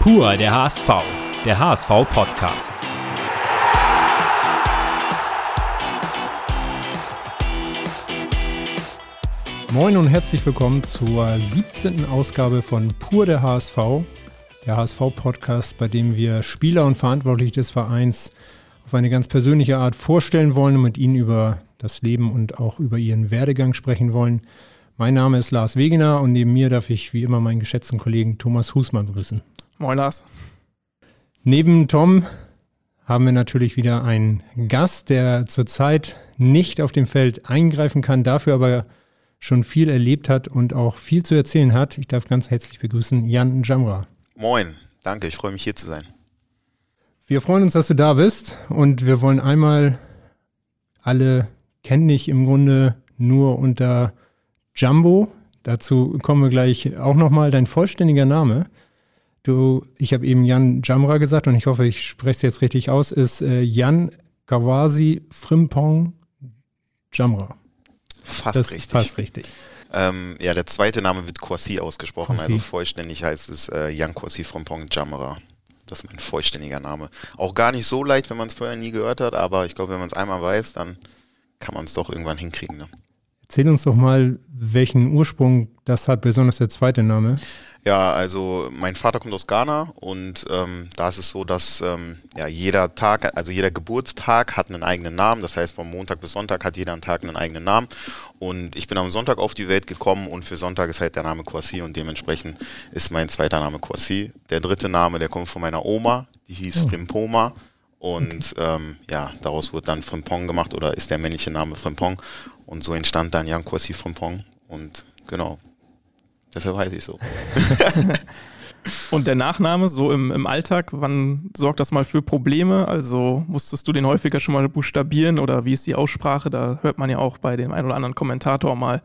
Pur der HSV, der HSV-Podcast. Moin und herzlich willkommen zur 17. Ausgabe von Pur der HSV, der HSV-Podcast, bei dem wir Spieler und Verantwortliche des Vereins auf eine ganz persönliche Art vorstellen wollen und mit ihnen über das Leben und auch über ihren Werdegang sprechen wollen. Mein Name ist Lars Wegener und neben mir darf ich wie immer meinen geschätzten Kollegen Thomas Husmann begrüßen. Moin Lars. Neben Tom haben wir natürlich wieder einen Gast, der zurzeit nicht auf dem Feld eingreifen kann, dafür aber schon viel erlebt hat und auch viel zu erzählen hat. Ich darf ganz herzlich begrüßen Jan Jamra. Moin, danke, ich freue mich hier zu sein. Wir freuen uns, dass du da bist und wir wollen einmal, alle kennen dich im Grunde nur unter Jumbo. Dazu kommen wir gleich auch nochmal. Dein vollständiger Name Du, ich habe eben Jan Jamra gesagt und ich hoffe, ich spreche es jetzt richtig aus, ist äh, Jan Kawasi Frimpong Jamra. Fast das richtig. Fast richtig. Ähm, ja, der zweite Name wird Kwasi ausgesprochen, Kwasi. also vollständig heißt es äh, Jan Kwasi Frimpong Jamra. Das ist mein vollständiger Name. Auch gar nicht so leicht, wenn man es vorher nie gehört hat, aber ich glaube, wenn man es einmal weiß, dann kann man es doch irgendwann hinkriegen. Ne? Erzähl uns doch mal, welchen Ursprung das hat, besonders der zweite Name. Ja, also mein Vater kommt aus Ghana und ähm, da ist es so, dass ähm, ja, jeder Tag, also jeder Geburtstag hat einen eigenen Namen. Das heißt, vom Montag bis Sonntag hat jeder einen Tag einen eigenen Namen. Und ich bin am Sonntag auf die Welt gekommen und für Sonntag ist halt der Name Kwasi und dementsprechend ist mein zweiter Name Kwasi. Der dritte Name, der kommt von meiner Oma, die hieß oh. Frimpoma. Und okay. ähm, ja, daraus wurde dann Frimpong gemacht oder ist der männliche Name Frimpong. Und so entstand dann Jan Kwasi Frimpong. Und genau, Deshalb heiße ich so. Und der Nachname, so im, im Alltag, wann sorgt das mal für Probleme? Also musstest du den häufiger schon mal buchstabieren oder wie ist die Aussprache? Da hört man ja auch bei dem einen oder anderen Kommentator mal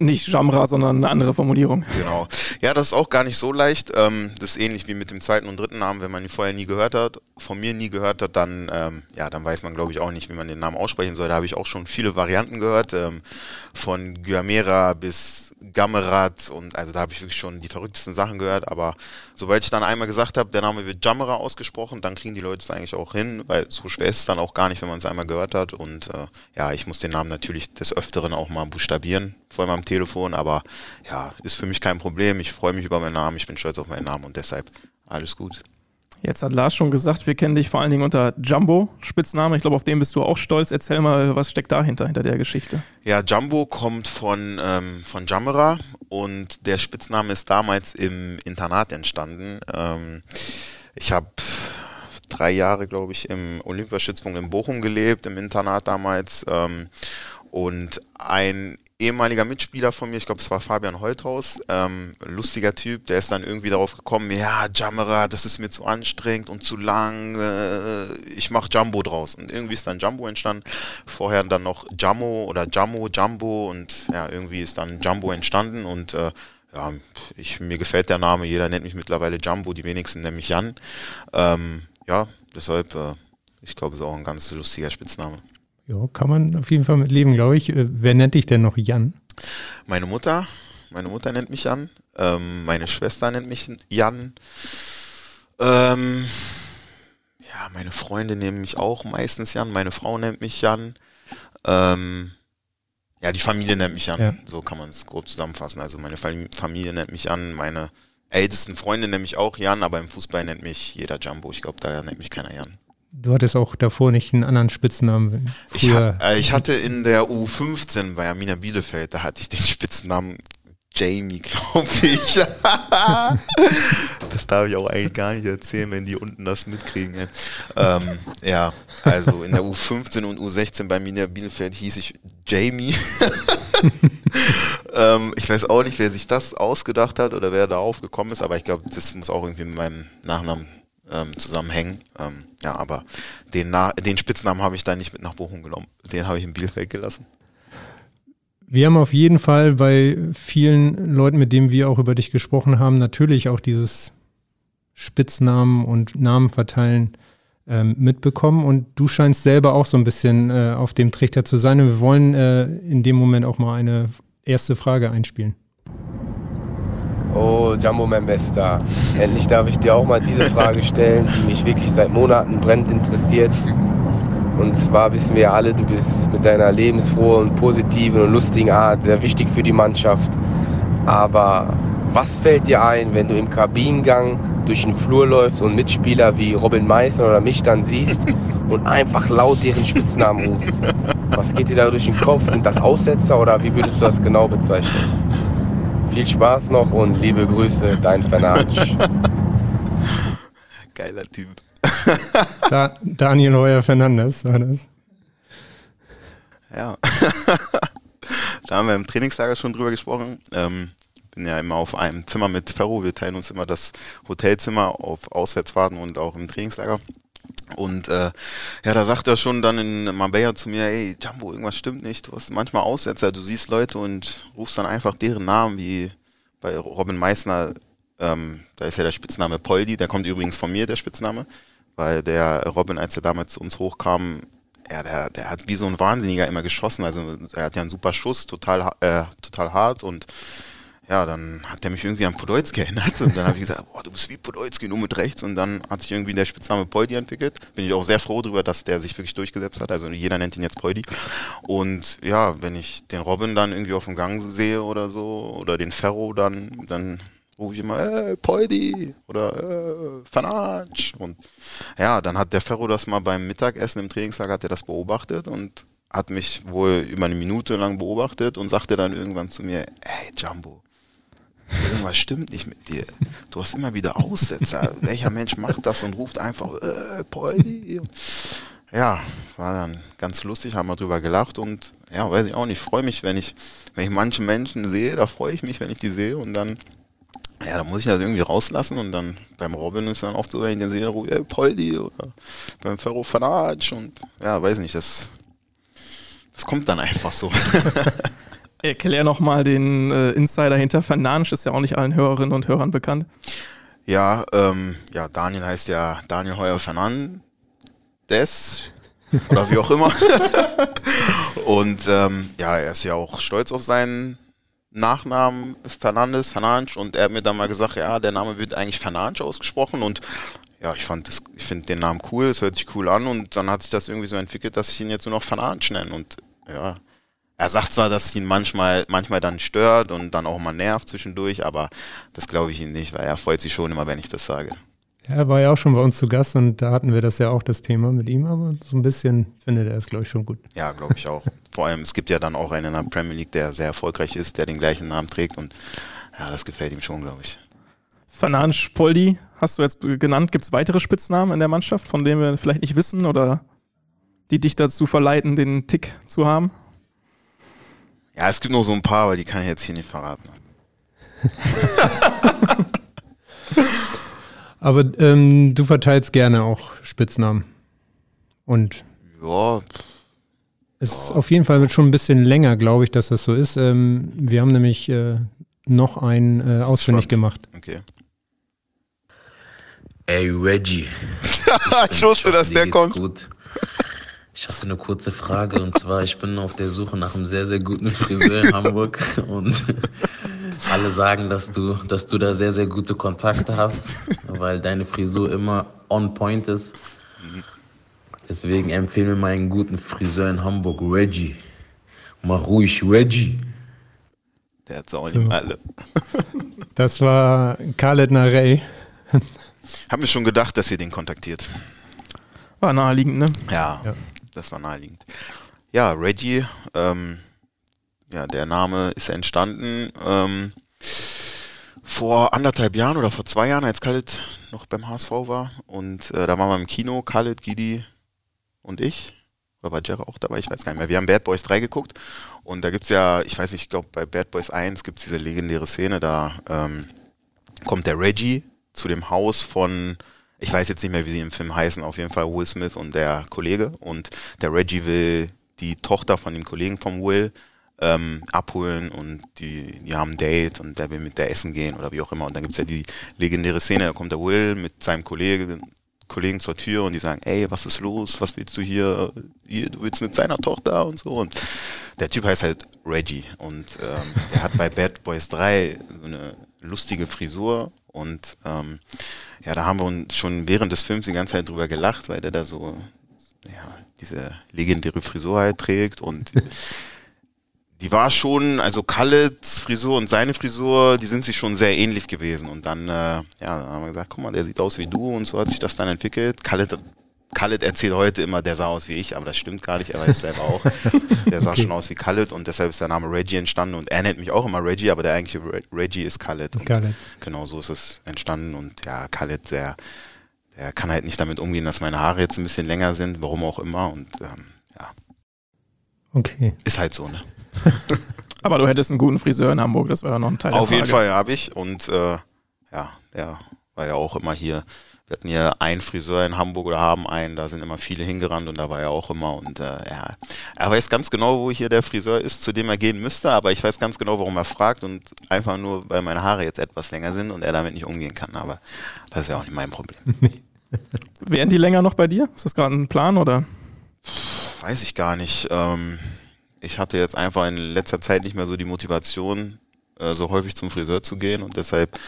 nicht Jamra, sondern eine andere Formulierung. Genau. Ja, das ist auch gar nicht so leicht. Ähm, das ist ähnlich wie mit dem zweiten und dritten Namen. Wenn man ihn vorher nie gehört hat, von mir nie gehört hat, dann, ähm, ja, dann weiß man, glaube ich, auch nicht, wie man den Namen aussprechen soll. Da habe ich auch schon viele Varianten gehört. Ähm, von Gyamera bis Gamerat und also da habe ich wirklich schon die verrücktesten Sachen gehört. Aber sobald ich dann einmal gesagt habe, der Name wird Jamera ausgesprochen, dann kriegen die Leute es eigentlich auch hin, weil so schwer ist es dann auch gar nicht, wenn man es einmal gehört hat. Und äh, ja, ich muss den Namen natürlich des Öfteren auch mal buchstabieren vor allem am Telefon, aber ja, ist für mich kein Problem. Ich freue mich über meinen Namen, ich bin stolz auf meinen Namen und deshalb alles gut. Jetzt hat Lars schon gesagt, wir kennen dich vor allen Dingen unter Jumbo, Spitzname. Ich glaube, auf den bist du auch stolz. Erzähl mal, was steckt dahinter, hinter der Geschichte? Ja, Jumbo kommt von, ähm, von Jamera und der Spitzname ist damals im Internat entstanden. Ähm, ich habe drei Jahre, glaube ich, im Olympiastützpunkt in Bochum gelebt, im Internat damals. Ähm, und ein ehemaliger Mitspieler von mir, ich glaube, es war Fabian Holthaus, ähm, lustiger Typ, der ist dann irgendwie darauf gekommen, ja, Jammerer, das ist mir zu anstrengend und zu lang, äh, ich mache Jumbo draus. Und irgendwie ist dann Jumbo entstanden, vorher dann noch Jammo oder Jammo, Jumbo und ja, irgendwie ist dann Jumbo entstanden und äh, ja, ich, mir gefällt der Name, jeder nennt mich mittlerweile Jumbo, die wenigsten nennen mich Jan. Ähm, ja, deshalb, äh, ich glaube, es ist auch ein ganz lustiger Spitzname. Ja, kann man auf jeden Fall mit leben, glaube ich. Äh, wer nennt dich denn noch Jan? Meine Mutter. Meine Mutter nennt mich Jan. Ähm, meine Schwester nennt mich Jan. Ähm, ja, meine Freunde nennen mich auch meistens Jan. Meine Frau nennt mich Jan. Ähm, ja, die Familie nennt mich Jan. Ja. So kann man es grob zusammenfassen. Also meine Familie nennt mich Jan. Meine ältesten Freunde nennen mich auch Jan, aber im Fußball nennt mich jeder Jumbo. Ich glaube, da nennt mich keiner Jan. Du hattest auch davor nicht einen anderen Spitznamen. Ich, ha äh, ich, hatte in der U15 bei Amina Bielefeld, da hatte ich den Spitznamen Jamie, glaube ich. das darf ich auch eigentlich gar nicht erzählen, wenn die unten das mitkriegen. Ähm, ja, also in der U15 und U16 bei Amina Bielefeld hieß ich Jamie. ähm, ich weiß auch nicht, wer sich das ausgedacht hat oder wer darauf gekommen ist, aber ich glaube, das muss auch irgendwie mit meinem Nachnamen ähm, zusammenhängen. Ähm, ja, aber den, Na den Spitznamen habe ich da nicht mit nach Bochum genommen. Den habe ich in Bielefeld gelassen. Wir haben auf jeden Fall bei vielen Leuten, mit denen wir auch über dich gesprochen haben, natürlich auch dieses Spitznamen und Namen verteilen ähm, mitbekommen. Und du scheinst selber auch so ein bisschen äh, auf dem Trichter zu sein. Und wir wollen äh, in dem Moment auch mal eine erste Frage einspielen. Jumbo mein Bester. Endlich darf ich dir auch mal diese Frage stellen, die mich wirklich seit Monaten brennend interessiert. Und zwar wissen wir alle, du bist mit deiner lebensfrohen, positiven und lustigen Art sehr wichtig für die Mannschaft. Aber was fällt dir ein, wenn du im Kabinengang durch den Flur läufst und Mitspieler wie Robin Meissner oder mich dann siehst und einfach laut deren Spitznamen rufst? Was geht dir da durch den Kopf? Sind das Aussetzer oder wie würdest du das genau bezeichnen? Viel Spaß noch und liebe Grüße, dein Fernatsch. Geiler Typ. Da, Daniel Heuer Fernandes war das. Ja. da haben wir im Trainingslager schon drüber gesprochen. Ähm, bin ja immer auf einem Zimmer mit Ferro. Wir teilen uns immer das Hotelzimmer auf Auswärtsfahrten und auch im Trainingslager. Und äh, ja, da sagt er schon dann in Marbella zu mir, ey, Jumbo, irgendwas stimmt nicht. Du hast manchmal Aussetzer, du siehst Leute und rufst dann einfach deren Namen, wie bei Robin Meissner, ähm, da ist ja der Spitzname Poldi, der kommt übrigens von mir, der Spitzname, weil der Robin, als er damals zu uns hochkam, ja, der, der hat wie so ein Wahnsinniger immer geschossen. Also er hat ja einen super Schuss, total, äh, total hart und ja, dann hat er mich irgendwie an Podolski erinnert und dann habe ich gesagt, boah, du bist wie Podolski, nur mit rechts und dann hat sich irgendwie der Spitzname Poldi entwickelt. Bin ich auch sehr froh darüber, dass der sich wirklich durchgesetzt hat. Also jeder nennt ihn jetzt Poldi. Und ja, wenn ich den Robin dann irgendwie auf dem Gang sehe oder so oder den Ferro, dann, dann rufe ich immer, äh, Poldi oder äh, Fanatsch. Und ja, dann hat der Ferro das mal beim Mittagessen im Trainingslager, hat er das beobachtet und hat mich wohl über eine Minute lang beobachtet und sagte dann irgendwann zu mir, hey Jumbo, Irgendwas stimmt nicht mit dir. Du hast immer wieder Aussetzer. Welcher Mensch macht das und ruft einfach, äh, Poldi? Ja, war dann ganz lustig, haben wir drüber gelacht und ja, weiß ich auch nicht, freue mich, wenn ich, wenn ich manche Menschen sehe, da freue ich mich, wenn ich die sehe und dann, ja, da muss ich das irgendwie rauslassen und dann beim Robin ist dann oft so, wenn ich den sehe, ich, Poldi oder beim Ferro Fanatsch und ja, weiß nicht, das, das kommt dann einfach so. Erklär nochmal den äh, Insider hinter. Fernandes, ist ja auch nicht allen Hörerinnen und Hörern bekannt. Ja, ähm, ja, Daniel heißt ja Daniel Heuer Fernandes oder wie auch immer. und ähm, ja, er ist ja auch stolz auf seinen Nachnamen Fernandes, Fernandes. Und er hat mir dann mal gesagt, ja, der Name wird eigentlich Fernandes ausgesprochen. Und ja, ich fand das, ich finde den Namen cool, es hört sich cool an. Und dann hat sich das irgendwie so entwickelt, dass ich ihn jetzt nur noch Fernandes nenne. Und ja, er sagt zwar, dass es ihn manchmal, manchmal dann stört und dann auch mal nervt zwischendurch, aber das glaube ich ihm nicht, weil er freut sich schon immer, wenn ich das sage. Ja, er war ja auch schon bei uns zu Gast und da hatten wir das ja auch das Thema mit ihm, aber so ein bisschen findet er es, glaube ich, schon gut. Ja, glaube ich auch. Vor allem, es gibt ja dann auch einen in der Premier League, der sehr erfolgreich ist, der den gleichen Namen trägt und ja, das gefällt ihm schon, glaube ich. Fernandes Poldi hast du jetzt genannt. Gibt es weitere Spitznamen in der Mannschaft, von denen wir vielleicht nicht wissen oder die dich dazu verleiten, den Tick zu haben? Ja, es gibt nur so ein paar, aber die kann ich jetzt hier nicht verraten. aber ähm, du verteilst gerne auch Spitznamen. Und ja. es ist auf jeden Fall schon ein bisschen länger, glaube ich, dass das so ist. Ähm, wir haben nämlich äh, noch einen äh, ausfindig Spannend. gemacht. Okay. Ey, Reggie. ich wusste, dass der kommt. Gut. Ich hatte eine kurze Frage und zwar, ich bin auf der Suche nach einem sehr, sehr guten Friseur in Hamburg und alle sagen, dass du, dass du da sehr, sehr gute Kontakte hast, weil deine Frisur immer on point ist. Deswegen empfehle mir mal einen guten Friseur in Hamburg, Reggie. Mach ruhig, Reggie. Der hat auch nicht alle. Das war Khaled Narey. Hab mir schon gedacht, dass ihr den kontaktiert. War naheliegend, ne? Ja, Ja. Das war naheliegend. Ja, Reggie, ähm, ja, der Name ist entstanden ähm, vor anderthalb Jahren oder vor zwei Jahren, als Khaled noch beim HSV war. Und äh, da waren wir im Kino, Khaled, Gidi und ich. Oder war Jerry auch dabei? Ich weiß gar nicht mehr. Wir haben Bad Boys 3 geguckt. Und da gibt's ja, ich weiß nicht, ich glaube bei Bad Boys 1 gibt's diese legendäre Szene, da ähm, kommt der Reggie zu dem Haus von, ich weiß jetzt nicht mehr, wie sie im Film heißen, auf jeden Fall Will Smith und der Kollege. Und der Reggie will die Tochter von dem Kollegen von Will ähm, abholen und die, die haben ein Date und der will mit der essen gehen oder wie auch immer. Und dann gibt's ja die legendäre Szene, da kommt der Will mit seinem Kollegen, Kollegen zur Tür und die sagen, ey, was ist los? Was willst du hier? hier du willst mit seiner Tochter und so. Und der Typ heißt halt Reggie und ähm, der hat bei Bad Boys 3 so eine lustige Frisur und ähm, ja, da haben wir uns schon während des Films die ganze Zeit drüber gelacht, weil der da so ja, diese legendäre Frisur halt trägt und die war schon, also Khaleds Frisur und seine Frisur, die sind sich schon sehr ähnlich gewesen. Und dann, äh, ja, dann haben wir gesagt, guck mal, der sieht aus wie du und so hat sich das dann entwickelt. Khaled, Khaled erzählt heute immer, der sah aus wie ich, aber das stimmt gar nicht, er weiß selber auch. Der sah okay. schon aus wie Khaled und deshalb ist der Name Reggie entstanden und er nennt mich auch immer Reggie, aber der eigentliche Reggie ist Khaled. Ist Khaled. Genau so ist es entstanden und ja, Khaled, der, der kann halt nicht damit umgehen, dass meine Haare jetzt ein bisschen länger sind, warum auch immer und ähm, ja. Okay. Ist halt so, ne? Aber du hättest einen guten Friseur in Hamburg, das wäre noch ein Teil Auf jeden Fall habe ich und äh, ja, der war ja auch immer hier. Wir hatten hier einen Friseur in Hamburg oder haben einen, da sind immer viele hingerannt und da war er auch immer und äh, ja, er weiß ganz genau, wo hier der Friseur ist, zu dem er gehen müsste, aber ich weiß ganz genau, warum er fragt und einfach nur, weil meine Haare jetzt etwas länger sind und er damit nicht umgehen kann, aber das ist ja auch nicht mein Problem. Wären die länger noch bei dir? Ist das gerade ein Plan oder? Weiß ich gar nicht. Ähm, ich hatte jetzt einfach in letzter Zeit nicht mehr so die Motivation, äh, so häufig zum Friseur zu gehen und deshalb,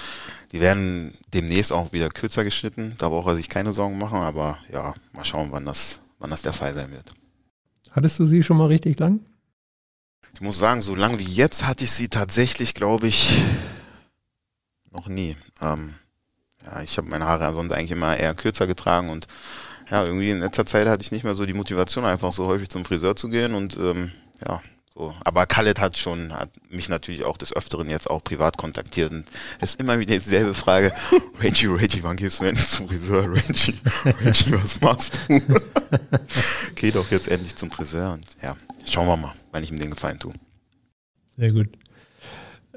die werden demnächst auch wieder kürzer geschnitten. Da braucht er sich keine Sorgen machen, aber ja, mal schauen, wann das, wann das der Fall sein wird. Hattest du sie schon mal richtig lang? Ich muss sagen, so lang wie jetzt hatte ich sie tatsächlich, glaube ich, noch nie. Ähm, ja, ich habe meine Haare sonst eigentlich immer eher kürzer getragen und ja, irgendwie in letzter Zeit hatte ich nicht mehr so die Motivation, einfach so häufig zum Friseur zu gehen und ähm, ja, so. Aber Khaled hat schon, hat mich natürlich auch des Öfteren jetzt auch privat kontaktiert und es ist immer wieder dieselbe Frage. Reggie, Reggie, wann gehst du endlich zum Friseur? Reggie, Reggie, was machst du? Geh doch jetzt endlich zum Friseur und ja, schauen wir mal, wann ich ihm den Gefallen tue. Sehr gut.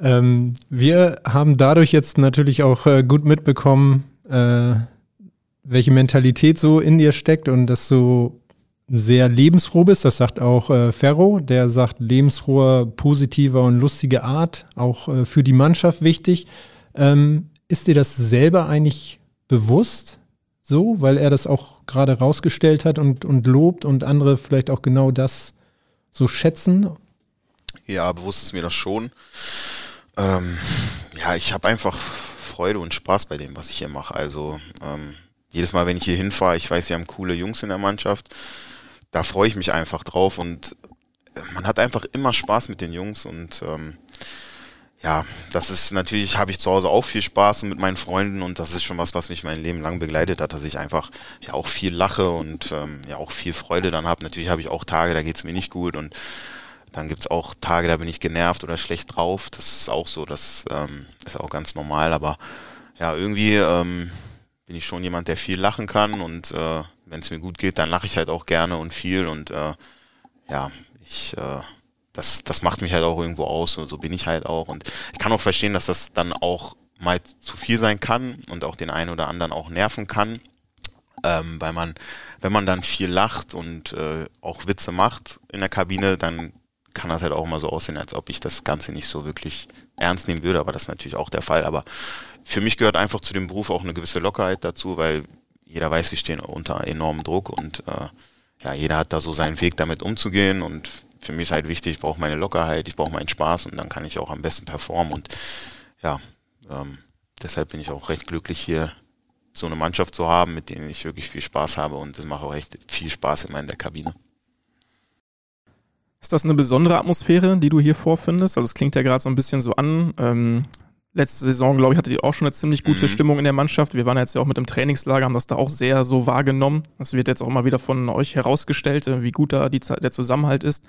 Ähm, wir haben dadurch jetzt natürlich auch äh, gut mitbekommen, äh, welche Mentalität so in dir steckt und dass du sehr lebensfroh bist. Das sagt auch äh, Ferro. Der sagt lebensfroher, positiver und lustiger Art, auch äh, für die Mannschaft wichtig. Ähm, ist dir das selber eigentlich bewusst so, weil er das auch gerade rausgestellt hat und, und lobt und andere vielleicht auch genau das so schätzen? Ja, bewusst ist mir das schon. Ähm, ja, ich habe einfach Freude und Spaß bei dem, was ich hier mache. Also ähm, jedes Mal, wenn ich hier hinfahre, ich weiß, wir haben coole Jungs in der Mannschaft da freue ich mich einfach drauf und äh, man hat einfach immer Spaß mit den Jungs und ähm, ja, das ist natürlich, habe ich zu Hause auch viel Spaß mit meinen Freunden und das ist schon was, was mich mein Leben lang begleitet hat, dass ich einfach ja auch viel lache und ähm, ja auch viel Freude dann habe. Natürlich habe ich auch Tage, da geht es mir nicht gut und dann gibt es auch Tage, da bin ich genervt oder schlecht drauf. Das ist auch so, das ähm, ist auch ganz normal, aber ja, irgendwie ähm, bin ich schon jemand, der viel lachen kann und äh, wenn es mir gut geht, dann lache ich halt auch gerne und viel und äh, ja, ich äh, das, das macht mich halt auch irgendwo aus und so bin ich halt auch und ich kann auch verstehen, dass das dann auch mal zu viel sein kann und auch den einen oder anderen auch nerven kann, ähm, weil man, wenn man dann viel lacht und äh, auch Witze macht in der Kabine, dann kann das halt auch immer so aussehen, als ob ich das Ganze nicht so wirklich ernst nehmen würde, aber das ist natürlich auch der Fall. Aber für mich gehört einfach zu dem Beruf auch eine gewisse Lockerheit dazu, weil jeder weiß, wir stehen unter enormem Druck und äh, ja, jeder hat da so seinen Weg damit umzugehen und für mich ist halt wichtig, ich brauche meine Lockerheit, ich brauche meinen Spaß und dann kann ich auch am besten performen und ja, ähm, deshalb bin ich auch recht glücklich hier so eine Mannschaft zu haben, mit denen ich wirklich viel Spaß habe und es macht auch echt viel Spaß immer in der Kabine. Ist das eine besondere Atmosphäre, die du hier vorfindest? Also es klingt ja gerade so ein bisschen so an. Ähm, letzte Saison, glaube ich, hatte die auch schon eine ziemlich gute mhm. Stimmung in der Mannschaft. Wir waren jetzt ja auch mit dem Trainingslager, haben das da auch sehr so wahrgenommen. Das wird jetzt auch mal wieder von euch herausgestellt, äh, wie gut da die, der Zusammenhalt ist.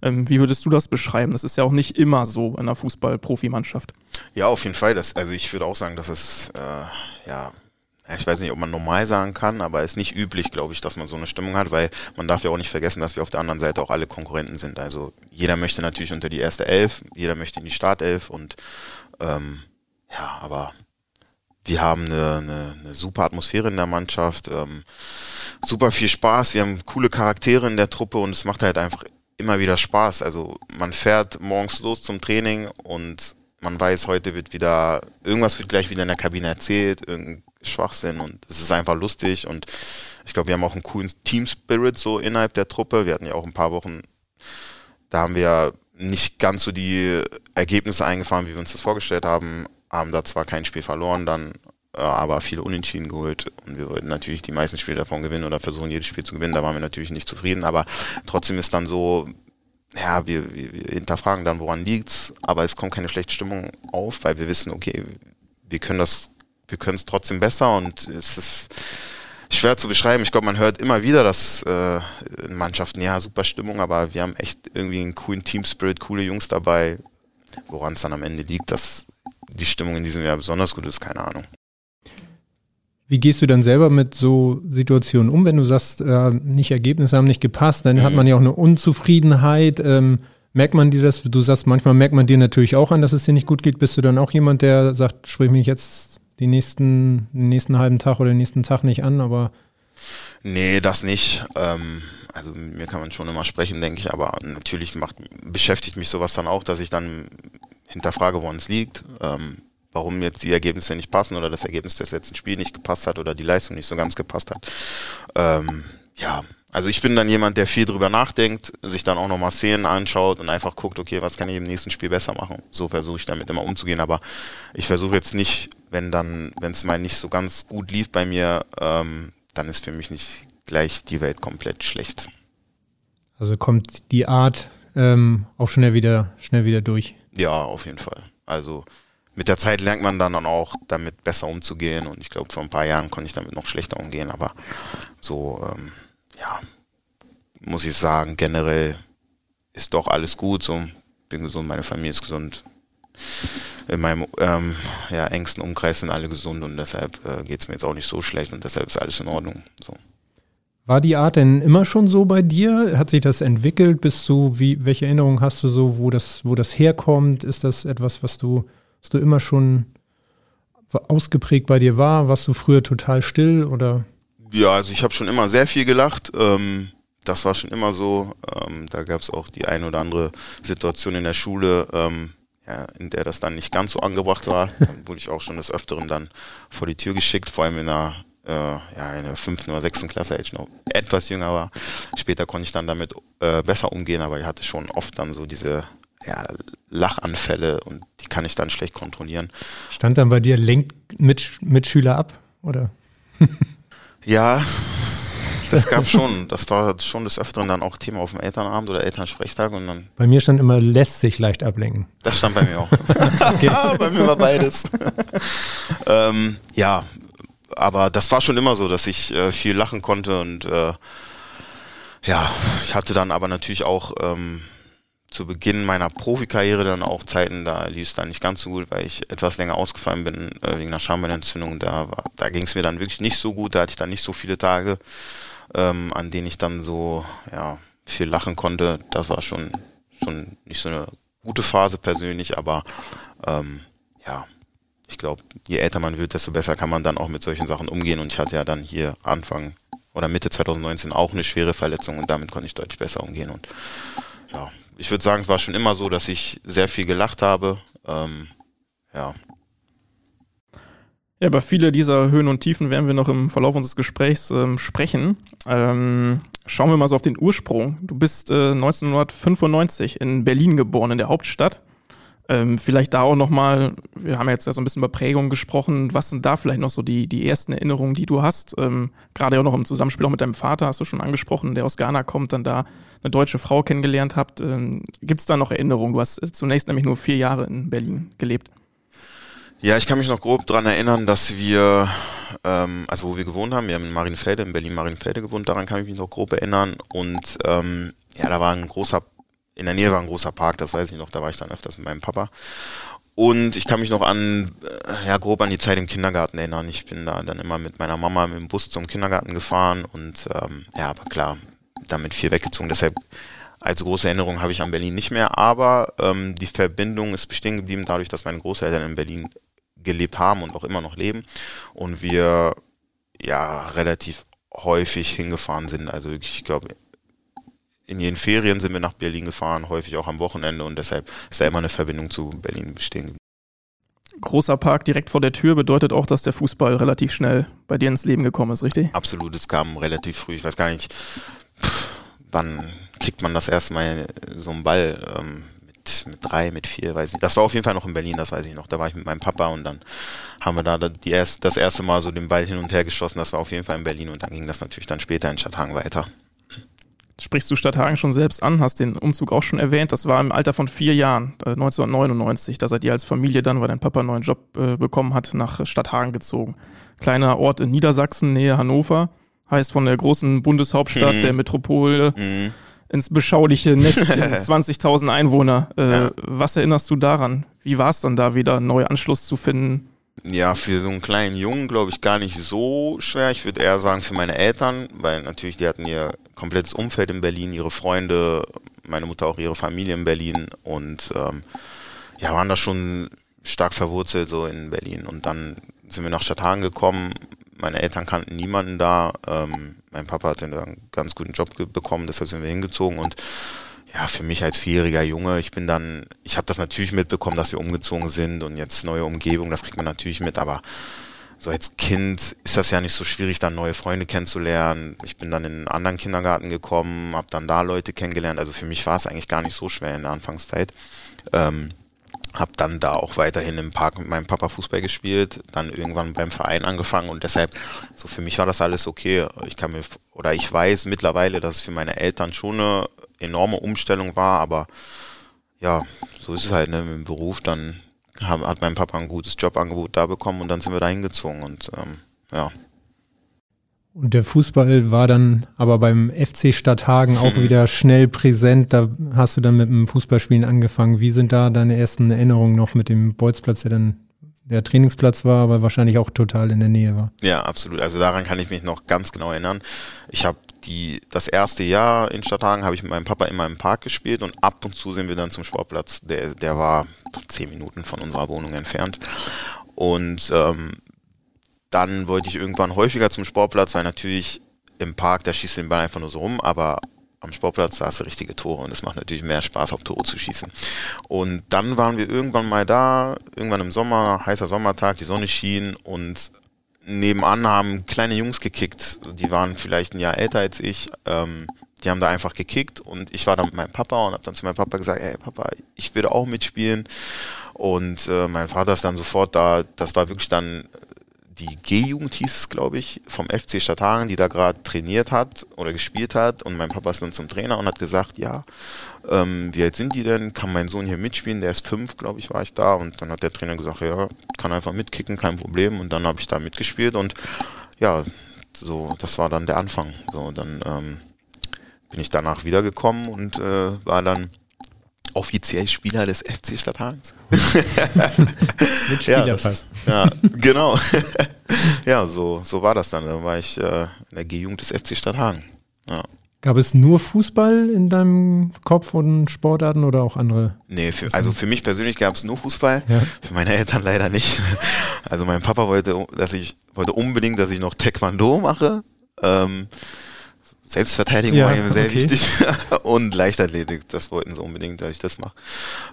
Ähm, wie würdest du das beschreiben? Das ist ja auch nicht immer so in einer Fußball-Profimannschaft. Ja, auf jeden Fall. Das, also ich würde auch sagen, dass es äh, ja ich weiß nicht, ob man normal sagen kann, aber es ist nicht üblich, glaube ich, dass man so eine Stimmung hat, weil man darf ja auch nicht vergessen, dass wir auf der anderen Seite auch alle Konkurrenten sind. Also jeder möchte natürlich unter die erste Elf, jeder möchte in die Startelf und ähm, ja, aber wir haben eine, eine, eine super Atmosphäre in der Mannschaft, ähm, super viel Spaß, wir haben coole Charaktere in der Truppe und es macht halt einfach immer wieder Spaß. Also man fährt morgens los zum Training und man weiß, heute wird wieder, irgendwas wird gleich wieder in der Kabine erzählt, irgendein Schwachsinn und es ist einfach lustig und ich glaube, wir haben auch einen coolen Team Spirit so innerhalb der Truppe. Wir hatten ja auch ein paar Wochen, da haben wir nicht ganz so die Ergebnisse eingefahren, wie wir uns das vorgestellt haben, haben da zwar kein Spiel verloren, dann äh, aber viele Unentschieden geholt und wir wollten natürlich die meisten Spiele davon gewinnen oder versuchen jedes Spiel zu gewinnen. Da waren wir natürlich nicht zufrieden, aber trotzdem ist dann so, ja, wir, wir, wir hinterfragen dann, woran liegt's, aber es kommt keine schlechte Stimmung auf, weil wir wissen, okay, wir können das, wir können es trotzdem besser und es ist schwer zu beschreiben. Ich glaube, man hört immer wieder, dass äh, in Mannschaften, ja, super Stimmung, aber wir haben echt irgendwie einen coolen Team Spirit, coole Jungs dabei. Woran es dann am Ende liegt, dass die Stimmung in diesem Jahr besonders gut ist, keine Ahnung. Wie gehst du dann selber mit so Situationen um, wenn du sagst, äh, nicht Ergebnisse haben nicht gepasst, dann hat man ja auch eine Unzufriedenheit. Ähm, merkt man dir das? Du sagst, manchmal merkt man dir natürlich auch an, dass es dir nicht gut geht. Bist du dann auch jemand, der sagt, sprich mich jetzt die nächsten, den nächsten halben Tag oder den nächsten Tag nicht an, aber. Nee, das nicht. Ähm, also mir kann man schon immer sprechen, denke ich, aber natürlich macht, beschäftigt mich sowas dann auch, dass ich dann hinterfrage, woran es liegt. Ähm, warum jetzt die Ergebnisse nicht passen oder das Ergebnis des letzten Spiels nicht gepasst hat oder die Leistung nicht so ganz gepasst hat. Ähm, ja, also ich bin dann jemand, der viel drüber nachdenkt, sich dann auch nochmal Szenen anschaut und einfach guckt, okay, was kann ich im nächsten Spiel besser machen. So versuche ich damit immer umzugehen, aber ich versuche jetzt nicht, wenn dann, wenn es mal nicht so ganz gut lief bei mir, ähm, dann ist für mich nicht gleich die Welt komplett schlecht. Also kommt die Art ähm, auch schnell wieder, schnell wieder durch. Ja, auf jeden Fall. Also mit der Zeit lernt man dann auch damit besser umzugehen und ich glaube, vor ein paar Jahren konnte ich damit noch schlechter umgehen, aber so, ähm, ja, muss ich sagen, generell ist doch alles gut, so, bin gesund, meine Familie ist gesund, in meinem ähm, ja, engsten Umkreis sind alle gesund und deshalb äh, geht es mir jetzt auch nicht so schlecht und deshalb ist alles in Ordnung. So. War die Art denn immer schon so bei dir? Hat sich das entwickelt? Bist du, wie, welche Erinnerungen hast du so, wo das, wo das herkommt? Ist das etwas, was du was du immer schon ausgeprägt bei dir war? Warst du früher total still oder? Ja, also ich habe schon immer sehr viel gelacht. Ähm, das war schon immer so. Ähm, da gab es auch die ein oder andere Situation in der Schule, ähm, ja, in der das dann nicht ganz so angebracht war. Dann wurde ich auch schon des Öfteren dann vor die Tür geschickt, vor allem in der äh, ja, in der fünften oder sechsten Klasse, als ich noch etwas jünger war. Später konnte ich dann damit äh, besser umgehen, aber ich hatte schon oft dann so diese ja, Lachanfälle und die kann ich dann schlecht kontrollieren. Stand dann bei dir lenkt mit, Mitschüler ab, oder? ja, das gab schon. Das war schon des Öfteren dann auch Thema auf dem Elternabend oder Elternsprechtag und dann. Bei mir stand immer, lässt sich leicht ablenken. Das stand bei mir auch. bei mir war beides. ähm, ja, aber das war schon immer so, dass ich äh, viel lachen konnte und äh, ja, ich hatte dann aber natürlich auch ähm, zu Beginn meiner Profikarriere dann auch Zeiten, da lief es dann nicht ganz so gut, weil ich etwas länger ausgefallen bin äh, wegen einer Schambeinentzündung. Da, da ging es mir dann wirklich nicht so gut, da hatte ich dann nicht so viele Tage, ähm, an denen ich dann so ja, viel lachen konnte. Das war schon, schon nicht so eine gute Phase persönlich, aber ähm, ja, ich glaube, je älter man wird, desto besser kann man dann auch mit solchen Sachen umgehen. Und ich hatte ja dann hier Anfang oder Mitte 2019 auch eine schwere Verletzung und damit konnte ich deutlich besser umgehen. Und ja, ich würde sagen, es war schon immer so, dass ich sehr viel gelacht habe. Ähm, ja. Ja, über viele dieser Höhen und Tiefen werden wir noch im Verlauf unseres Gesprächs ähm, sprechen. Ähm, schauen wir mal so auf den Ursprung. Du bist äh, 1995 in Berlin geboren, in der Hauptstadt. Ähm, vielleicht da auch nochmal, wir haben jetzt ja so ein bisschen über Prägung gesprochen, was sind da vielleicht noch so die, die ersten Erinnerungen, die du hast? Ähm, Gerade auch noch im Zusammenspiel auch mit deinem Vater, hast du schon angesprochen, der aus Ghana kommt, dann da eine deutsche Frau kennengelernt habt. Ähm, Gibt es da noch Erinnerungen? Du hast zunächst nämlich nur vier Jahre in Berlin gelebt. Ja, ich kann mich noch grob daran erinnern, dass wir, ähm, also wo wir gewohnt haben, wir haben in Marienfelde, in Berlin-Marienfelde gewohnt, daran kann ich mich noch grob erinnern. Und ähm, ja, da war ein großer in der Nähe war ein großer Park, das weiß ich noch, da war ich dann öfters mit meinem Papa. Und ich kann mich noch an, äh, ja, grob an die Zeit im Kindergarten erinnern. Ich bin da dann immer mit meiner Mama mit dem Bus zum Kindergarten gefahren und ähm, ja, aber klar, damit viel weggezogen. Deshalb als große Erinnerung habe ich an Berlin nicht mehr, aber ähm, die Verbindung ist bestehen geblieben dadurch, dass meine Großeltern in Berlin gelebt haben und auch immer noch leben und wir ja relativ häufig hingefahren sind. Also ich glaube in jeden Ferien sind wir nach Berlin gefahren, häufig auch am Wochenende und deshalb ist da immer eine Verbindung zu Berlin bestehen Großer Park direkt vor der Tür bedeutet auch, dass der Fußball relativ schnell bei dir ins Leben gekommen ist, richtig? Absolut, es kam relativ früh. Ich weiß gar nicht, wann kriegt man das erste Mal so einen Ball. Ähm, mit mit, mit drei, mit vier, weiß ich nicht. Das war auf jeden Fall noch in Berlin, das weiß ich noch. Da war ich mit meinem Papa und dann haben wir da die erst, das erste Mal so den Ball hin und her geschossen. Das war auf jeden Fall in Berlin und dann ging das natürlich dann später in Stadthagen weiter. Sprichst du Stadthagen schon selbst an, hast den Umzug auch schon erwähnt. Das war im Alter von vier Jahren, 1999. Äh, da seid ihr als Familie dann, weil dein Papa einen neuen Job äh, bekommen hat, nach Stadthagen gezogen. Kleiner Ort in Niedersachsen, Nähe Hannover. Heißt von der großen Bundeshauptstadt, mhm. der Metropole. Mhm ins beschauliche Nestchen, 20.000 Einwohner. Äh, ja. Was erinnerst du daran? Wie war es dann da wieder, einen neuen Anschluss zu finden? Ja, für so einen kleinen Jungen glaube ich gar nicht so schwer. Ich würde eher sagen für meine Eltern, weil natürlich die hatten ihr komplettes Umfeld in Berlin, ihre Freunde, meine Mutter auch ihre Familie in Berlin und ähm, ja, waren da schon stark verwurzelt so in Berlin. Und dann sind wir nach Stadthagen gekommen. Meine Eltern kannten niemanden da. Ähm, mein Papa hat einen ganz guten Job bekommen, deshalb sind wir hingezogen und ja, für mich als vierjähriger Junge, ich bin dann, ich habe das natürlich mitbekommen, dass wir umgezogen sind und jetzt neue Umgebung, das kriegt man natürlich mit, aber so als Kind ist das ja nicht so schwierig, dann neue Freunde kennenzulernen. Ich bin dann in einen anderen Kindergarten gekommen, habe dann da Leute kennengelernt. Also für mich war es eigentlich gar nicht so schwer in der Anfangszeit. Ähm, habe dann da auch weiterhin im Park mit meinem Papa Fußball gespielt, dann irgendwann beim Verein angefangen und deshalb, so für mich war das alles okay. Ich kann mir, oder ich weiß mittlerweile, dass es für meine Eltern schon eine enorme Umstellung war, aber ja, so ist es halt, ne, mit dem Beruf, dann hat mein Papa ein gutes Jobangebot da bekommen und dann sind wir da hingezogen und ähm, ja. Und der Fußball war dann aber beim FC Stadthagen auch mhm. wieder schnell präsent. Da hast du dann mit dem Fußballspielen angefangen. Wie sind da deine ersten Erinnerungen noch mit dem Bolzplatz, der dann der Trainingsplatz war, aber wahrscheinlich auch total in der Nähe war? Ja, absolut. Also daran kann ich mich noch ganz genau erinnern. Ich habe die, das erste Jahr in Stadthagen habe ich mit meinem Papa immer im Park gespielt und ab und zu sind wir dann zum Sportplatz. Der, der war zehn Minuten von unserer Wohnung entfernt. Und ähm, dann wollte ich irgendwann häufiger zum Sportplatz, weil natürlich im Park, da schießt den Ball einfach nur so rum, aber am Sportplatz, da hast du richtige Tore und es macht natürlich mehr Spaß, auf Tore zu schießen. Und dann waren wir irgendwann mal da, irgendwann im Sommer, heißer Sommertag, die Sonne schien und nebenan haben kleine Jungs gekickt. Die waren vielleicht ein Jahr älter als ich. Ähm, die haben da einfach gekickt und ich war da mit meinem Papa und habe dann zu meinem Papa gesagt, ey Papa, ich würde auch mitspielen. Und äh, mein Vater ist dann sofort da, das war wirklich dann die G-Jugend hieß es, glaube ich, vom FC Stadthagen, die da gerade trainiert hat oder gespielt hat. Und mein Papa ist dann zum Trainer und hat gesagt, ja, ähm, wie alt sind die denn? Kann mein Sohn hier mitspielen? Der ist fünf, glaube ich, war ich da. Und dann hat der Trainer gesagt, ja, kann einfach mitkicken, kein Problem. Und dann habe ich da mitgespielt und ja, so, das war dann der Anfang. So, dann ähm, bin ich danach wiedergekommen und äh, war dann offiziell Spieler des FC Stadthagens. Mit Spielerpass. Ja, ja, genau. ja, so, so war das dann. Da war ich äh, in der G-Jugend des FC Stadthagen. Ja. Gab es nur Fußball in deinem Kopf und Sportarten oder auch andere? Nee, für, also für mich persönlich gab es nur Fußball, ja. für meine Eltern leider nicht. Also mein Papa wollte, dass ich wollte unbedingt, dass ich noch Taekwondo mache. Ähm, Selbstverteidigung ja, war ihm sehr okay. wichtig und Leichtathletik, das wollten sie unbedingt, dass ich das mache.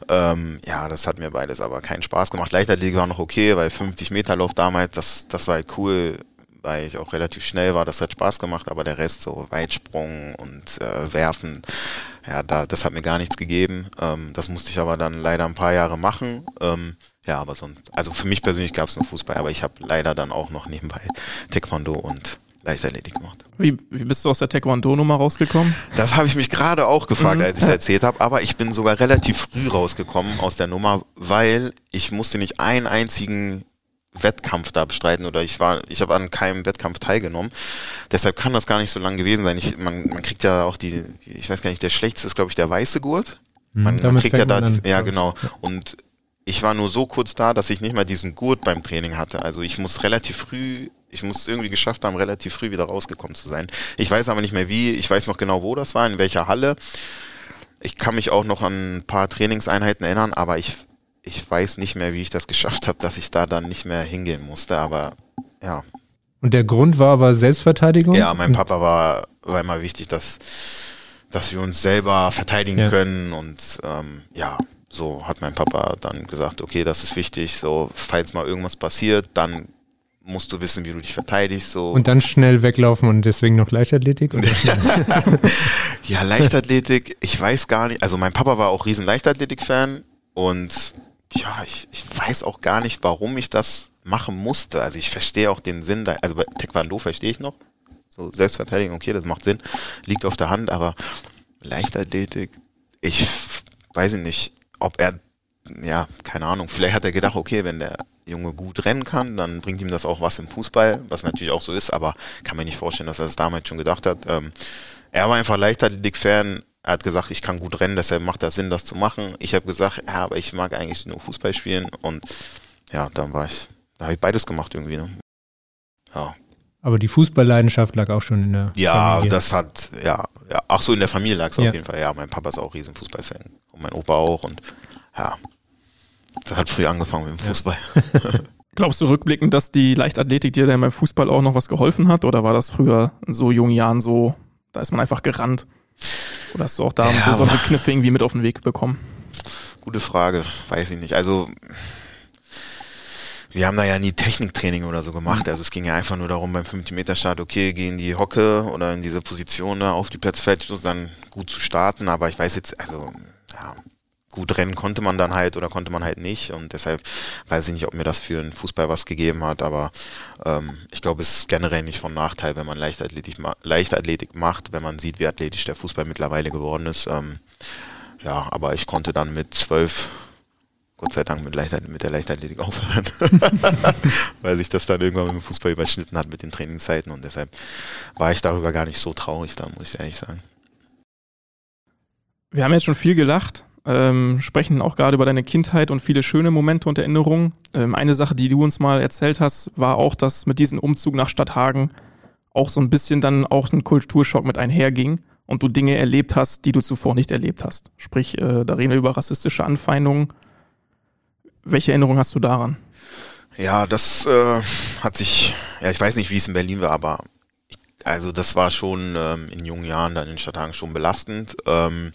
Ähm, ja, das hat mir beides aber keinen Spaß gemacht. Leichtathletik war noch okay, weil 50 Meter Lauf damals, das, das war halt cool, weil ich auch relativ schnell war, das hat Spaß gemacht, aber der Rest so Weitsprung und äh, Werfen, ja, da, das hat mir gar nichts gegeben. Ähm, das musste ich aber dann leider ein paar Jahre machen. Ähm, ja, aber sonst, also für mich persönlich gab es nur Fußball, aber ich habe leider dann auch noch nebenbei Taekwondo und Leichtathletik gemacht. Wie, wie bist du aus der Taekwondo-Nummer rausgekommen? Das habe ich mich gerade auch gefragt, mhm. als ich es erzählt habe, aber ich bin sogar relativ früh rausgekommen aus der Nummer, weil ich musste nicht einen einzigen Wettkampf da bestreiten oder ich war, ich habe an keinem Wettkampf teilgenommen. Deshalb kann das gar nicht so lang gewesen sein. Ich, man, man kriegt ja auch die, ich weiß gar nicht, der schlechteste ist, glaube ich, der weiße Gurt. Mhm. Man, man kriegt ja da, ja genau. Und ich war nur so kurz da, dass ich nicht mal diesen Gurt beim Training hatte. Also ich muss relativ früh ich muss irgendwie geschafft haben, relativ früh wieder rausgekommen zu sein. Ich weiß aber nicht mehr wie, ich weiß noch genau, wo das war, in welcher Halle. Ich kann mich auch noch an ein paar Trainingseinheiten erinnern, aber ich, ich weiß nicht mehr, wie ich das geschafft habe, dass ich da dann nicht mehr hingehen musste, aber ja. Und der Grund war aber Selbstverteidigung? Ja, mein Papa war, war immer wichtig, dass, dass wir uns selber verteidigen ja. können und ähm, ja, so hat mein Papa dann gesagt, okay, das ist wichtig, so falls mal irgendwas passiert, dann musst du wissen, wie du dich verteidigst. So. Und dann schnell weglaufen und deswegen noch Leichtathletik? Ja, Leichtathletik, ich weiß gar nicht. Also mein Papa war auch riesen Leichtathletik-Fan und ja, ich, ich weiß auch gar nicht, warum ich das machen musste. Also ich verstehe auch den Sinn, da, also bei Taekwondo verstehe ich noch. So Selbstverteidigung, okay, das macht Sinn, liegt auf der Hand, aber Leichtathletik, ich weiß nicht, ob er, ja, keine Ahnung, vielleicht hat er gedacht, okay, wenn der Junge gut rennen kann, dann bringt ihm das auch was im Fußball, was natürlich auch so ist, aber kann mir nicht vorstellen, dass er es damals schon gedacht hat. Ähm, er war einfach Leichtathletik-Fan, er hat gesagt, ich kann gut rennen, deshalb macht das Sinn, das zu machen. Ich habe gesagt, ja, aber ich mag eigentlich nur Fußball spielen und ja, dann war ich, da habe ich beides gemacht irgendwie. Ne? Ja. Aber die Fußballleidenschaft lag auch schon in der ja, Familie. Ja, das hat, ja, ja, ach so, in der Familie lag es ja. auf jeden Fall. Ja, mein Papa ist auch riesen Fußballfan und mein Opa auch und ja, das hat früh angefangen mit dem Fußball. Ja. Glaubst du rückblickend, dass die Leichtathletik dir dann beim Fußball auch noch was geholfen hat oder war das früher in so jungen Jahren so, da ist man einfach gerannt? Oder hast du auch da ja, besondere Kniffe irgendwie mit auf den Weg bekommen? Gute Frage, weiß ich nicht. Also wir haben da ja nie Techniktraining oder so gemacht. Mhm. Also es ging ja einfach nur darum beim 50-Meter-Start, okay, geh in die Hocke oder in diese Position da auf die Platzfeldschluss, dann gut zu starten. Aber ich weiß jetzt, also ja, gut rennen konnte man dann halt oder konnte man halt nicht. Und deshalb weiß ich nicht, ob mir das für einen Fußball was gegeben hat. Aber ähm, ich glaube, es ist generell nicht von Nachteil, wenn man Leichtathletik, ma Leichtathletik macht, wenn man sieht, wie athletisch der Fußball mittlerweile geworden ist. Ähm, ja, aber ich konnte dann mit zwölf Gott sei Dank mit, Leichtath mit der Leichtathletik aufhören, weil sich das dann irgendwann mit dem Fußball überschnitten hat mit den Trainingszeiten und deshalb war ich darüber gar nicht so traurig, da muss ich ehrlich sagen. Wir haben jetzt schon viel gelacht, ähm, sprechen auch gerade über deine Kindheit und viele schöne Momente und Erinnerungen. Ähm, eine Sache, die du uns mal erzählt hast, war auch, dass mit diesem Umzug nach Stadthagen auch so ein bisschen dann auch ein Kulturschock mit einherging und du Dinge erlebt hast, die du zuvor nicht erlebt hast. Sprich, äh, da reden wir über rassistische Anfeindungen welche Erinnerung hast du daran? Ja, das äh, hat sich, ja, ich weiß nicht, wie es in Berlin war, aber ich, also das war schon ähm, in jungen Jahren dann in Stadthagen schon belastend. Ähm,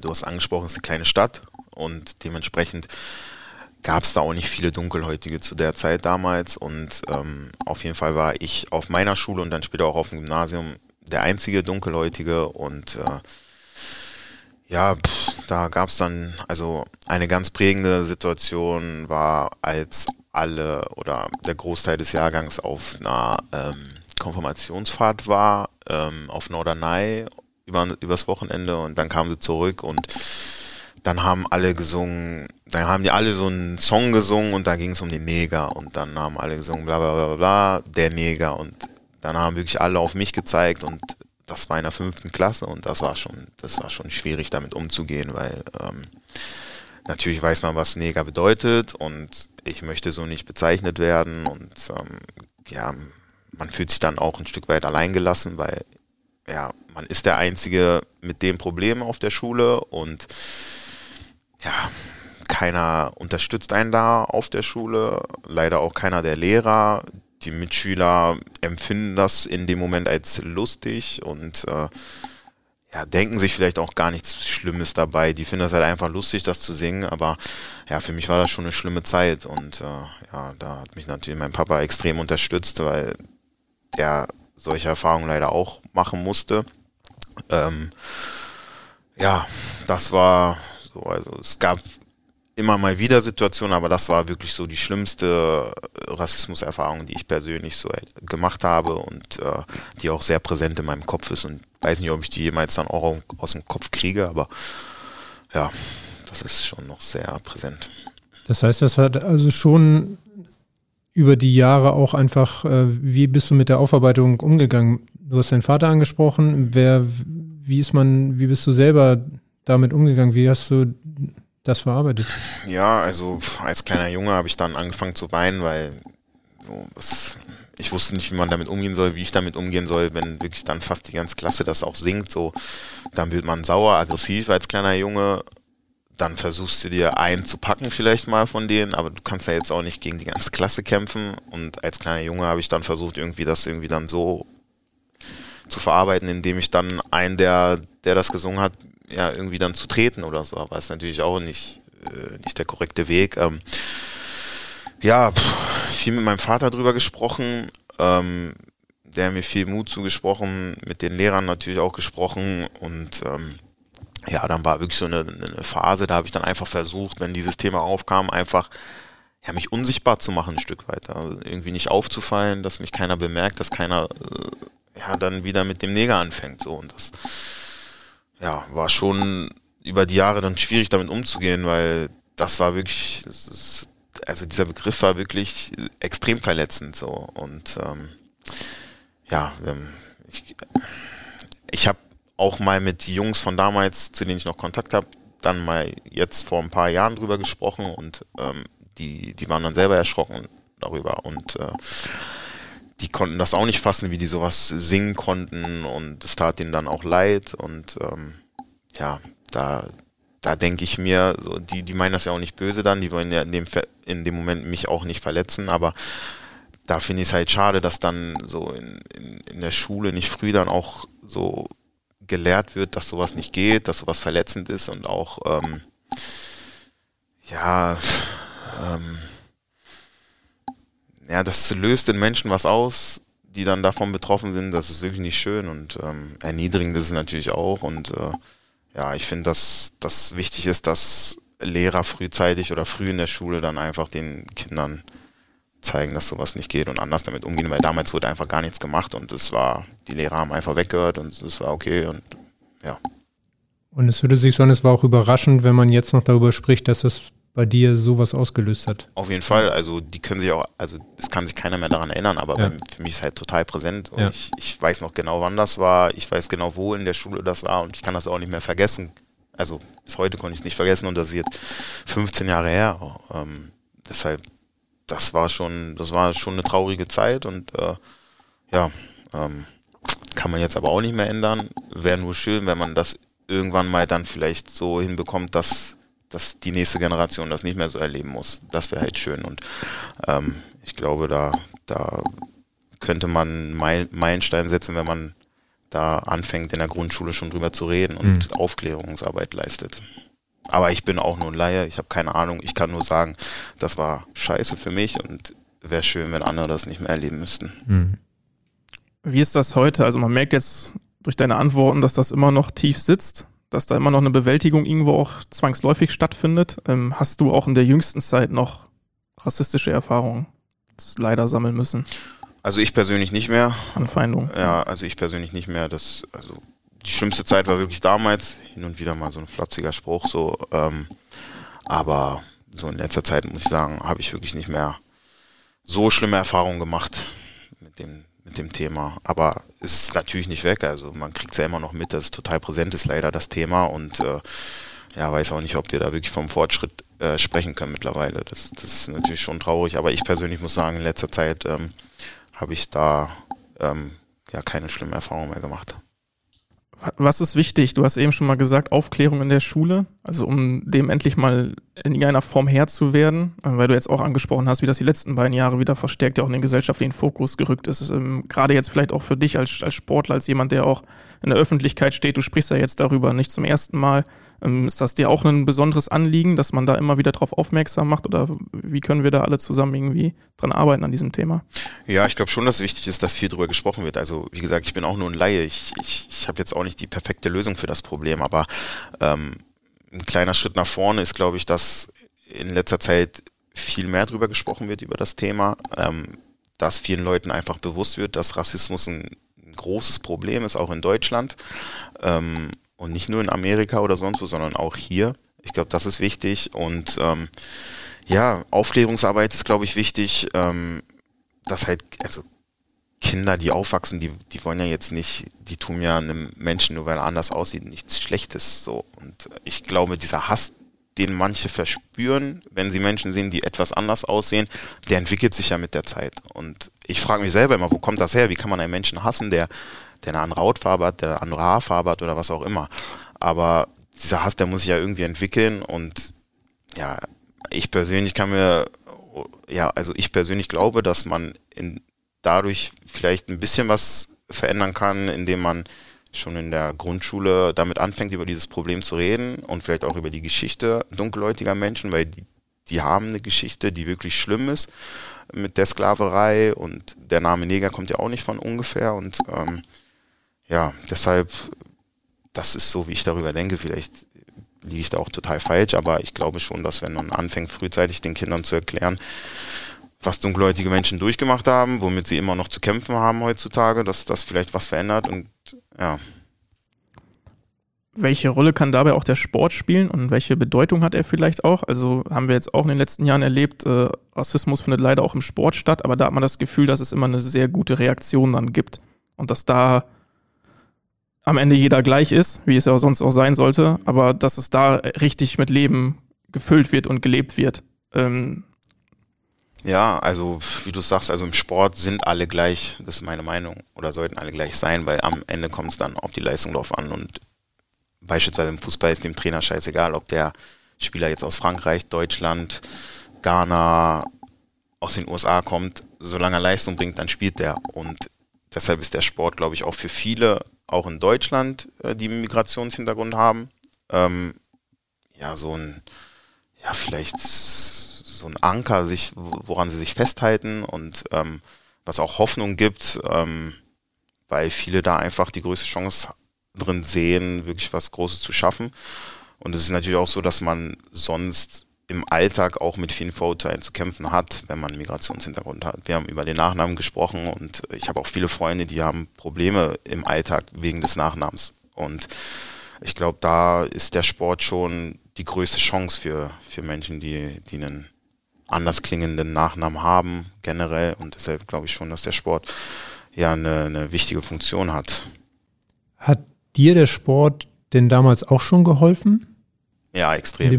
du hast angesprochen, es ist eine kleine Stadt und dementsprechend gab es da auch nicht viele Dunkelhäutige zu der Zeit damals und ähm, auf jeden Fall war ich auf meiner Schule und dann später auch auf dem Gymnasium der einzige Dunkelhäutige und äh, ja, pff, da gab es dann, also eine ganz prägende Situation war, als alle oder der Großteil des Jahrgangs auf einer ähm, Konfirmationsfahrt war, ähm, auf Norderney über, übers Wochenende und dann kamen sie zurück und dann haben alle gesungen, dann haben die alle so einen Song gesungen und da ging es um den Neger und dann haben alle gesungen, bla bla bla bla, der Neger und dann haben wirklich alle auf mich gezeigt und das war in der fünften Klasse und das war schon, das war schon schwierig damit umzugehen, weil ähm, natürlich weiß man, was Neger bedeutet und ich möchte so nicht bezeichnet werden und ähm, ja, man fühlt sich dann auch ein Stück weit alleingelassen, weil ja, man ist der Einzige mit dem Problem auf der Schule und ja, keiner unterstützt einen da auf der Schule, leider auch keiner der Lehrer, die Mitschüler empfinden das in dem Moment als lustig und äh, ja, denken sich vielleicht auch gar nichts Schlimmes dabei. Die finden das halt einfach lustig, das zu singen, aber ja, für mich war das schon eine schlimme Zeit und äh, ja, da hat mich natürlich mein Papa extrem unterstützt, weil der solche Erfahrungen leider auch machen musste. Ähm, ja, das war so, also es gab immer mal wieder Situationen, aber das war wirklich so die schlimmste äh, Rassismuserfahrung, die ich persönlich so äh, gemacht habe und äh, die auch sehr präsent in meinem Kopf ist und weiß nicht, ob ich die jemals dann auch aus dem Kopf kriege, aber ja, das ist schon noch sehr präsent. Das heißt, das hat also schon über die Jahre auch einfach, äh, wie bist du mit der Aufarbeitung umgegangen? Du hast deinen Vater angesprochen. Wer, wie ist man, wie bist du selber damit umgegangen? Wie hast du das verarbeitet? Ja, also als kleiner Junge habe ich dann angefangen zu weinen, weil so, es, ich wusste nicht, wie man damit umgehen soll, wie ich damit umgehen soll, wenn wirklich dann fast die ganze Klasse das auch singt. So, dann wird man sauer, aggressiv als kleiner Junge. Dann versuchst du dir einen zu packen vielleicht mal von denen, aber du kannst ja jetzt auch nicht gegen die ganze Klasse kämpfen. Und als kleiner Junge habe ich dann versucht, irgendwie das irgendwie dann so zu verarbeiten, indem ich dann einen, der, der das gesungen hat, ja, irgendwie dann zu treten oder so. Aber ist natürlich auch nicht, äh, nicht der korrekte Weg. Ähm, ja, pff, viel mit meinem Vater drüber gesprochen, ähm, der mir viel Mut zugesprochen, mit den Lehrern natürlich auch gesprochen und ähm, ja, dann war wirklich so eine, eine Phase, da habe ich dann einfach versucht, wenn dieses Thema aufkam, einfach ja, mich unsichtbar zu machen ein Stück weiter. Also irgendwie nicht aufzufallen, dass mich keiner bemerkt, dass keiner äh, ja dann wieder mit dem Neger anfängt. So und das ja, war schon über die Jahre dann schwierig damit umzugehen, weil das war wirklich, also dieser Begriff war wirklich extrem verletzend so und ähm, ja, ich, ich habe auch mal mit Jungs von damals, zu denen ich noch Kontakt habe, dann mal jetzt vor ein paar Jahren drüber gesprochen und ähm, die, die waren dann selber erschrocken darüber und äh, die konnten das auch nicht fassen, wie die sowas singen konnten und es tat ihnen dann auch leid und ähm, ja, da, da denke ich mir, so, die, die meinen das ja auch nicht böse dann, die wollen ja in dem, in dem Moment mich auch nicht verletzen, aber da finde ich es halt schade, dass dann so in, in, in der Schule nicht früh dann auch so gelehrt wird, dass sowas nicht geht, dass sowas verletzend ist und auch ähm, ja, ähm, ja, das löst den Menschen was aus, die dann davon betroffen sind. Das ist wirklich nicht schön und ähm, erniedrigend ist es natürlich auch. Und äh, ja, ich finde, dass das wichtig ist, dass Lehrer frühzeitig oder früh in der Schule dann einfach den Kindern zeigen, dass sowas nicht geht und anders damit umgehen, weil damals wurde einfach gar nichts gemacht und es war, die Lehrer haben einfach weggehört und es war okay und ja. Und es würde sich so an, es war auch überraschend, wenn man jetzt noch darüber spricht, dass das bei dir sowas ausgelöst hat. Auf jeden Fall, also die können sich auch, also es kann sich keiner mehr daran erinnern, aber ja. für mich ist halt total präsent und ja. ich, ich weiß noch genau, wann das war, ich weiß genau, wo in der Schule das war und ich kann das auch nicht mehr vergessen. Also bis heute konnte ich es nicht vergessen und das ist jetzt 15 Jahre her. Ähm, deshalb, das war schon, das war schon eine traurige Zeit und äh, ja, ähm, kann man jetzt aber auch nicht mehr ändern. Wäre nur schön, wenn man das irgendwann mal dann vielleicht so hinbekommt, dass dass die nächste Generation das nicht mehr so erleben muss. Das wäre halt schön. Und ähm, ich glaube, da, da könnte man Meilenstein setzen, wenn man da anfängt, in der Grundschule schon drüber zu reden und mhm. Aufklärungsarbeit leistet. Aber ich bin auch nur ein Laie, ich habe keine Ahnung. Ich kann nur sagen, das war scheiße für mich und wäre schön, wenn andere das nicht mehr erleben müssten. Mhm. Wie ist das heute? Also man merkt jetzt durch deine Antworten, dass das immer noch tief sitzt dass da immer noch eine Bewältigung irgendwo auch zwangsläufig stattfindet. Ähm, hast du auch in der jüngsten Zeit noch rassistische Erfahrungen leider sammeln müssen? Also ich persönlich nicht mehr. Anfeindung. Ja, also ich persönlich nicht mehr. Das, also die schlimmste Zeit war wirklich damals. Hin und wieder mal so ein flapsiger Spruch so. Ähm, aber so in letzter Zeit muss ich sagen, habe ich wirklich nicht mehr so schlimme Erfahrungen gemacht mit dem mit dem Thema. Aber ist natürlich nicht weg. Also man kriegt es ja immer noch mit, dass es total präsent ist, leider das Thema. Und äh, ja, weiß auch nicht, ob wir da wirklich vom Fortschritt äh, sprechen können mittlerweile. Das, das ist natürlich schon traurig. Aber ich persönlich muss sagen, in letzter Zeit ähm, habe ich da ähm, ja keine schlimme Erfahrung mehr gemacht. Was ist wichtig? Du hast eben schon mal gesagt, Aufklärung in der Schule, also um dem endlich mal in irgendeiner Form Herr zu werden, äh, weil du jetzt auch angesprochen hast, wie das die letzten beiden Jahre wieder verstärkt ja auch in den gesellschaftlichen Fokus gerückt ist. Ähm, gerade jetzt vielleicht auch für dich als, als Sportler, als jemand, der auch in der Öffentlichkeit steht, du sprichst ja jetzt darüber nicht zum ersten Mal. Ähm, ist das dir auch ein besonderes Anliegen, dass man da immer wieder drauf aufmerksam macht oder wie können wir da alle zusammen irgendwie dran arbeiten an diesem Thema? Ja, ich glaube schon, dass es wichtig ist, dass viel darüber gesprochen wird. Also wie gesagt, ich bin auch nur ein Laie. Ich, ich, ich habe jetzt auch nicht die perfekte Lösung für das Problem, aber ähm, ein kleiner Schritt nach vorne ist, glaube ich, dass in letzter Zeit viel mehr darüber gesprochen wird, über das Thema, ähm, dass vielen Leuten einfach bewusst wird, dass Rassismus ein, ein großes Problem ist, auch in Deutschland ähm, und nicht nur in Amerika oder sonst wo, sondern auch hier. Ich glaube, das ist wichtig und ähm, ja, Aufklärungsarbeit ist, glaube ich, wichtig, ähm, dass halt, also Kinder, die aufwachsen, die, die wollen ja jetzt nicht, die tun ja einem Menschen, nur weil er anders aussieht, nichts Schlechtes. So. Und ich glaube, dieser Hass, den manche verspüren, wenn sie Menschen sehen, die etwas anders aussehen, der entwickelt sich ja mit der Zeit. Und ich frage mich selber immer, wo kommt das her? Wie kann man einen Menschen hassen, der, der eine andere Hautfarbe hat, der eine andere Haarfarbe hat oder was auch immer? Aber dieser Hass, der muss sich ja irgendwie entwickeln und ja, ich persönlich kann mir, ja, also ich persönlich glaube, dass man in dadurch vielleicht ein bisschen was verändern kann, indem man schon in der Grundschule damit anfängt, über dieses Problem zu reden und vielleicht auch über die Geschichte dunkelhäutiger Menschen, weil die, die haben eine Geschichte, die wirklich schlimm ist mit der Sklaverei und der Name Neger kommt ja auch nicht von ungefähr und ähm, ja, deshalb, das ist so, wie ich darüber denke. Vielleicht liege ich da auch total falsch, aber ich glaube schon, dass wenn man anfängt, frühzeitig den Kindern zu erklären, was dunkelhäutige Menschen durchgemacht haben, womit sie immer noch zu kämpfen haben heutzutage, dass das vielleicht was verändert und ja. Welche Rolle kann dabei auch der Sport spielen und welche Bedeutung hat er vielleicht auch? Also haben wir jetzt auch in den letzten Jahren erlebt, äh, Rassismus findet leider auch im Sport statt, aber da hat man das Gefühl, dass es immer eine sehr gute Reaktion dann gibt und dass da am Ende jeder gleich ist, wie es ja sonst auch sein sollte, aber dass es da richtig mit Leben gefüllt wird und gelebt wird. Ähm, ja, also wie du sagst, also im Sport sind alle gleich, das ist meine Meinung, oder sollten alle gleich sein, weil am Ende kommt es dann auf die Leistung drauf an und beispielsweise im Fußball ist dem Trainer scheißegal, ob der Spieler jetzt aus Frankreich, Deutschland, Ghana, aus den USA kommt, solange er Leistung bringt, dann spielt der. Und deshalb ist der Sport, glaube ich, auch für viele, auch in Deutschland, äh, die einen Migrationshintergrund haben, ähm, ja, so ein, ja, vielleicht so ein Anker, sich, woran sie sich festhalten und ähm, was auch Hoffnung gibt, ähm, weil viele da einfach die größte Chance drin sehen, wirklich was Großes zu schaffen. Und es ist natürlich auch so, dass man sonst im Alltag auch mit vielen Vorurteilen zu kämpfen hat, wenn man einen Migrationshintergrund hat. Wir haben über den Nachnamen gesprochen und ich habe auch viele Freunde, die haben Probleme im Alltag wegen des Nachnamens. Und ich glaube, da ist der Sport schon die größte Chance für, für Menschen, die, die einen anders klingenden Nachnamen haben, generell. Und deshalb glaube ich schon, dass der Sport ja eine, eine wichtige Funktion hat. Hat dir der Sport denn damals auch schon geholfen? Ja, extrem.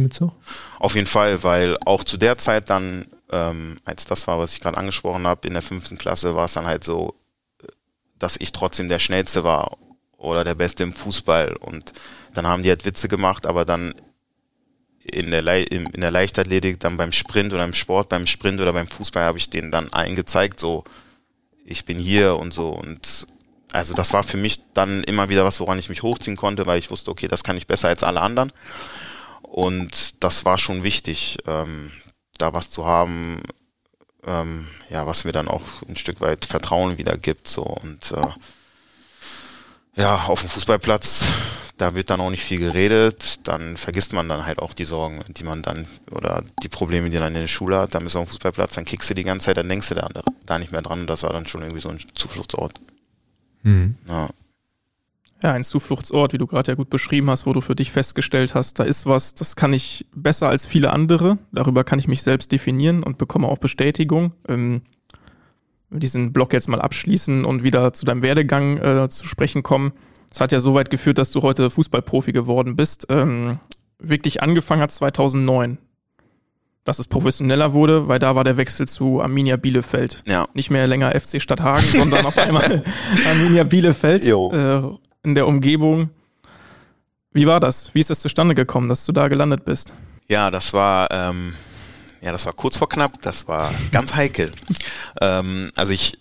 Auf jeden Fall, weil auch zu der Zeit dann, ähm, als das war, was ich gerade angesprochen habe, in der fünften Klasse war es dann halt so, dass ich trotzdem der Schnellste war oder der Beste im Fußball. Und dann haben die halt Witze gemacht, aber dann in der, in der Leichtathletik, dann beim Sprint oder im Sport, beim Sprint oder beim Fußball habe ich denen dann allen gezeigt, so, ich bin hier und so. Und also das war für mich dann immer wieder was, woran ich mich hochziehen konnte, weil ich wusste, okay, das kann ich besser als alle anderen. Und das war schon wichtig, ähm, da was zu haben, ähm, ja, was mir dann auch ein Stück weit Vertrauen wieder gibt. So. Und äh, ja, auf dem Fußballplatz, da wird dann auch nicht viel geredet, dann vergisst man dann halt auch die Sorgen, die man dann, oder die Probleme, die man in der Schule hat, dann bist du auf dem Fußballplatz, dann kickst du die ganze Zeit, dann denkst du da, da nicht mehr dran. Und das war dann schon irgendwie so ein Zufluchtsort. Mhm. Ja. Ja, ein Zufluchtsort, wie du gerade ja gut beschrieben hast, wo du für dich festgestellt hast, da ist was, das kann ich besser als viele andere. Darüber kann ich mich selbst definieren und bekomme auch Bestätigung. Ähm, diesen Blog jetzt mal abschließen und wieder zu deinem Werdegang äh, zu sprechen kommen. Das hat ja so weit geführt, dass du heute Fußballprofi geworden bist. Ähm, wirklich angefangen hat 2009 dass es professioneller wurde, weil da war der Wechsel zu Arminia Bielefeld. Ja. Nicht mehr länger FC Stadthagen, sondern auf einmal Arminia Bielefeld äh, in der Umgebung. Wie war das? Wie ist es zustande gekommen, dass du da gelandet bist? Ja, das war, ähm, ja, das war kurz vor knapp, das war ganz heikel. ähm, also ich,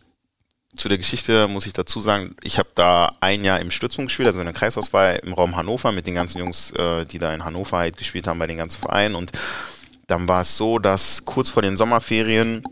zu der Geschichte muss ich dazu sagen, ich habe da ein Jahr im Stützpunkt gespielt, also in der Kreisauswahl im Raum Hannover mit den ganzen Jungs, äh, die da in Hannover halt gespielt haben bei den ganzen Vereinen und dann war es so, dass kurz vor den Sommerferien,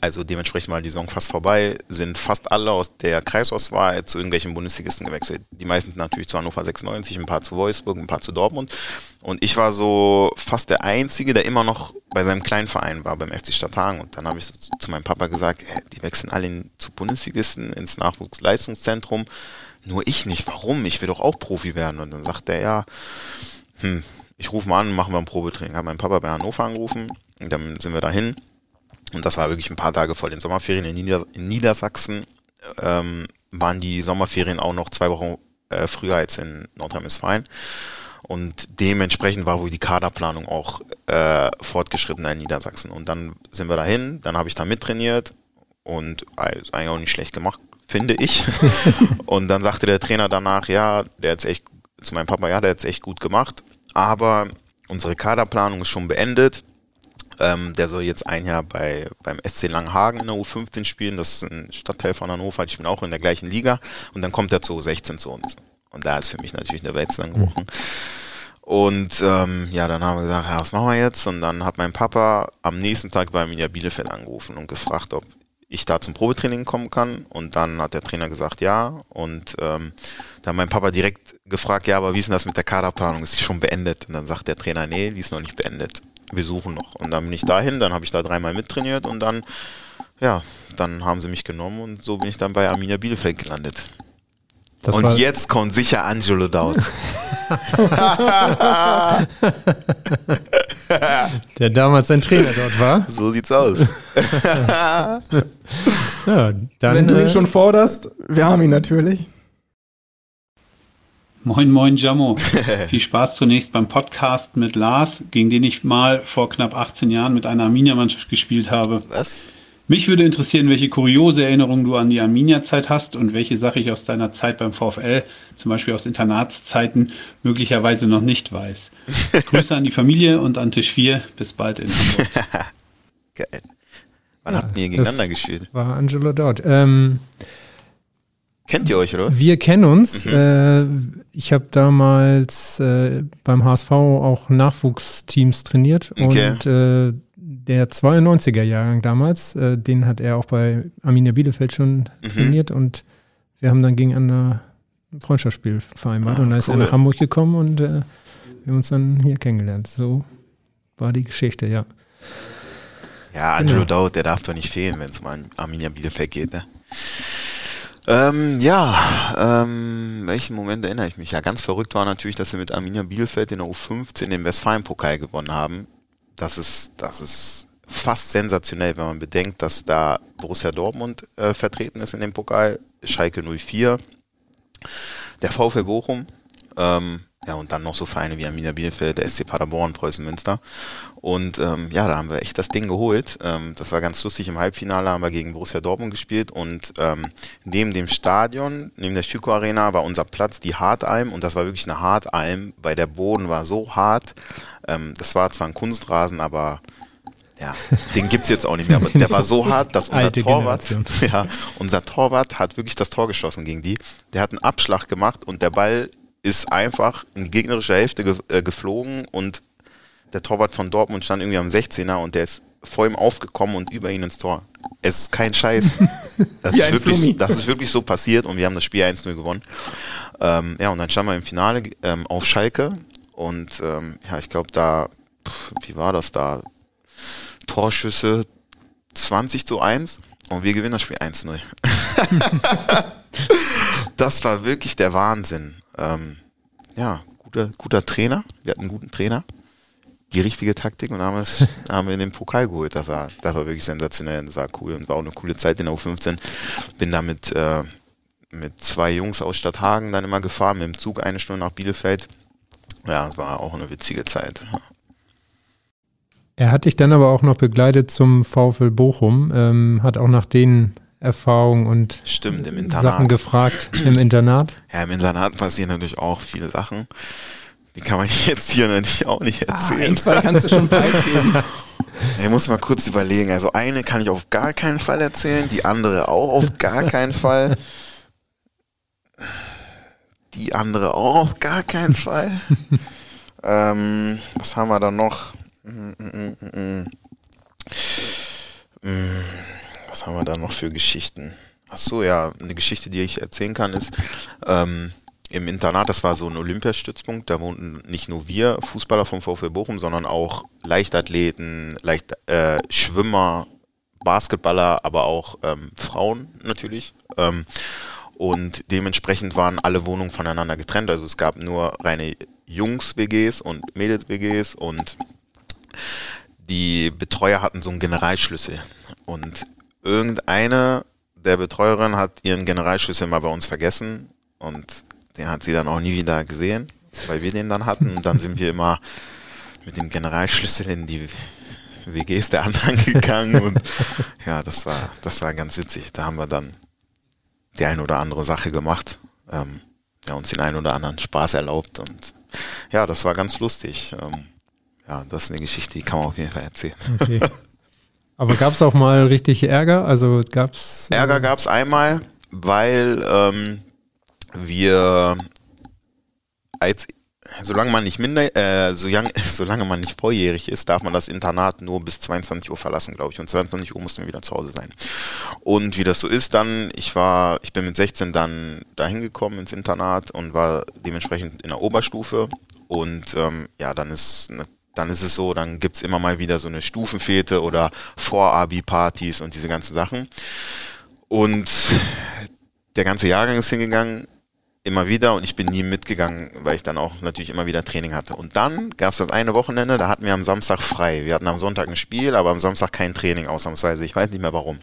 also dementsprechend mal die Saison fast vorbei, sind fast alle aus der Kreisauswahl zu irgendwelchen Bundesligisten gewechselt. Die meisten natürlich zu Hannover 96, ein paar zu Wolfsburg, ein paar zu Dortmund. Und ich war so fast der Einzige, der immer noch bei seinem kleinen Verein war, beim FC Stadthagen. Und dann habe ich zu meinem Papa gesagt, die wechseln alle in, zu Bundesligisten, ins Nachwuchsleistungszentrum. Nur ich nicht. Warum? Ich will doch auch Profi werden. Und dann sagt er, ja, hm, ich rufe mal an, machen wir ein Probetraining. Habe meinen Papa bei Hannover angerufen und dann sind wir dahin. Und das war wirklich ein paar Tage vor den Sommerferien in, Nieder in Niedersachsen. Ähm, waren die Sommerferien auch noch zwei Wochen äh, früher als in Nordrhein-Westfalen. Und dementsprechend war wohl die Kaderplanung auch äh, fortgeschrittener in Niedersachsen. Und dann sind wir dahin, dann habe ich da mittrainiert und also eigentlich auch nicht schlecht gemacht, finde ich. und dann sagte der Trainer danach, ja, der hat echt, zu meinem Papa, ja, der hat es echt gut gemacht aber unsere Kaderplanung ist schon beendet. Ähm, der soll jetzt ein Jahr bei, beim SC Langhagen in der U15 spielen. Das ist ein Stadtteil von Hannover. Ich bin auch in der gleichen Liga. Und dann kommt er zu U16 zu uns. Und da ist für mich natürlich der Welt zusammengebrochen. Und ähm, ja, dann haben wir gesagt, ja, was machen wir jetzt? Und dann hat mein Papa am nächsten Tag bei Arminia Bielefeld angerufen und gefragt, ob ich da zum Probetraining kommen kann. Und dann hat der Trainer gesagt, ja. Und ähm, dann hat mein Papa direkt gefragt, ja, aber wie ist denn das mit der Kaderplanung? Ist die schon beendet? Und dann sagt der Trainer, nee, die ist noch nicht beendet. Wir suchen noch. Und dann bin ich dahin, dann habe ich da dreimal mittrainiert und dann, ja, dann haben sie mich genommen und so bin ich dann bei Arminia Bielefeld gelandet. Das und jetzt kommt sicher Angelo Daut. der damals sein Trainer dort war. so sieht's aus. Ja, dann, Wenn du ihn äh, schon forderst, wir haben ihn natürlich. Moin, moin, Jammo. Viel Spaß zunächst beim Podcast mit Lars, gegen den ich mal vor knapp 18 Jahren mit einer Arminia-Mannschaft gespielt habe. Was? Mich würde interessieren, welche kuriose Erinnerungen du an die Arminia-Zeit hast und welche Sache ich aus deiner Zeit beim VfL, zum Beispiel aus Internatszeiten, möglicherweise noch nicht weiß. Grüße an die Familie und an Tisch 4. Bis bald in Hamburg. Geil. Wann Ja, habt ihr gegeneinander gespielt? war Angelo Dort. Ähm, Kennt ihr euch, oder? wir kennen uns. Mhm. Äh, ich habe damals äh, beim HSV auch Nachwuchsteams trainiert Okay. und äh, der 92er Jahrgang damals, den hat er auch bei Arminia Bielefeld schon Mhm. trainiert und wir haben dann gegeneinander ein Freundschaftsspiel vereinbart Ah, und da ist er cool. nach Hamburg gekommen und wir haben uns dann hier kennengelernt. So war die Geschichte, ja. Ja, Angelo Genau. Daut, der darf doch nicht fehlen, wenn es um Ar- Arminia Bielefeld geht, ne? Ähm, ja, ähm, welchen Moment erinnere ich mich? Ja, ganz verrückt war natürlich, dass wir mit Arminia Bielefeld in der U15 den Westfalen-Pokal gewonnen haben. Das ist, das ist fast sensationell, wenn man bedenkt, dass da Borussia Dortmund äh, vertreten ist in dem Pokal, Schalke 04, der VfL Bochum, ähm, ja, und dann noch so Vereine wie Arminia Bielefeld, der SC Paderborn, Preußen Münster. Und ähm, ja, da haben wir echt das Ding geholt. Ähm, das war ganz lustig. Im Halbfinale haben wir gegen Borussia Dortmund gespielt und ähm, neben dem Stadion, neben der Schüko Arena war unser Platz die Hartalm und das war wirklich eine Hartalm, weil der Boden war so hart. Ähm, das war zwar ein Kunstrasen, aber ja, den gibt's jetzt auch nicht mehr. Aber der war so hart, dass unser Torwart, Generation. ja, unser Torwart hat wirklich das Tor geschossen gegen die. Der hat einen Abschlag gemacht und der Ball ist einfach in die gegnerische Hälfte ge äh, geflogen und der Torwart von Dortmund stand irgendwie am 16er und der ist vor ihm aufgekommen und über ihn ins Tor. Es ist kein Scheiß. Das, ist wirklich, das ist wirklich so passiert und wir haben das Spiel 1-0 gewonnen. Ähm, ja, und dann standen wir im Finale ähm, auf Schalke und ähm, ja, ich glaube da, pff, wie war das da? Torschüsse 20 zu 1 und wir gewinnen das Spiel 1-0. das war wirklich der Wahnsinn. Ähm, ja, guter, guter Trainer. Wir hatten einen guten Trainer. Die richtige Taktik und haben, es, haben wir den Pokal geholt. Das war, das war wirklich sensationell. Das war cool und war auch eine coole Zeit in der U15. Bin da mit, äh, mit zwei Jungs aus Stadthagen dann immer gefahren, mit dem Zug eine Stunde nach Bielefeld. Ja, es war auch eine witzige Zeit. Er hat dich dann aber auch noch begleitet zum VfL Bochum, ähm, hat auch nach den Erfahrungen und Stimmt, im Sachen gefragt im Internat. Ja, im Internat passieren natürlich auch viele Sachen. Die kann man jetzt hier natürlich auch nicht Ah, erzählen. ein, zwei kannst du schon preisgeben. Ich muss mal kurz überlegen. Also eine kann ich auf gar keinen Fall erzählen, die andere auch auf gar keinen Fall. Die andere auch auf gar keinen Fall. ähm, was haben wir da noch? Mm, mm. Mm, Was haben wir da noch für Geschichten? Ach so, ja, eine Geschichte, die ich erzählen kann, ist ähm, im Internat, das war so ein Olympiastützpunkt, da wohnten nicht nur wir Fußballer vom VfL Bochum, sondern auch Leichtathleten, Leicht, äh, Schwimmer, Basketballer, aber auch ähm, Frauen natürlich. Ähm, und dementsprechend waren alle Wohnungen voneinander getrennt. Also es gab nur reine Jungs-WGs und Mädels-WGs und die Betreuer hatten so einen Generalschlüssel. Und irgendeine der Betreuerinnen hat ihren Generalschlüssel mal bei uns vergessen und den hat sie dann auch nie wieder gesehen, weil wir den dann hatten. Und dann sind wir immer mit dem Generalschlüssel in die WGs der anderen gegangen und ja, das war, das war ganz witzig. Da haben wir dann die ein oder andere Sache gemacht, ähm, ja, uns den einen oder anderen Spaß erlaubt und ja, das war ganz lustig. Ähm, ja, das ist eine Geschichte, die kann man auf jeden Fall erzählen. Okay. Aber gab es auch mal richtig Ärger? Also gab es. Ärger gab es einmal, weil ähm, wir als solange man nicht minder, äh, solange, solange man nicht volljährig ist, darf man das Internat nur bis 22 Uhr verlassen, glaube ich. Und 22 Uhr mussten wir wieder zu Hause sein. Und wie das so ist, dann, ich war, ich bin mit 16 dann dahin gekommen ins Internat und war dementsprechend in der Oberstufe. Und ähm, ja, dann ist dann ist es so, dann gibt es immer mal wieder so eine Stufenfete oder Vor-Abi-Partys und diese ganzen Sachen. Und der ganze Jahrgang ist hingegangen, immer wieder und ich bin nie mitgegangen, weil ich dann auch natürlich immer wieder Training hatte. Und dann gab es das eine Wochenende, da hatten wir am Samstag frei. Wir hatten am Sonntag ein Spiel, aber am Samstag kein Training ausnahmsweise. Ich weiß nicht mehr warum.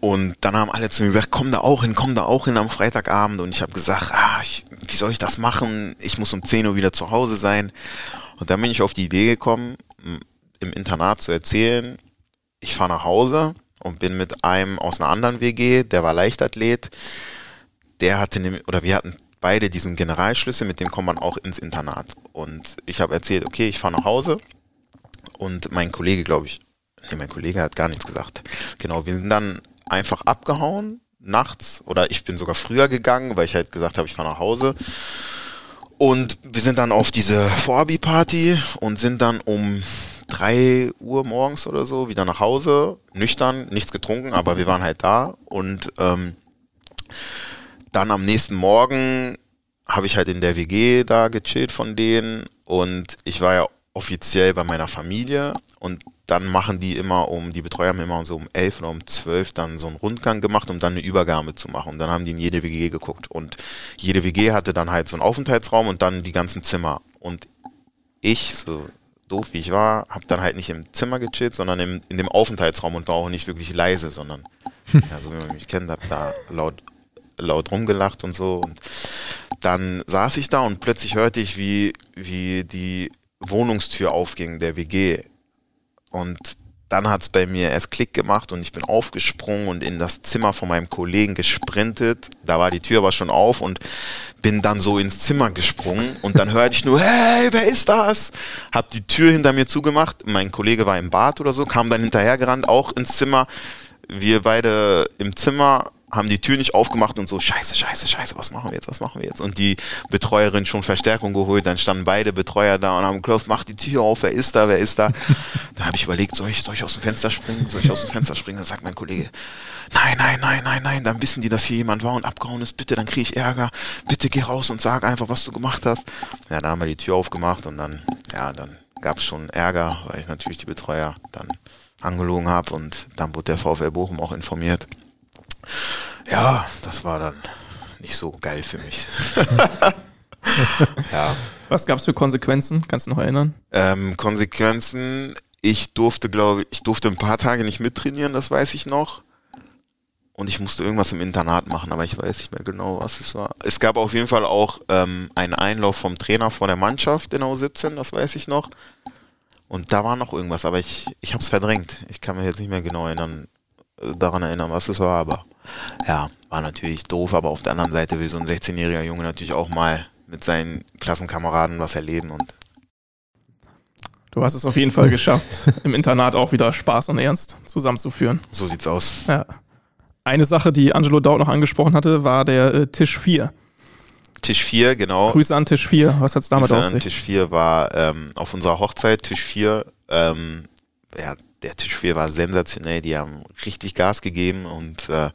Und dann haben alle zu mir gesagt, komm da auch hin, komm da auch hin am Freitagabend. Und ich habe gesagt, ah, ich, wie soll ich das machen? Ich muss um 10 Uhr wieder zu Hause sein. Und dann bin ich auf die Idee gekommen, im Internat zu erzählen, ich fahre nach Hause und bin mit einem aus einer anderen WG, der war Leichtathlet, der hatte, oder wir hatten beide diesen Generalschlüssel, mit dem kommt man auch ins Internat. Und ich habe erzählt, okay, ich fahre nach Hause und mein Kollege, glaube ich, nee, mein Kollege hat gar nichts gesagt. Genau, wir sind dann einfach abgehauen, nachts, oder ich bin sogar früher gegangen, weil ich halt gesagt habe, ich fahre nach Hause. Und wir sind dann auf diese Vorabi-Party und sind dann um drei Uhr morgens oder so wieder nach Hause, nüchtern, nichts getrunken, aber wir waren halt da und ähm, dann am nächsten Morgen habe ich halt in der WG da gechillt von denen und ich war ja offiziell bei meiner Familie und dann machen die immer um, die Betreuer haben immer so um elf oder um zwölf dann so einen Rundgang gemacht, um dann eine Übergabe zu machen. Und dann haben die in jede WG geguckt. Und jede WG hatte dann halt so einen Aufenthaltsraum und dann die ganzen Zimmer. Und ich, so doof wie ich war, habe dann halt nicht im Zimmer gechillt, sondern im, in dem Aufenthaltsraum und war auch nicht wirklich leise, sondern, ja, so wie man mich kennt, habe da laut, laut rumgelacht und so. Und dann saß ich da und plötzlich hörte ich, wie, wie die Wohnungstür aufging, der WG. Und dann hat es bei mir erst Klick gemacht und ich bin aufgesprungen und in das Zimmer von meinem Kollegen gesprintet. Da war die Tür aber schon auf und bin dann so ins Zimmer gesprungen und dann hörte ich nur, hey, wer ist das? Hab die Tür hinter mir zugemacht. Mein Kollege war im Bad oder so, kam dann hinterhergerannt, auch ins Zimmer. Wir beide im Zimmer haben die Tür nicht aufgemacht und so, scheiße, scheiße, scheiße, was machen wir jetzt, was machen wir jetzt? Und die Betreuerin schon Verstärkung geholt, dann standen beide Betreuer da und haben geklopft, mach die Tür auf, wer ist da, wer ist da? da habe ich überlegt, soll ich, soll ich aus dem Fenster springen, soll ich aus dem Fenster springen? Dann sagt mein Kollege, nein, nein, nein, nein, nein, dann wissen die, dass hier jemand war und abgehauen ist, bitte, dann kriege ich Ärger, bitte geh raus und sag einfach, was du gemacht hast. Ja, da haben wir die Tür aufgemacht und dann, ja, dann gab es schon Ärger, weil ich natürlich die Betreuer dann angelogen habe und dann wurde der VfL Bochum auch informiert. Ja, das war dann nicht so geil für mich. ja. Was gab es für Konsequenzen? Kannst du noch erinnern? Ähm, Konsequenzen, ich durfte, glaube ich, durfte ein paar Tage nicht mittrainieren, das weiß ich noch. Und ich musste irgendwas im Internat machen, aber ich weiß nicht mehr genau, was es war. Es gab auf jeden Fall auch ähm, einen Einlauf vom Trainer vor der Mannschaft in U17, das weiß ich noch. Und da war noch irgendwas, aber ich, ich habe es verdrängt. Ich kann mich jetzt nicht mehr genau erinnern, äh, daran erinnern, was es war, aber ja, war natürlich doof, aber auf der anderen Seite will so ein 16-jähriger Junge natürlich auch mal mit seinen Klassenkameraden was erleben und Du hast es auf jeden Fall geschafft, im Internat auch wieder Spaß und Ernst zusammenzuführen. So sieht's aus. Ja. Eine Sache, die Angelo Daut noch angesprochen hatte, war der äh, Tisch 4. Tisch 4, genau. Grüße an Tisch 4. Was hat's damit Grüße auf sich? An Tisch 4 war ähm, auf unserer Hochzeit, Tisch 4, ähm, ja, der Tisch 4 war sensationell, die haben richtig Gas gegeben und äh,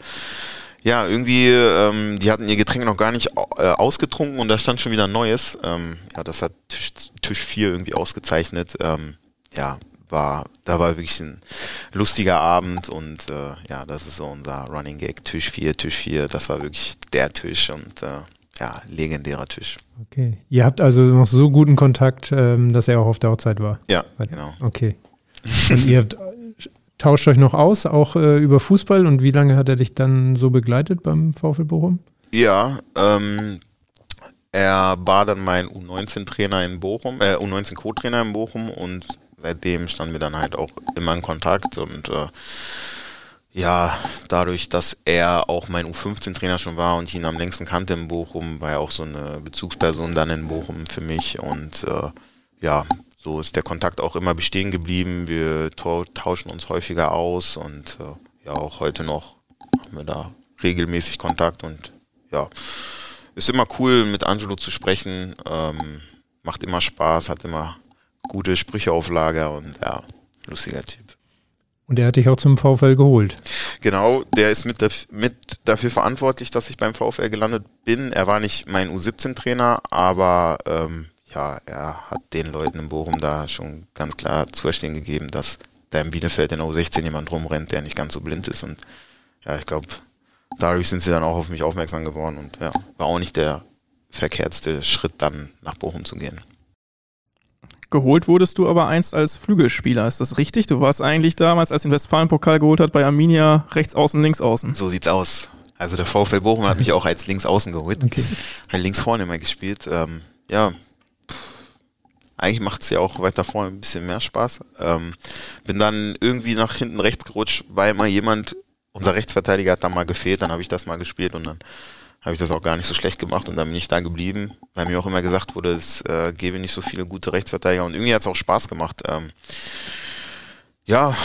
ja, irgendwie, ähm, die hatten ihr Getränk noch gar nicht äh, ausgetrunken und da stand schon wieder ein neues. Ähm, ja, das hat Tisch, Tisch 4 irgendwie ausgezeichnet. Ähm, ja, war, da war wirklich ein lustiger Abend und äh, ja, das ist so unser Running Gag. Tisch 4, Tisch 4, das war wirklich der Tisch und äh, ja, legendärer Tisch. Okay. Ihr habt also noch so guten Kontakt, ähm, dass er auch auf der Hochzeit war? Ja, genau. Okay. Und ihr tauscht euch noch aus, auch äh, über Fußball. Und wie lange hat er dich dann so begleitet beim VfL Bochum? Ja, ähm, er war dann mein U19-Trainer in Bochum, äh, U19-Co-Trainer in Bochum und seitdem standen wir dann halt auch immer in Kontakt und äh, ja, dadurch, dass er auch mein U15-Trainer schon war und ich ihn am längsten kannte in Bochum, war er auch so eine Bezugsperson dann in Bochum für mich und äh, ja, so ist der Kontakt auch immer bestehen geblieben. Wir tauschen uns häufiger aus und äh, ja, auch heute noch haben wir da regelmäßig Kontakt und ja, ist immer cool, mit Angelo zu sprechen. Ähm, macht immer Spaß, hat immer gute Sprüche auf Lager und ja, lustiger Typ. Und er hat dich auch zum VfL geholt. Genau, der ist mit, mit dafür verantwortlich, dass ich beim VfL gelandet bin. Er war nicht mein U17-Trainer, aber ähm, ja, er hat den Leuten in Bochum da schon ganz klar zu verstehen gegeben, dass da in Bielefeld in der U16 jemand rumrennt, der nicht ganz so blind ist. Und ja, ich glaube, dadurch sind sie dann auch auf mich aufmerksam geworden und ja, war auch nicht der verkehrtste Schritt, dann nach Bochum zu gehen. Geholt wurdest du aber einst als Flügelspieler, ist das richtig? Du warst eigentlich damals, als den Westfalen-Pokal geholt hat, bei Arminia rechts außen, links außen. So sieht's aus. Also der VfL Bochum hat mich auch als links außen geholt. Okay. Links vorne immer gespielt. Ähm, ja, eigentlich macht es ja auch weiter vorne ein bisschen mehr Spaß. Ähm, bin dann irgendwie nach hinten rechts gerutscht, weil mal jemand, unser Rechtsverteidiger hat da mal gefehlt, dann habe ich das mal gespielt und dann habe ich das auch gar nicht so schlecht gemacht und dann bin ich da geblieben, weil mir auch immer gesagt wurde, es äh, gäbe nicht so viele gute Rechtsverteidiger und irgendwie hat es auch Spaß gemacht. Ähm, ja,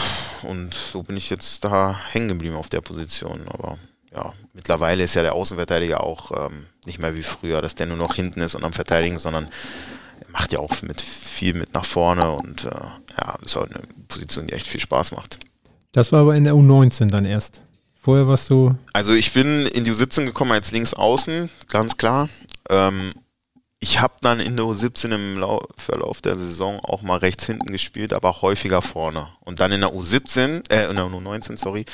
und so bin ich jetzt da hängen geblieben auf der Position. Aber ja, mittlerweile ist ja der Außenverteidiger auch ähm, nicht mehr wie früher, dass der nur noch hinten ist und am Verteidigen, sondern er macht ja auch mit viel mit nach vorne und äh, ja, ist auch eine Position, die echt viel Spaß macht. Das war aber in der U19 dann erst. Vorher warst du. Also ich bin in die U17 gekommen als Linksaußen, ganz klar. Ähm, ich habe dann in der U17 im Lau Verlauf der Saison auch mal rechts hinten gespielt, aber häufiger vorne. Und dann in der U17, äh, in der U19, sorry,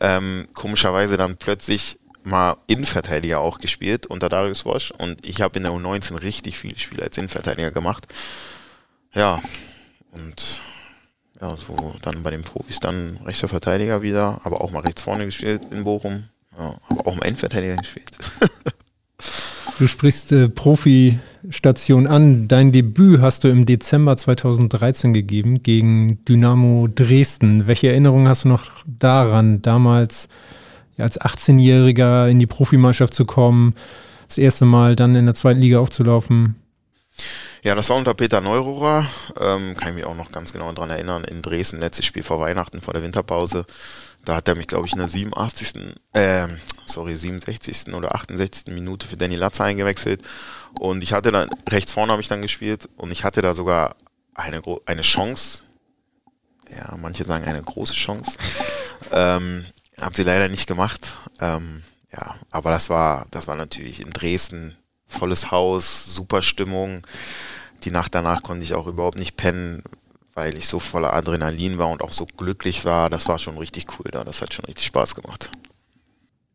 ähm, komischerweise dann plötzlich mal Innenverteidiger auch gespielt unter Darius Wosch. Und ich habe in der U19 richtig viele Spiele als Innenverteidiger gemacht. Ja, und ja, so dann bei den Profis dann rechter Verteidiger wieder, aber auch mal rechts vorne gespielt in Bochum. Ja, aber auch mal Endverteidiger gespielt. du sprichst äh, Profi-Station an. Dein Debüt hast du im Dezember 2013 gegeben gegen Dynamo Dresden. Welche Erinnerungen hast du noch daran, damals als 18-Jähriger in die Profimannschaft zu kommen, das erste Mal dann in der zweiten Liga aufzulaufen? Ja, das war unter Peter Neururer. Ähm, kann ich mich auch noch ganz genau daran erinnern. In Dresden, letztes Spiel vor Weihnachten, vor der Winterpause. Da hat er mich, glaube ich, in der 87. Äh, sorry, 67. oder 68. Minute für Danny Latzer eingewechselt. Und ich hatte dann, rechts vorne habe ich dann gespielt und ich hatte da sogar eine, eine Chance. Ja, manche sagen eine große Chance. ähm, hab sie leider nicht gemacht. Ähm, ja, aber das war, das war natürlich in Dresden volles Haus, super Stimmung. Die Nacht danach konnte ich auch überhaupt nicht pennen, weil ich so voller Adrenalin war und auch so glücklich war. Das war schon richtig cool da. Das hat schon richtig Spaß gemacht.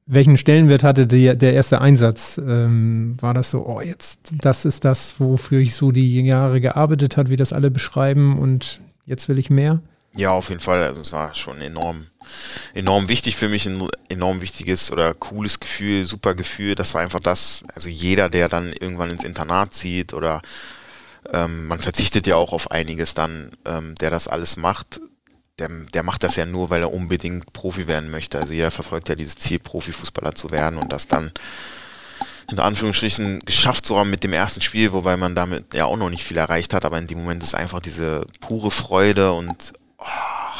Welchen Stellenwert hatte die, der erste Einsatz? Ähm, war das so, oh, jetzt, das ist das, wofür ich so die Jahre gearbeitet habe, wie das alle beschreiben und jetzt will ich mehr? Ja, auf jeden Fall. Also es war schon enorm, enorm wichtig für mich, ein enorm wichtiges oder cooles Gefühl, super Gefühl. Das war einfach das, also jeder, der dann irgendwann ins Internat zieht oder ähm, man verzichtet ja auch auf einiges dann, ähm, der das alles macht, der, der macht das ja nur, weil er unbedingt Profi werden möchte. Also jeder verfolgt ja dieses Ziel, Profifußballer zu werden und das dann in Anführungsstrichen geschafft zu haben mit dem ersten Spiel, wobei man damit ja auch noch nicht viel erreicht hat, aber in dem Moment ist einfach diese pure Freude und oh,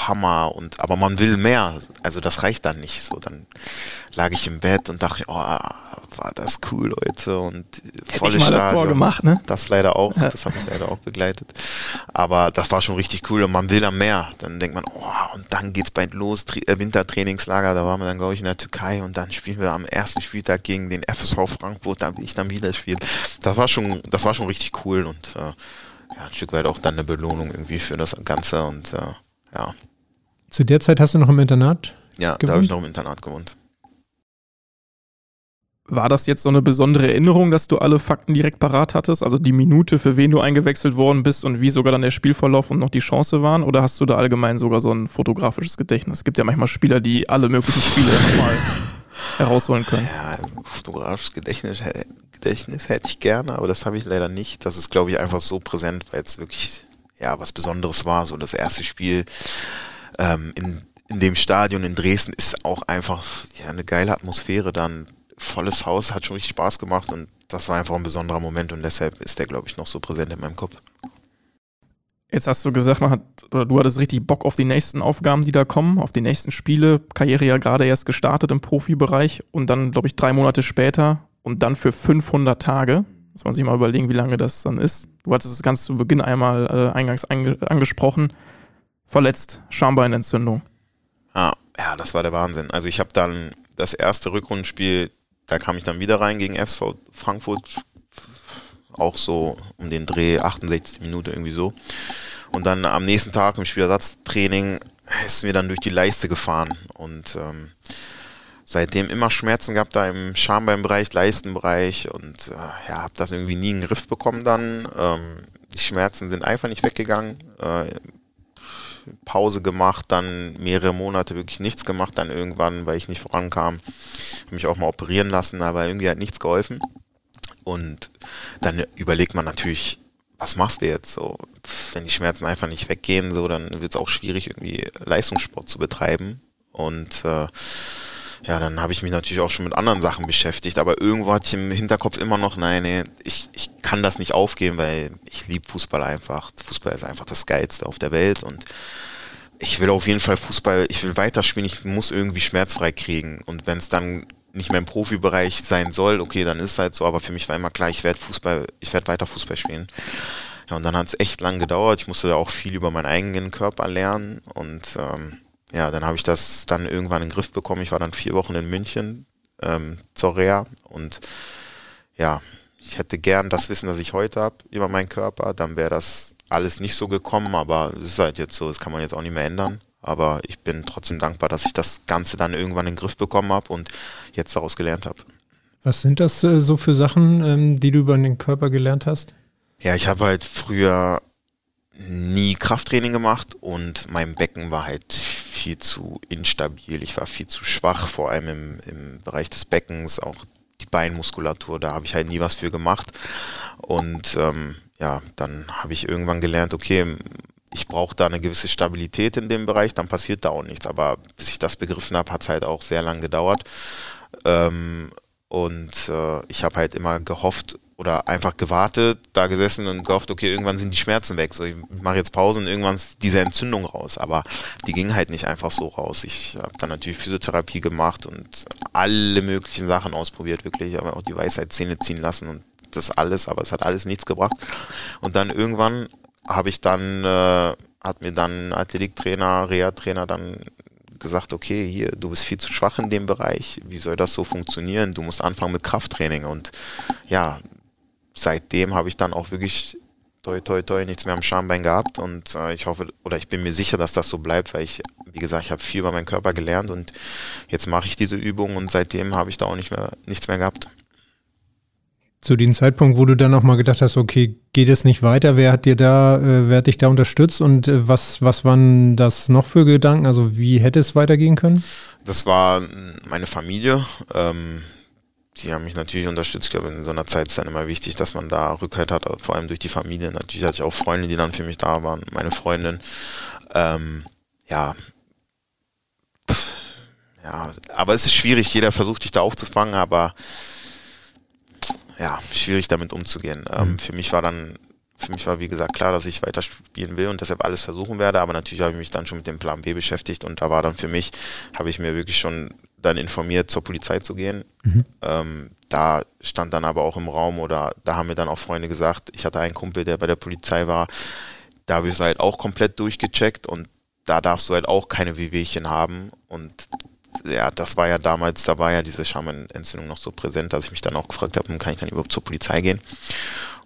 Hammer und aber man will mehr. Also das reicht dann nicht. So, dann lag ich im Bett und dachte, oh, war das cool, Leute. Und volle Stadion. das Tor gemacht, ne? Das leider auch, ja. das habe ich leider auch begleitet. Aber das war schon richtig cool und man will dann mehr. Dann denkt man, oh, und dann geht's bald los, Tri äh, Wintertrainingslager, da waren wir dann, glaube ich, in der Türkei und dann spielen wir am ersten Spieltag gegen den FSV Frankfurt, da will ich dann wieder spielen. Das war schon, das war schon richtig cool und äh, ja, ein Stück weit auch dann eine Belohnung irgendwie für das Ganze und äh, ja. Zu der Zeit hast du noch im Internat? Ja, gewohnt? da habe ich noch im Internat gewohnt. War das jetzt so eine besondere Erinnerung, dass du alle Fakten direkt parat hattest? Also die Minute, für wen du eingewechselt worden bist und wie sogar dann der Spielverlauf und noch die Chance waren? Oder hast du da allgemein sogar so ein fotografisches Gedächtnis? Es gibt ja manchmal Spieler, die alle möglichen Spiele nochmal herausholen können. Ja, also fotografisches Gedächtnis, Gedächtnis hätte ich gerne, aber das habe ich leider nicht. Das ist, glaube ich, einfach so präsent, weil es wirklich ja was Besonderes war. So das erste Spiel ähm, in, in dem Stadion in Dresden ist auch einfach ja, eine geile Atmosphäre dann volles Haus, hat schon richtig Spaß gemacht und das war einfach ein besonderer Moment und deshalb ist der, glaube ich, noch so präsent in meinem Kopf. Jetzt hast du gesagt, man hat, oder du hattest richtig Bock auf die nächsten Aufgaben, die da kommen, auf die nächsten Spiele. Karriere ja gerade erst gestartet im Profibereich und dann, glaube ich, drei Monate später und dann für 500 Tage. Muss man sich mal überlegen, wie lange das dann ist. Du hattest es ganz zu Beginn einmal äh, eingangs ange angesprochen. Verletzt, Schambeinentzündung. Ah, ja, das war der Wahnsinn. Also ich habe dann das erste Rückrundenspiel, da kam ich dann wieder rein gegen FSV Frankfurt. Auch so um den Dreh, 68 Minuten irgendwie so. Und dann am nächsten Tag im Spielersatztraining ist mir dann durch die Leiste gefahren. Und ähm, seitdem immer Schmerzen gehabt da im Schambeinbereich, Leistenbereich und äh, ja, habe das irgendwie nie in den Griff bekommen dann. Ähm, die Schmerzen sind einfach nicht weggegangen. Äh, Pause gemacht, dann mehrere Monate wirklich nichts gemacht, dann irgendwann, weil ich nicht vorankam, habe mich auch mal operieren lassen, aber irgendwie hat nichts geholfen. Und dann überlegt man natürlich, was machst du jetzt so? Wenn die Schmerzen einfach nicht weggehen, so, dann wird es auch schwierig, irgendwie Leistungssport zu betreiben. Und äh, ja, dann habe ich mich natürlich auch schon mit anderen Sachen beschäftigt, aber irgendwo hatte ich im Hinterkopf immer noch, nein, nee, ich, ich kann das nicht aufgeben, weil ich liebe Fußball einfach. Fußball ist einfach das Geilste auf der Welt und ich will auf jeden Fall Fußball, ich will weiterspielen, ich muss irgendwie schmerzfrei kriegen. Und wenn es dann nicht mehr im Profibereich sein soll, okay, dann ist es halt so, aber für mich war immer klar, ich werde Fußball, ich werde weiter Fußball spielen. Ja, und dann hat es echt lang gedauert. Ich musste da auch viel über meinen eigenen Körper lernen und ähm, ja, dann habe ich das dann irgendwann in den Griff bekommen. Ich war dann vier Wochen in München ähm, zur Reha und ja, ich hätte gern das Wissen, das ich heute habe über meinen Körper, dann wäre das alles nicht so gekommen, aber es ist halt jetzt so, das kann man jetzt auch nicht mehr ändern. Aber ich bin trotzdem dankbar, dass ich das Ganze dann irgendwann in den Griff bekommen habe und jetzt daraus gelernt habe. Was sind das äh, so für Sachen, ähm, die du über den Körper gelernt hast? Ja, ich habe halt früher nie Krafttraining gemacht und mein Becken war halt viel zu instabil. Ich war viel zu schwach, vor allem im, im Bereich des Beckens, auch die Beinmuskulatur, da habe ich halt nie was für gemacht. Und ähm, ja, dann habe ich irgendwann gelernt, okay, ich brauche da eine gewisse Stabilität in dem Bereich, dann passiert da auch nichts. Aber bis ich das begriffen habe, hat es halt auch sehr lang gedauert. Ähm, und äh, ich habe halt immer gehofft, oder einfach gewartet, da gesessen und gehofft, okay, irgendwann sind die Schmerzen weg. So, ich mache jetzt Pause und irgendwann ist diese Entzündung raus. Aber die ging halt nicht einfach so raus. Ich habe dann natürlich Physiotherapie gemacht und alle möglichen Sachen ausprobiert, wirklich. Aber auch die Weisheitszähne ziehen lassen und das alles, aber es hat alles nichts gebracht. Und dann irgendwann habe ich dann, äh, hat mir dann Athletiktrainer, Reha-Trainer dann gesagt, okay, hier, du bist viel zu schwach in dem Bereich, wie soll das so funktionieren? Du musst anfangen mit Krafttraining. Und ja, seitdem habe ich dann auch wirklich toi toi toi nichts mehr am Schambein gehabt und äh, ich hoffe oder ich bin mir sicher, dass das so bleibt, weil ich, wie gesagt, ich habe viel über meinen Körper gelernt und jetzt mache ich diese Übung und seitdem habe ich da auch nicht mehr nichts mehr gehabt. Zu dem Zeitpunkt, wo du dann nochmal gedacht hast, okay, geht es nicht weiter, wer hat dir da, äh, wer hat dich da unterstützt und äh, was, was waren das noch für Gedanken? Also wie hätte es weitergehen können? Das war meine Familie. Ähm, die haben mich natürlich unterstützt. Ich glaube, in so einer Zeit ist dann immer wichtig, dass man da Rückhalt hat, vor allem durch die Familie. Natürlich hatte ich auch Freunde, die dann für mich da waren, meine Freundin. Ähm, ja. Ja, aber es ist schwierig. Jeder versucht dich da aufzufangen, aber ja, schwierig damit umzugehen. Ähm, mhm. Für mich war dann, für mich war wie gesagt klar, dass ich weiter spielen will und deshalb alles versuchen werde. Aber natürlich habe ich mich dann schon mit dem Plan B beschäftigt und da war dann für mich, habe ich mir wirklich schon dann informiert, zur Polizei zu gehen. Mhm. Ähm, da stand dann aber auch im Raum oder da haben mir dann auch Freunde gesagt, ich hatte einen Kumpel, der bei der Polizei war, da wirst du halt auch komplett durchgecheckt und da darfst du halt auch keine Wehwehchen haben und ja, das war ja damals, da war ja diese Schamenentzündung noch so präsent, dass ich mich dann auch gefragt habe, kann ich dann überhaupt zur Polizei gehen?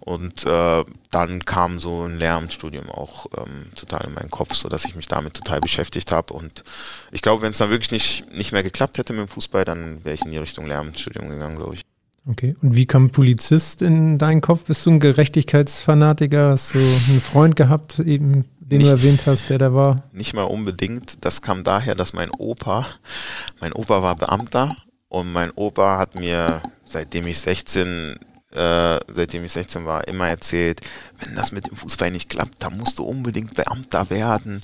Und äh, dann kam so ein Lehramtsstudium auch ähm, total in meinen Kopf, so dass ich mich damit total beschäftigt habe. Und ich glaube, wenn es dann wirklich nicht, nicht mehr geklappt hätte mit dem Fußball, dann wäre ich in die Richtung Lehramtsstudium gegangen, glaube ich. Okay. Und wie kam Polizist in deinen Kopf? Bist du ein Gerechtigkeitsfanatiker? Hast du einen Freund gehabt, eben, den nicht, du erwähnt hast, der da war? Nicht mal unbedingt. Das kam daher, dass mein Opa, mein Opa war Beamter und mein Opa hat mir, seitdem ich 16 äh, seitdem ich 16 war, immer erzählt, wenn das mit dem Fußball nicht klappt, dann musst du unbedingt Beamter werden,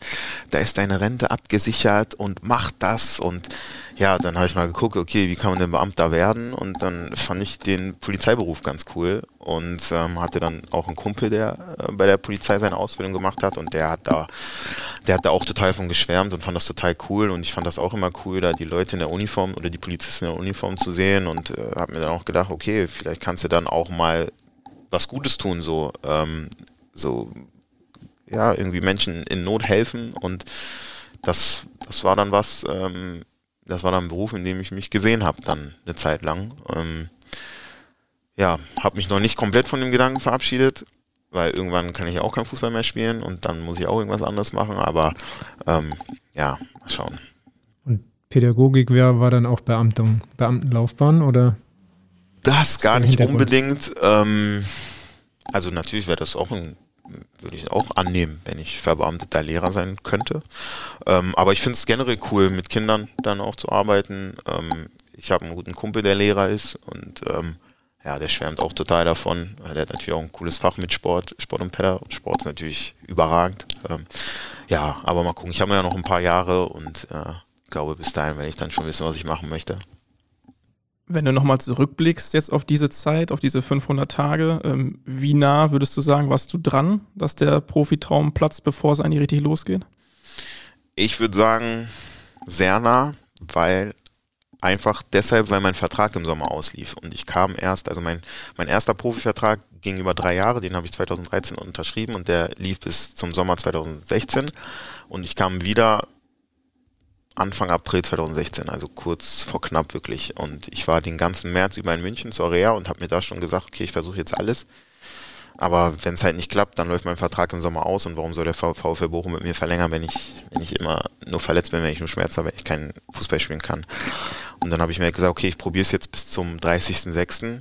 da ist deine Rente abgesichert und mach das und ja, dann habe ich mal geguckt, okay, wie kann man denn Beamter werden? Und dann fand ich den Polizeiberuf ganz cool und ähm, hatte dann auch einen Kumpel, der äh, bei der Polizei seine Ausbildung gemacht hat und der hat da, der hat da auch total von geschwärmt und fand das total cool und ich fand das auch immer cool, da die Leute in der Uniform oder die Polizisten in der Uniform zu sehen und äh, habe mir dann auch gedacht, okay, vielleicht kannst du dann auch mal was Gutes tun, so, ähm, so, ja, irgendwie Menschen in Not helfen und das, das war dann was, ähm, das war dann ein Beruf, in dem ich mich gesehen habe, dann eine Zeit lang. Ähm, ja, habe mich noch nicht komplett von dem Gedanken verabschiedet, weil irgendwann kann ich ja auch kein Fußball mehr spielen und dann muss ich auch irgendwas anderes machen, aber ähm, ja, mal schauen. Und Pädagogik wär, war dann auch Beamtung, Beamtenlaufbahn oder? Das gar nicht unbedingt. Ähm, also natürlich wäre das auch ein würde ich auch annehmen, wenn ich verbeamteter Lehrer sein könnte. Ähm, aber ich finde es generell cool, mit Kindern dann auch zu arbeiten. Ähm, ich habe einen guten Kumpel, der Lehrer ist und ähm, ja, der schwärmt auch total davon. Der hat natürlich auch ein cooles Fach mit Sport, Sport und Pedder. Sport ist natürlich überragend. Ähm, ja, aber mal gucken, ich habe ja noch ein paar Jahre und äh, glaube, bis dahin werde ich dann schon wissen, was ich machen möchte. Wenn du nochmal zurückblickst jetzt auf diese Zeit, auf diese 500 Tage, ähm, wie nah würdest du sagen, warst du dran, dass der Profitraum platzt, bevor es eigentlich richtig losgeht? Ich würde sagen, sehr nah, weil einfach deshalb, weil mein Vertrag im Sommer auslief und ich kam erst, also mein, mein erster Profivertrag ging über drei Jahre, den habe ich 2013 unterschrieben und der lief bis zum Sommer 2016 und ich kam wieder Anfang April 2016, also kurz vor knapp wirklich. Und ich war den ganzen März über in München zur Reha und habe mir da schon gesagt, okay, ich versuche jetzt alles. Aber wenn es halt nicht klappt, dann läuft mein Vertrag im Sommer aus und warum soll der VfL Bochum mit mir verlängern, wenn ich, wenn ich immer nur verletzt bin, wenn ich nur Schmerz habe, wenn ich keinen Fußball spielen kann. Und dann habe ich mir gesagt, okay, ich probiere es jetzt bis zum 30.06.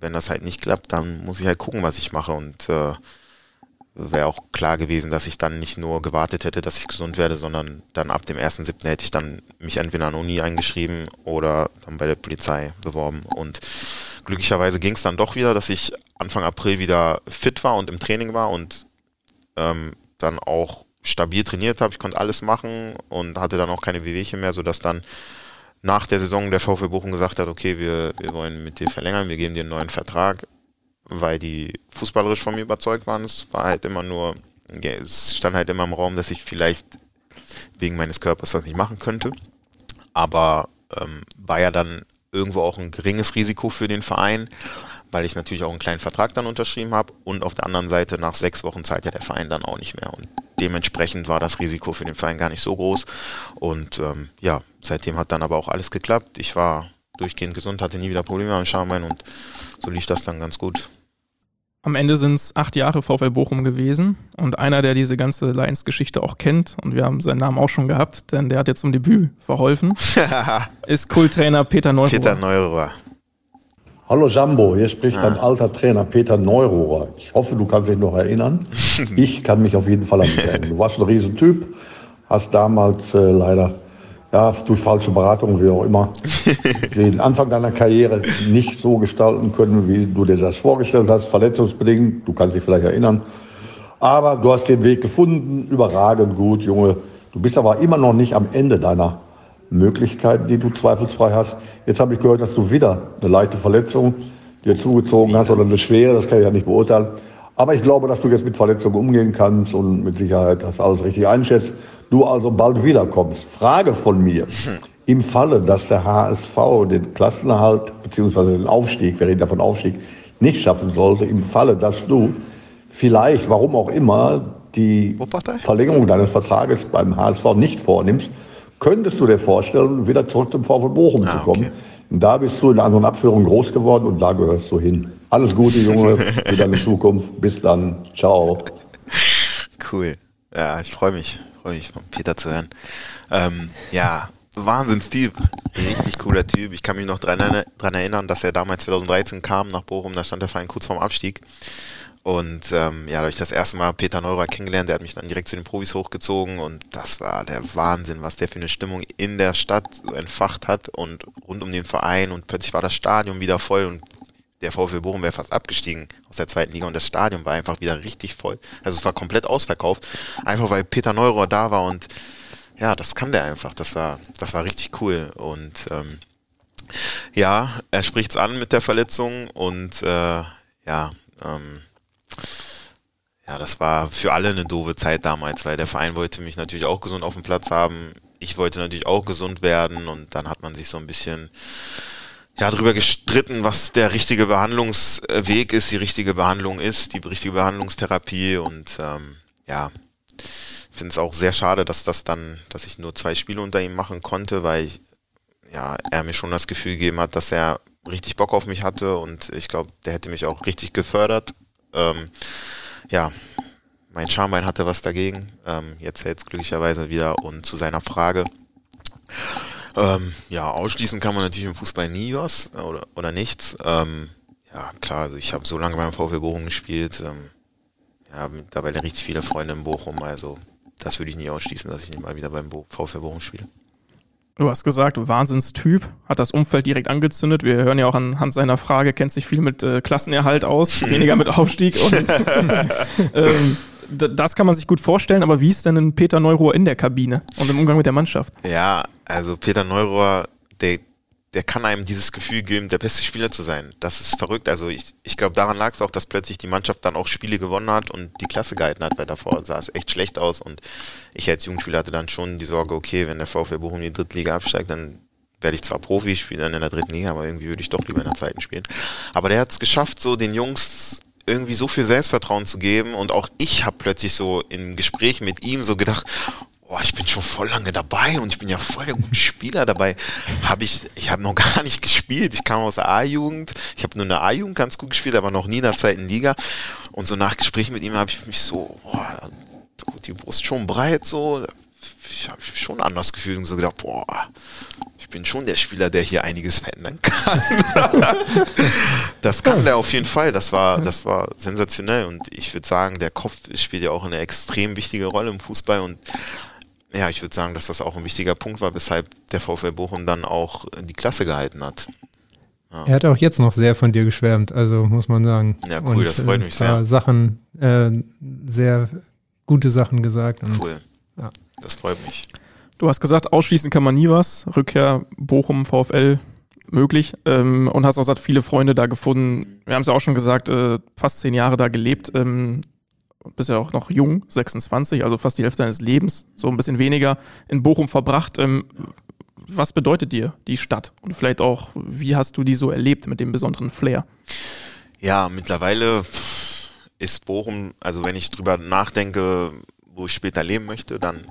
Wenn das halt nicht klappt, dann muss ich halt gucken, was ich mache. Und äh, wäre auch klar gewesen, dass ich dann nicht nur gewartet hätte, dass ich gesund werde, sondern dann ab dem 1.7. hätte ich dann mich entweder an Uni eingeschrieben oder dann bei der Polizei beworben. Und glücklicherweise ging es dann doch wieder, dass ich Anfang April wieder fit war und im Training war und ähm, dann auch stabil trainiert habe. Ich konnte alles machen und hatte dann auch keine Wehwehchen mehr, sodass dann nach der Saison der VfB Bochum gesagt hat, okay, wir, wir wollen mit dir verlängern, wir geben dir einen neuen Vertrag weil die fußballerisch von mir überzeugt waren. Es war halt immer nur, es stand halt immer im Raum, dass ich vielleicht wegen meines Körpers das nicht machen könnte. Aber ähm, war ja dann irgendwo auch ein geringes Risiko für den Verein, weil ich natürlich auch einen kleinen Vertrag dann unterschrieben habe und auf der anderen Seite nach sechs Wochen Zeit ja der Verein dann auch nicht mehr. Und dementsprechend war das Risiko für den Verein gar nicht so groß. Und ähm, ja, seitdem hat dann aber auch alles geklappt. Ich war durchgehend gesund, hatte nie wieder Probleme am Schambein und so lief das dann ganz gut. Am Ende sind es acht Jahre VfL Bochum gewesen und einer, der diese ganze Lions-Geschichte auch kennt, und wir haben seinen Namen auch schon gehabt, denn der hat jetzt zum Debüt verholfen, ist Kulttrainer Peter Neururer. Peter Neururer. Hallo Sambo, hier spricht ah. dein alter Trainer Peter Neururer. Ich hoffe, du kannst dich noch erinnern. ich kann mich auf jeden Fall an dich erinnern. Du warst ein Riesentyp, hast damals äh, leider ja, durch falsche Beratung, wie auch immer, den Anfang deiner Karriere nicht so gestalten können, wie du dir das vorgestellt hast, verletzungsbedingt. Du kannst dich vielleicht erinnern. Aber du hast den Weg gefunden, überragend gut, Junge. Du bist aber immer noch nicht am Ende deiner Möglichkeiten, die du zweifelsfrei hast. Jetzt habe ich gehört, dass du wieder eine leichte Verletzung dir zugezogen hast oder eine schwere, das kann ich ja nicht beurteilen. Aber ich glaube, dass du jetzt mit Verletzungen umgehen kannst und mit Sicherheit das alles richtig einschätzt. Du also bald wiederkommst. Frage von mir. Im Falle, dass der HSV den Klassenerhalt bzw. den Aufstieg, wir reden ja von Aufstieg, nicht schaffen sollte, im Falle, dass du vielleicht, warum auch immer, die Verlängerung deines Vertrages beim HSV nicht vornimmst, könntest du dir vorstellen, wieder zurück zum VfL Bochum ah, zu kommen. Okay. Da bist du in einer anderen Abführung groß geworden und da gehörst du hin. Alles Gute, Junge, für deine Zukunft. Bis dann. Ciao. Cool. Ja, ich freue mich. Freue mich, von Peter zu hören. Ähm, ja, Wahnsinnstyp. Richtig cooler Typ. Ich kann mich noch daran erinnern, dass er damals 2013 kam nach Bochum. Da stand der Verein kurz vorm Abstieg. Und ähm, ja, da habe ich das erste Mal Peter Neurer kennengelernt, der hat mich dann direkt zu den Profis hochgezogen. Und das war der Wahnsinn, was der für eine Stimmung in der Stadt so entfacht hat. Und rund um den Verein. Und plötzlich war das Stadion wieder voll. Und der VfL Bochum wäre fast abgestiegen aus der zweiten Liga. Und das Stadion war einfach wieder richtig voll. Also es war komplett ausverkauft, einfach weil Peter Neurer da war. Und ja, das kann der einfach. Das war, das war richtig cool. Und ähm, ja, er spricht es an mit der Verletzung. Und äh, ja, ähm, ja, das war für alle eine doofe Zeit damals, weil der Verein wollte mich natürlich auch gesund auf dem Platz haben. Ich wollte natürlich auch gesund werden und dann hat man sich so ein bisschen ja, darüber gestritten, was der richtige Behandlungsweg ist, die richtige Behandlung ist, die richtige Behandlungstherapie und ähm, ja, ich finde es auch sehr schade, dass das dann, dass ich nur zwei Spiele unter ihm machen konnte, weil ich, ja, er mir schon das Gefühl gegeben hat, dass er richtig Bock auf mich hatte und ich glaube, der hätte mich auch richtig gefördert. Ähm, ja, mein Schambein hatte was dagegen. Ähm, jetzt hält es glücklicherweise wieder und zu seiner Frage. Ähm, ja, ausschließen kann man natürlich im Fußball nie was oder, oder nichts. Ähm, ja, klar, also ich habe so lange beim VfB Bochum gespielt. Ähm, ja, mittlerweile richtig viele Freunde in Bochum, also das würde ich nie ausschließen, dass ich nicht mal wieder beim Bo VfB Bochum spiele. Du hast gesagt, Wahnsinnstyp, hat das Umfeld direkt angezündet. Wir hören ja auch anhand seiner Frage, kennt sich viel mit äh, Klassenerhalt aus, weniger mit Aufstieg. Und, ähm, das kann man sich gut vorstellen, aber wie ist denn ein Peter Neurohr in der Kabine und im Umgang mit der Mannschaft? Ja, also Peter Neurohr, der, der kann einem dieses Gefühl geben, der beste Spieler zu sein. Das ist verrückt. Also ich, ich glaube, daran lag es auch, dass plötzlich die Mannschaft dann auch Spiele gewonnen hat und die Klasse gehalten hat, weil davor sah es echt schlecht aus. Und ich als Jugendspieler hatte dann schon die Sorge, okay, wenn der VfL Bochum in die dritte Liga absteigt, dann werde ich zwar Profi spielen in der dritten Liga, aber irgendwie würde ich doch lieber in der zweiten spielen. Aber der hat es geschafft, so den Jungs irgendwie so viel Selbstvertrauen zu geben und auch ich habe plötzlich so im Gespräch mit ihm so gedacht, boah, ich bin schon voll lange dabei und ich bin ja voll der gute Spieler dabei. Habe ich, ich habe noch gar nicht gespielt. Ich kam aus der A-Jugend. Ich habe nur in der A-Jugend ganz gut gespielt, aber noch nie in der zweiten Liga. Und so nach Gespräch mit ihm habe ich mich so, boah, die Brust schon breit, so. Ich habe mich schon anders gefühlt und so gedacht, boah, ich bin schon der Spieler, der hier einiges verändern kann. das kann der auf jeden Fall. Das war, das war sensationell. Und ich würde sagen, der Kopf spielt ja auch eine extrem wichtige Rolle im Fußball. Und ja, ich würde sagen, dass das auch ein wichtiger Punkt war, weshalb der VfL Bochum dann auch die Klasse gehalten hat. Ja. Er hat auch jetzt noch sehr von dir geschwärmt, also muss man sagen. Ja, cool, und, das freut mich äh, sehr. Sachen, äh, sehr gute Sachen gesagt. Und, cool. Ja. Das freut mich. Du hast gesagt, ausschließen kann man nie was. Rückkehr Bochum, VfL möglich. Ähm, und hast auch gesagt, viele Freunde da gefunden. Wir haben es ja auch schon gesagt, äh, fast zehn Jahre da gelebt. Ähm, bist ja auch noch jung, 26, also fast die Hälfte deines Lebens, so ein bisschen weniger in Bochum verbracht. Ähm, was bedeutet dir die Stadt? Und vielleicht auch, wie hast du die so erlebt mit dem besonderen Flair? Ja, mittlerweile ist Bochum, also wenn ich drüber nachdenke, wo ich später leben möchte, dann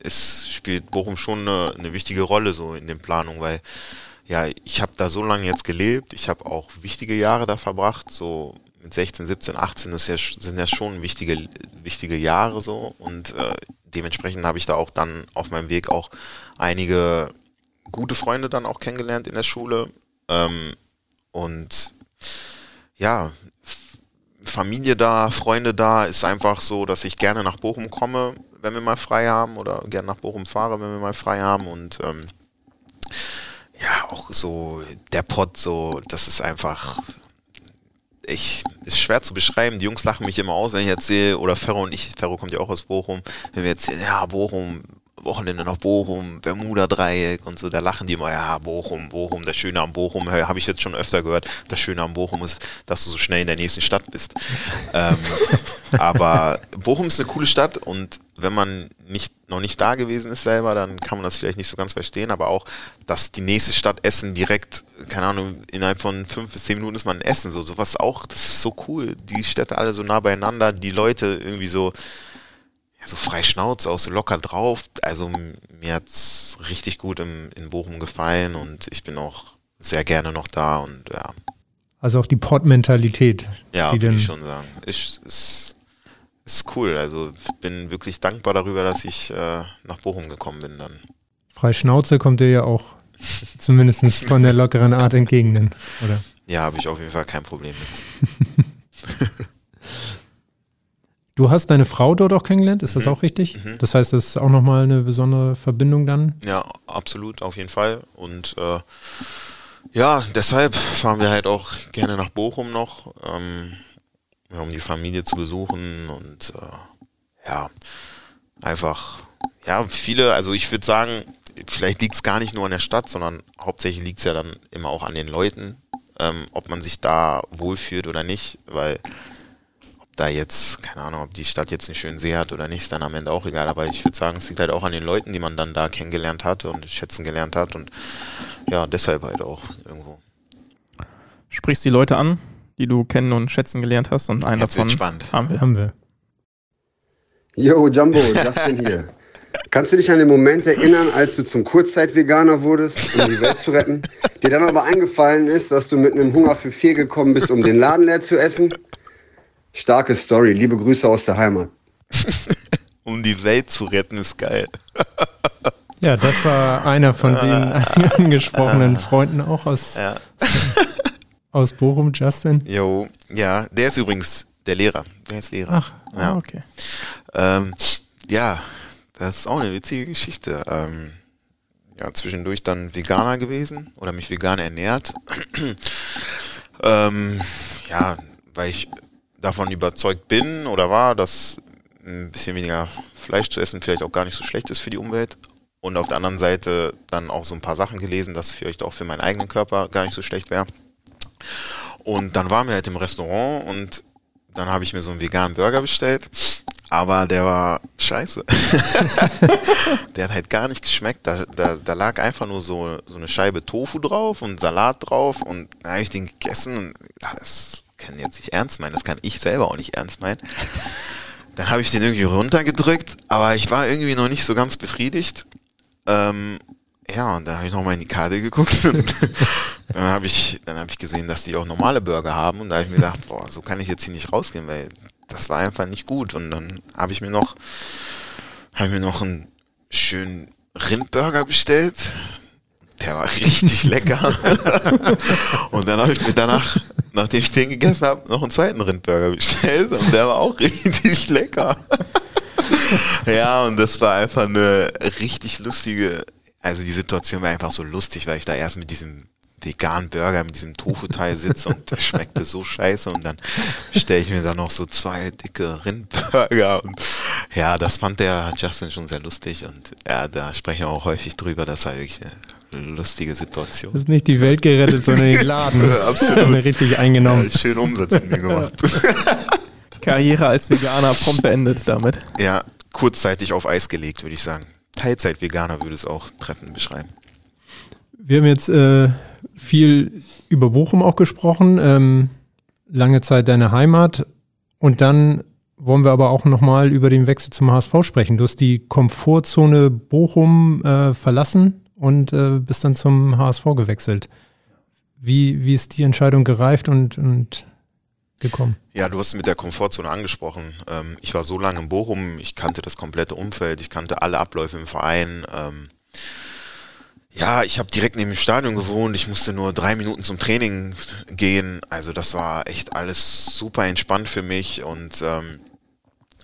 ist, spielt Bochum schon eine, eine wichtige Rolle so in den Planungen, weil ja, ich habe da so lange jetzt gelebt, ich habe auch wichtige Jahre da verbracht, so mit 16, 17, 18 ist ja, sind ja schon wichtige, wichtige Jahre so. Und äh, dementsprechend habe ich da auch dann auf meinem Weg auch einige gute Freunde dann auch kennengelernt in der Schule. Ähm, und ja, Familie da, Freunde da, ist einfach so, dass ich gerne nach Bochum komme, wenn wir mal frei haben oder gerne nach Bochum fahre, wenn wir mal frei haben. Und ähm, ja, auch so der Pott, so, das ist einfach, ich, ist schwer zu beschreiben. Die Jungs lachen mich immer aus, wenn ich erzähle, oder Ferro und ich, Ferro kommt ja auch aus Bochum, wenn wir erzählen, ja, Bochum, Wochenende nach Bochum, Bermuda-Dreieck und so, da lachen die immer, ja, Bochum, Bochum, das Schöne am Bochum, habe ich jetzt schon öfter gehört, das Schöne am Bochum ist, dass du so schnell in der nächsten Stadt bist. ähm, aber Bochum ist eine coole Stadt und wenn man nicht, noch nicht da gewesen ist selber, dann kann man das vielleicht nicht so ganz verstehen, aber auch, dass die nächste Stadt Essen direkt, keine Ahnung, innerhalb von fünf bis zehn Minuten ist man in Essen, so sowas auch, das ist so cool. Die Städte alle so nah beieinander, die Leute irgendwie so, so frei Schnauze, auch so locker drauf. Also mir hat's richtig gut im, in Bochum gefallen und ich bin auch sehr gerne noch da und ja. Also auch die Port-Mentalität. Ja, würde ich schon sagen. Ist, ist, ist cool. Also ich bin wirklich dankbar darüber, dass ich äh, nach Bochum gekommen bin dann. Frei Schnauze kommt dir ja auch zumindest von der lockeren Art entgegen, oder? Ja, habe ich auf jeden Fall kein Problem mit. Du hast deine Frau dort auch kennengelernt, ist das mhm. auch richtig? Mhm. Das heißt, das ist auch nochmal eine besondere Verbindung dann? Ja, absolut, auf jeden Fall. Und äh, ja, deshalb fahren wir halt auch gerne nach Bochum noch, ähm, um die Familie zu besuchen und äh, ja, einfach ja, viele, also ich würde sagen, vielleicht liegt es gar nicht nur an der Stadt, sondern hauptsächlich liegt es ja dann immer auch an den Leuten, ähm, ob man sich da wohlfühlt oder nicht, weil da jetzt, keine Ahnung, ob die Stadt jetzt einen schönen See hat oder nicht, ist dann am Ende auch egal. Aber ich würde sagen, es liegt halt auch an den Leuten, die man dann da kennengelernt hat und schätzen gelernt hat und ja, deshalb halt auch irgendwo. Sprichst die Leute an, die du kennen und schätzen gelernt hast und einen Jetzt davon spannend. haben wir. Haben wir. Yo, Jumbo, Justin hier. Kannst du dich an den Moment erinnern, als du zum Kurzzeitveganer wurdest, um die Welt zu retten? Dir dann aber eingefallen ist, dass du mit einem Hunger für vier gekommen bist, um den Laden leer zu essen? Starke Story. Liebe Grüße aus der Heimat. Um die Welt zu retten, ist geil. Ja, das war einer von den angesprochenen Freunden auch aus, Ja. aus Bochum, Justin. Jo, ja, der ist übrigens der Lehrer. Der ist Lehrer. Ach, ja. Ah, okay. Ähm, ja, das ist auch eine witzige Geschichte. Ähm, ja, zwischendurch dann Veganer gewesen oder mich vegan ernährt. ähm, ja, weil ich davon überzeugt bin oder war, dass ein bisschen weniger Fleisch zu essen vielleicht auch gar nicht so schlecht ist für die Umwelt. Und auf der anderen Seite dann auch so ein paar Sachen gelesen, dass vielleicht auch für meinen eigenen Körper gar nicht so schlecht wäre. Und dann waren wir halt im Restaurant und dann habe ich mir so einen veganen Burger bestellt, aber der war scheiße. der hat halt gar nicht geschmeckt. Da, da, da lag einfach nur so, so eine Scheibe Tofu drauf und Salat drauf und da habe ich den gegessen und das kann jetzt nicht ernst meinen, das kann ich selber auch nicht ernst meinen. Dann habe ich den irgendwie runtergedrückt, aber ich war irgendwie noch nicht so ganz befriedigt. Ähm, ja, und da habe ich nochmal in die Karte geguckt und dann habe ich, habe ich gesehen, dass die auch normale Burger haben und da habe ich mir gedacht, boah, so kann ich jetzt hier nicht rausgehen, weil das war einfach nicht gut. Und dann habe ich mir noch, habe ich mir noch einen schönen Rindburger bestellt. Der war richtig lecker. und dann habe ich mir danach, nachdem ich den gegessen habe, noch einen zweiten Rindburger bestellt und der war auch richtig lecker. ja, und das war einfach eine richtig lustige, also die Situation war einfach so lustig, weil ich da erst mit diesem veganen Burger, mit diesem Tofu-Teil sitze und das schmeckte so scheiße und dann stelle ich mir da noch so zwei dicke Rindburger und ja, das fand der Justin schon sehr lustig und ja, da sprechen wir auch häufig drüber, das war wirklich lustige Situation. Das ist nicht die Welt gerettet, sondern den Laden. Absolut. Richtig eingenommen. Ja, schön Umsatz mit mir gemacht. Karriere als Veganer prompt beendet damit. Ja, kurzzeitig auf Eis gelegt, würde ich sagen. Teilzeit-Veganer würde es auch treffend beschreiben. Wir haben jetzt äh, viel über Bochum auch gesprochen, ähm, lange Zeit deine Heimat und dann wollen wir aber auch nochmal über den Wechsel zum HSV sprechen. Du hast die Komfortzone Bochum äh, verlassen und äh, bist dann zum HSV gewechselt. Wie, wie ist die Entscheidung gereift und, und gekommen? Ja, du hast mit der Komfortzone angesprochen. Ähm, ich war so lange in Bochum, ich kannte das komplette Umfeld, ich kannte alle Abläufe im Verein. Ähm, ja, ich habe direkt neben dem Stadion gewohnt, ich musste nur drei Minuten zum Training gehen. Also das war echt alles super entspannt für mich und ähm,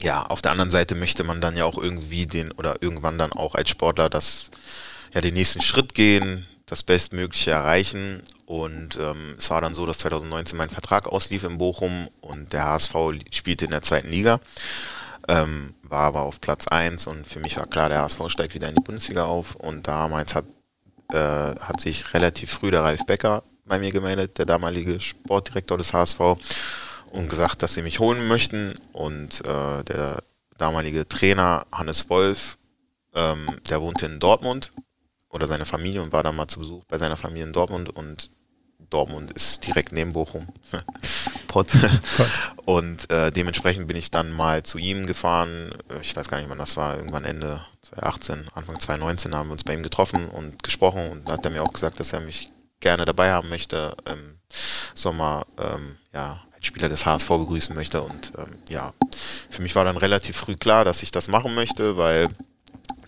ja, auf der anderen Seite möchte man dann ja auch irgendwie den oder irgendwann dann auch als Sportler das ja den nächsten Schritt gehen, das Bestmögliche erreichen. Und ähm, es war dann so, dass 2019 mein Vertrag auslief in Bochum und der HSV spielte in der zweiten Liga, ähm, war aber auf Platz 1 und für mich war klar, der HSV steigt wieder in die Bundesliga auf. Und damals hat, äh, hat sich relativ früh der Ralf Becker bei mir gemeldet, der damalige Sportdirektor des HSV, und gesagt, dass sie mich holen möchten. Und äh, der damalige Trainer Hannes Wolf, ähm, der wohnte in Dortmund oder seine Familie und war dann mal zu Besuch bei seiner Familie in Dortmund und Dortmund ist direkt neben Bochum. Pott. Und äh, dementsprechend bin ich dann mal zu ihm gefahren. Ich weiß gar nicht, wann das war, irgendwann Ende 2018, Anfang 2019 haben wir uns bei ihm getroffen und gesprochen und da hat er mir auch gesagt, dass er mich gerne dabei haben möchte, im Sommer ähm, ja, als Spieler des HSV begrüßen möchte. Und ähm, ja, für mich war dann relativ früh klar, dass ich das machen möchte, weil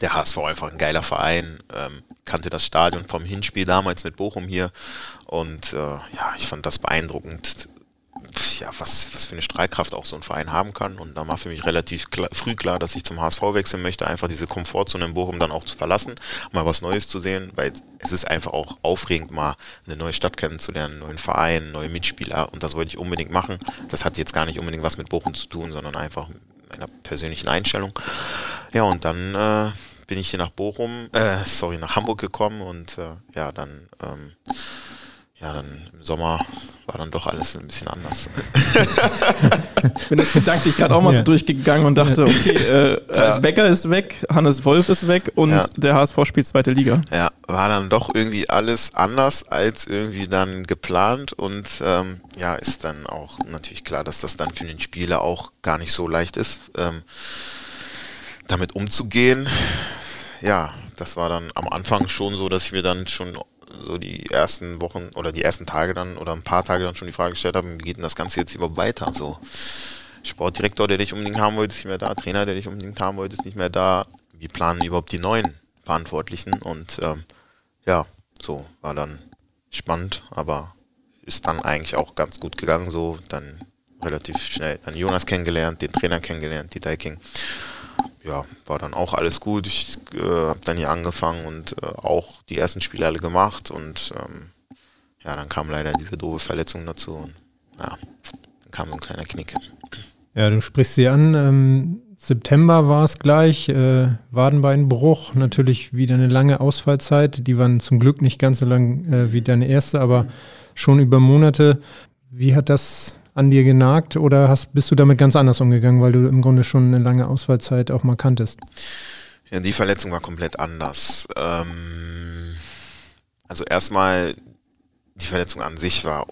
der HSV einfach ein geiler Verein, ähm, kannte das Stadion vom Hinspiel damals mit Bochum hier und äh, ja, ich fand das beeindruckend, ja, was, was für eine Strahlkraft auch so ein Verein haben kann und da war für mich relativ klar, früh klar, dass ich zum HSV wechseln möchte, einfach diese Komfortzone in Bochum dann auch zu verlassen, mal was Neues zu sehen, weil es ist einfach auch aufregend, mal eine neue Stadt kennenzulernen, einen neuen Verein, neue Mitspieler und das wollte ich unbedingt machen. Das hat jetzt gar nicht unbedingt was mit Bochum zu tun, sondern einfach meiner persönlichen Einstellung. Ja, und dann äh, bin ich hier nach Bochum, äh, sorry, nach Hamburg gekommen und äh, ja, dann ähm, ja, dann im Sommer war dann doch alles ein bisschen anders. ich bin das gedanklich gerade auch mal ja. so durchgegangen und dachte, okay, äh, ja. Becker ist weg, Hannes Wolf ist weg und ja. der HSV spielt zweite Liga. Ja, war dann doch irgendwie alles anders als irgendwie dann geplant und ähm, ja, ist dann auch natürlich klar, dass das dann für den Spieler auch gar nicht so leicht ist, ähm, damit umzugehen. Ja, das war dann am Anfang schon so, dass ich mir dann schon so die ersten Wochen oder die ersten Tage dann oder ein paar Tage dann schon die Frage gestellt habe, wie geht denn das Ganze jetzt überhaupt weiter? So Sportdirektor, der dich unbedingt haben wollte, ist nicht mehr da, Trainer, der dich unbedingt haben wollte, ist nicht mehr da. Wie planen überhaupt die neuen Verantwortlichen? Und ähm, ja, so war dann spannend, aber ist dann eigentlich auch ganz gut gegangen. So dann relativ schnell dann Jonas kennengelernt, den Trainer kennengelernt, die King ja, war dann auch alles gut. Ich äh, habe dann hier angefangen und äh, auch die ersten Spiele alle gemacht und ähm, ja, dann kam leider diese doofe Verletzung dazu und ja, dann kam so ein kleiner Knick. Ja, du sprichst sie an. Ähm, September war es gleich, äh, Wadenbeinbruch, natürlich wieder eine lange Ausfallzeit. Die waren zum Glück nicht ganz so lang äh, wie deine erste, aber schon über Monate. Wie hat das an dir genagt oder hast, bist du damit ganz anders umgegangen, weil du im Grunde schon eine lange Ausfallzeit auch mal kanntest? Ja, die Verletzung war komplett anders. Ähm, also erstmal, die Verletzung an sich war,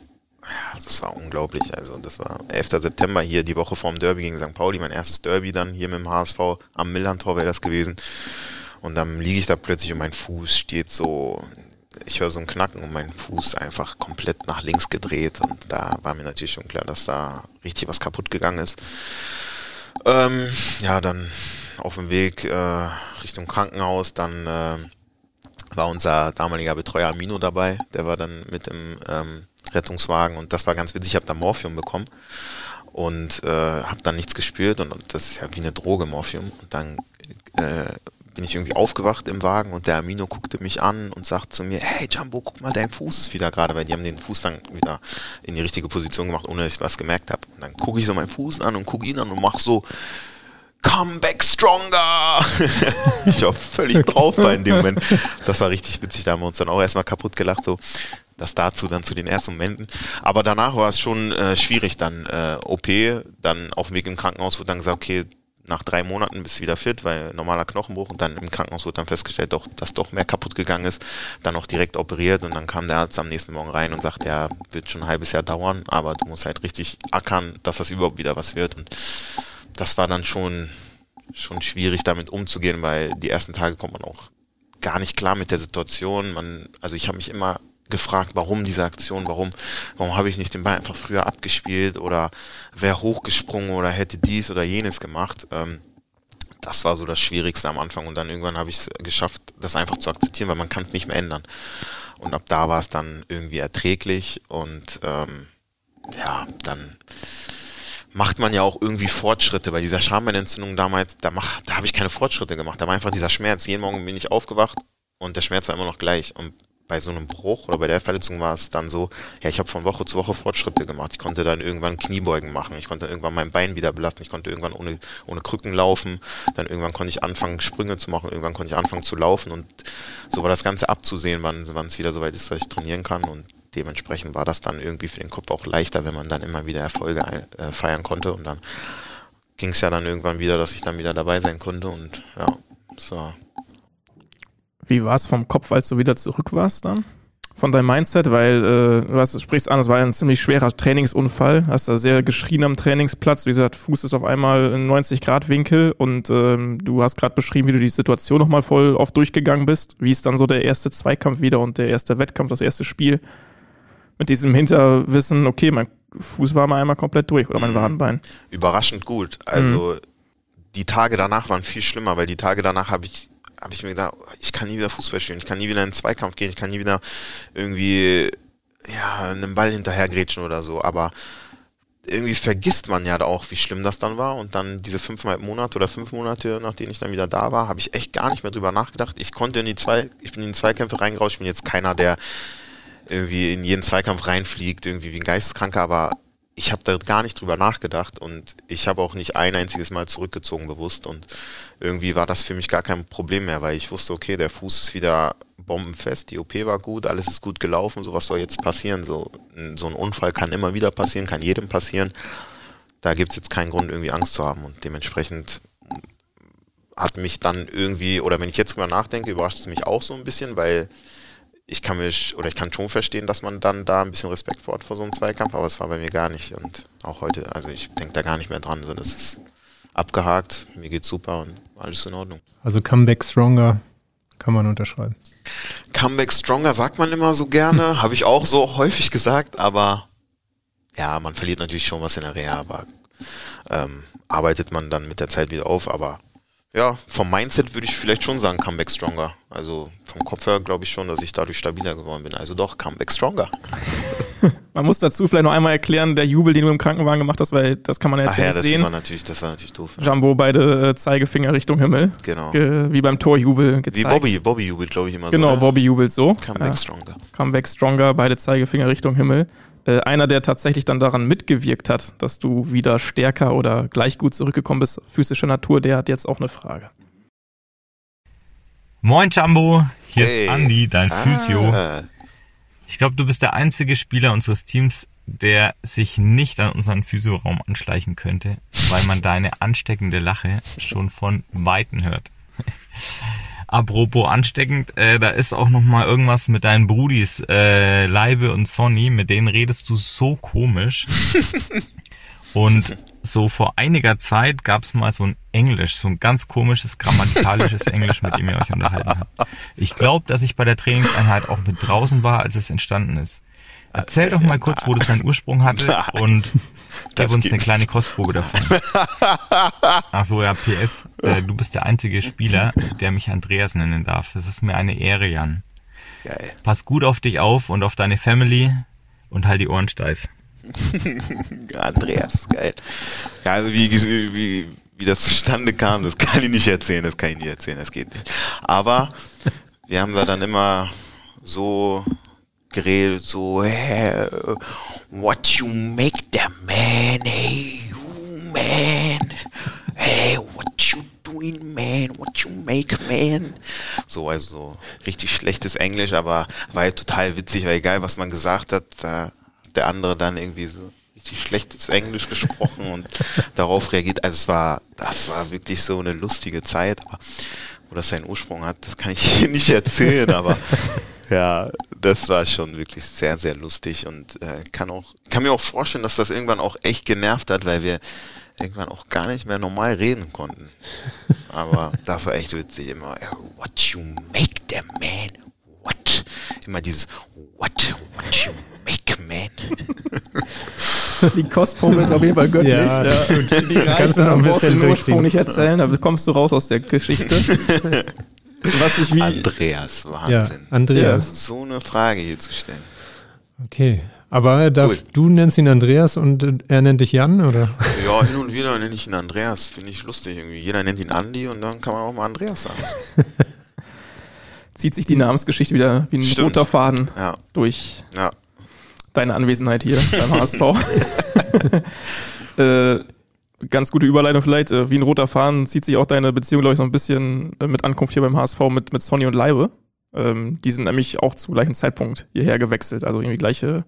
das war unglaublich. Also das war 11. September hier, die Woche vorm Derby gegen St. Pauli, mein erstes Derby dann hier mit dem HSV am Millantor wäre das gewesen. Und dann liege ich da plötzlich und mein Fuß steht so ich höre so ein Knacken und mein Fuß einfach komplett nach links gedreht und da war mir natürlich schon klar, dass da richtig was kaputt gegangen ist. Ähm, ja, dann auf dem Weg äh, Richtung Krankenhaus, dann äh, war unser damaliger Betreuer Amino dabei, der war dann mit im ähm, Rettungswagen und das war ganz witzig, ich habe da Morphium bekommen und äh, habe dann nichts gespürt und, und, das ist ja wie eine Droge Morphium. Und dann äh, bin ich irgendwie aufgewacht im Wagen und der Amino guckte mich an und sagt zu mir, hey Jumbo, guck mal, dein Fuß ist wieder gerade, weil die haben den Fuß dann wieder in die richtige Position gemacht, ohne dass ich was gemerkt habe. Und dann gucke ich so meinen Fuß an und gucke ihn an und mache so, come back stronger. ich war völlig drauf war in dem Moment. Das war richtig witzig, da haben wir uns dann auch erstmal kaputt gelacht, so das dazu dann zu den ersten Momenten. Aber danach war es schon äh, schwierig dann äh, OP, dann auf dem Weg im Krankenhaus wurde dann gesagt, okay, nach drei Monaten bist du wieder fit, weil normaler Knochenbruch und dann im Krankenhaus wurde dann festgestellt, doch, dass doch mehr kaputt gegangen ist, dann auch direkt operiert und dann kam der Arzt am nächsten Morgen rein und sagte, ja, wird schon ein halbes Jahr dauern, aber du musst halt richtig ackern, dass das überhaupt wieder was wird und das war dann schon, schon schwierig damit umzugehen, weil die ersten Tage kommt man auch gar nicht klar mit der Situation. Man, also ich habe mich immer gefragt, warum diese Aktion, warum, warum habe ich nicht den Ball einfach früher abgespielt oder wäre hochgesprungen oder hätte dies oder jenes gemacht. Ähm, das war so das Schwierigste am Anfang und dann irgendwann habe ich es geschafft, das einfach zu akzeptieren, weil man kann es nicht mehr ändern. Und ab da war es dann irgendwie erträglich und ähm, ja, dann macht man ja auch irgendwie Fortschritte. Bei dieser Schambeinentzündung damals, da, da habe ich keine Fortschritte gemacht. Da war einfach dieser Schmerz. Jeden Morgen bin ich aufgewacht und der Schmerz war immer noch gleich. Und bei so einem Bruch oder bei der Verletzung war es dann so, ja, ich habe von Woche zu Woche Fortschritte gemacht. Ich konnte dann irgendwann Kniebeugen machen, ich konnte irgendwann mein Bein wieder belasten, ich konnte irgendwann ohne, ohne Krücken laufen, dann irgendwann konnte ich anfangen, Sprünge zu machen, irgendwann konnte ich anfangen zu laufen. Und so war das Ganze abzusehen, wann, es wieder so weit ist, dass ich trainieren kann. Und dementsprechend war das dann irgendwie für den Kopf auch leichter, wenn man dann immer wieder Erfolge äh, feiern konnte. Und dann ging es ja dann irgendwann wieder, dass ich dann wieder dabei sein konnte. Und ja, so wie war es vom Kopf, als du wieder zurück warst dann? Von deinem Mindset, weil äh, du hast, sprichst an, es war ein ziemlich schwerer Trainingsunfall, hast da sehr geschrien am Trainingsplatz, wie gesagt, Fuß ist auf einmal in 90 Grad Winkel und ähm, du hast gerade beschrieben, wie du die Situation nochmal voll oft durchgegangen bist. Wie ist dann so der erste Zweikampf wieder und der erste Wettkampf, das erste Spiel? Mit diesem Hinterwissen, okay, mein Fuß war mal einmal komplett durch oder mein Wadenbein. Überraschend gut. Also mhm. die Tage danach waren viel schlimmer, weil die Tage danach habe ich habe ich mir gesagt, ich kann nie wieder Fußball spielen, ich kann nie wieder in einen Zweikampf gehen, ich kann nie wieder irgendwie ja, einem Ball hinterhergrätschen oder so. Aber irgendwie vergisst man ja auch, wie schlimm das dann war. Und dann diese fünfeinhalb Monate oder fünf Monate, nachdem ich dann wieder da war, habe ich echt gar nicht mehr drüber nachgedacht. Ich konnte in die zwei, ich bin in die Zweikämpfe reingeраuscht, ich bin jetzt keiner, der irgendwie in jeden Zweikampf reinfliegt, irgendwie wie ein Geisteskranker, aber ich habe da gar nicht drüber nachgedacht und ich habe auch nicht ein einziges Mal zurückgezogen bewusst und irgendwie war das für mich gar kein Problem mehr, weil ich wusste, okay, der Fuß ist wieder bombenfest, die OP war gut, alles ist gut gelaufen, so was soll jetzt passieren? So, so ein Unfall kann immer wieder passieren, kann jedem passieren. Da gibt es jetzt keinen Grund, irgendwie Angst zu haben und dementsprechend hat mich dann irgendwie, oder wenn ich jetzt drüber nachdenke, überrascht es mich auch so ein bisschen, weil ich kann mich, oder ich kann schon verstehen, dass man dann da ein bisschen Respekt vor hat vor so einem Zweikampf, aber es war bei mir gar nicht. Und auch heute, also ich denke da gar nicht mehr dran. So, das ist abgehakt, mir geht's super und alles in Ordnung. Also Comeback Stronger kann man unterschreiben. Comeback Stronger sagt man immer so gerne, habe ich auch so häufig gesagt, aber ja, man verliert natürlich schon was in der Reha, aber ähm, arbeitet man dann mit der Zeit wieder auf, aber ja, vom Mindset würde ich vielleicht schon sagen, Comeback Stronger. Also vom Kopf her glaube ich schon, dass ich dadurch stabiler geworden bin. Also doch, Comeback Stronger. Man muss dazu vielleicht noch einmal erklären, der Jubel, den du im Krankenwagen gemacht hast, weil das kann man jetzt Ach ja, nicht das sehen. war natürlich, das war natürlich doof. Jumbo beide äh, Zeigefinger Richtung Himmel. Genau. Ge wie beim Torjubel gezeigt. Wie Bobby, Bobby jubelt, glaube ich, immer Genau, so. ne? Bobby jubelt so. Comeback Ja. Stronger. Comeback Stronger, beide Zeigefinger Richtung Himmel. Äh, einer, der tatsächlich dann daran mitgewirkt hat, dass du wieder stärker oder gleich gut zurückgekommen bist, physischer Natur, der hat jetzt auch eine Frage. Moin Jumbo, hier Hey. ist Andy, dein Physio. Ah, Ich glaube, du bist der einzige Spieler unseres Teams, der sich nicht an unseren Physioraum anschleichen könnte, weil man deine ansteckende Lache schon von Weitem hört. Apropos ansteckend, äh, da ist auch noch mal irgendwas mit deinen Brudis, äh, Leibe und Sonny, mit denen redest du so komisch. Und so vor einiger Zeit gab's mal so ein Englisch, so ein ganz komisches grammatikalisches Englisch, mit dem ihr euch unterhalten habt. Ich glaube, dass ich bei der Trainingseinheit auch mit draußen war, als es entstanden ist. Erzähl doch mal kurz, wo das seinen Ursprung hatte und Das gib uns geht eine nicht. kleine Kostprobe davon. Ach so, ja, PS, äh, du bist der einzige Spieler, der mich Andreas nennen darf. Es ist mir eine Ehre, Jan. geil. Pass gut auf dich auf und auf deine Family und halt die Ohren steif. Andreas, geil. Ja, also wie, wie, wie das zustande kam, das kann ich nicht erzählen, das kann ich nicht erzählen, das geht nicht. Aber wir haben da dann immer so geredet, so, hey, what you make them, man, hey, you, man, hey, what you doing, man, what you make, man. So, also so richtig schlechtes Englisch, aber war ja total witzig, weil egal, was man gesagt hat, da hat der andere dann irgendwie so richtig schlechtes Englisch gesprochen und darauf reagiert. Also es war, das war wirklich so eine lustige Zeit, aber wo das seinen Ursprung hat, das kann ich hier nicht erzählen, aber ja, das war schon wirklich sehr, sehr lustig und äh, kann auch, kann mir auch vorstellen, dass das irgendwann auch echt genervt hat, weil wir irgendwann auch gar nicht mehr normal reden konnten. Aber das war echt witzig, immer, äh, what you make them, man, what? Immer dieses, what, what you make, man. Die Kostprobe ist auf jeden Fall göttlich. Ja, Ja. Die Kannst du noch ein bisschen den Ursprung nicht erzählen, da kommst du raus aus der Geschichte. Was ich wie, Andreas, Ja, Wahnsinn. Andreas. So eine Frage hier zu stellen. Okay. Aber er darf, Cool. du nennst ihn Andreas und äh, er nennt dich Jan, oder? Ja, hin und wieder nenne ich ihn Andreas, finde ich lustig irgendwie. Jeder nennt ihn Andi und dann kann man auch mal Andreas sagen. zieht sich die Namensgeschichte wieder wie ein Stimmt. roter Faden Ja, durch ja. deine Anwesenheit hier beim HSV. äh, ganz gute Überleitung vielleicht. Äh, wie ein roter Faden zieht sich auch deine Beziehung, glaube ich, so ein bisschen äh, mit Ankunft hier beim HSV mit, mit Sonny und Leibe. Ähm, die sind nämlich auch zum gleichen Zeitpunkt hierher gewechselt. Also irgendwie gleiche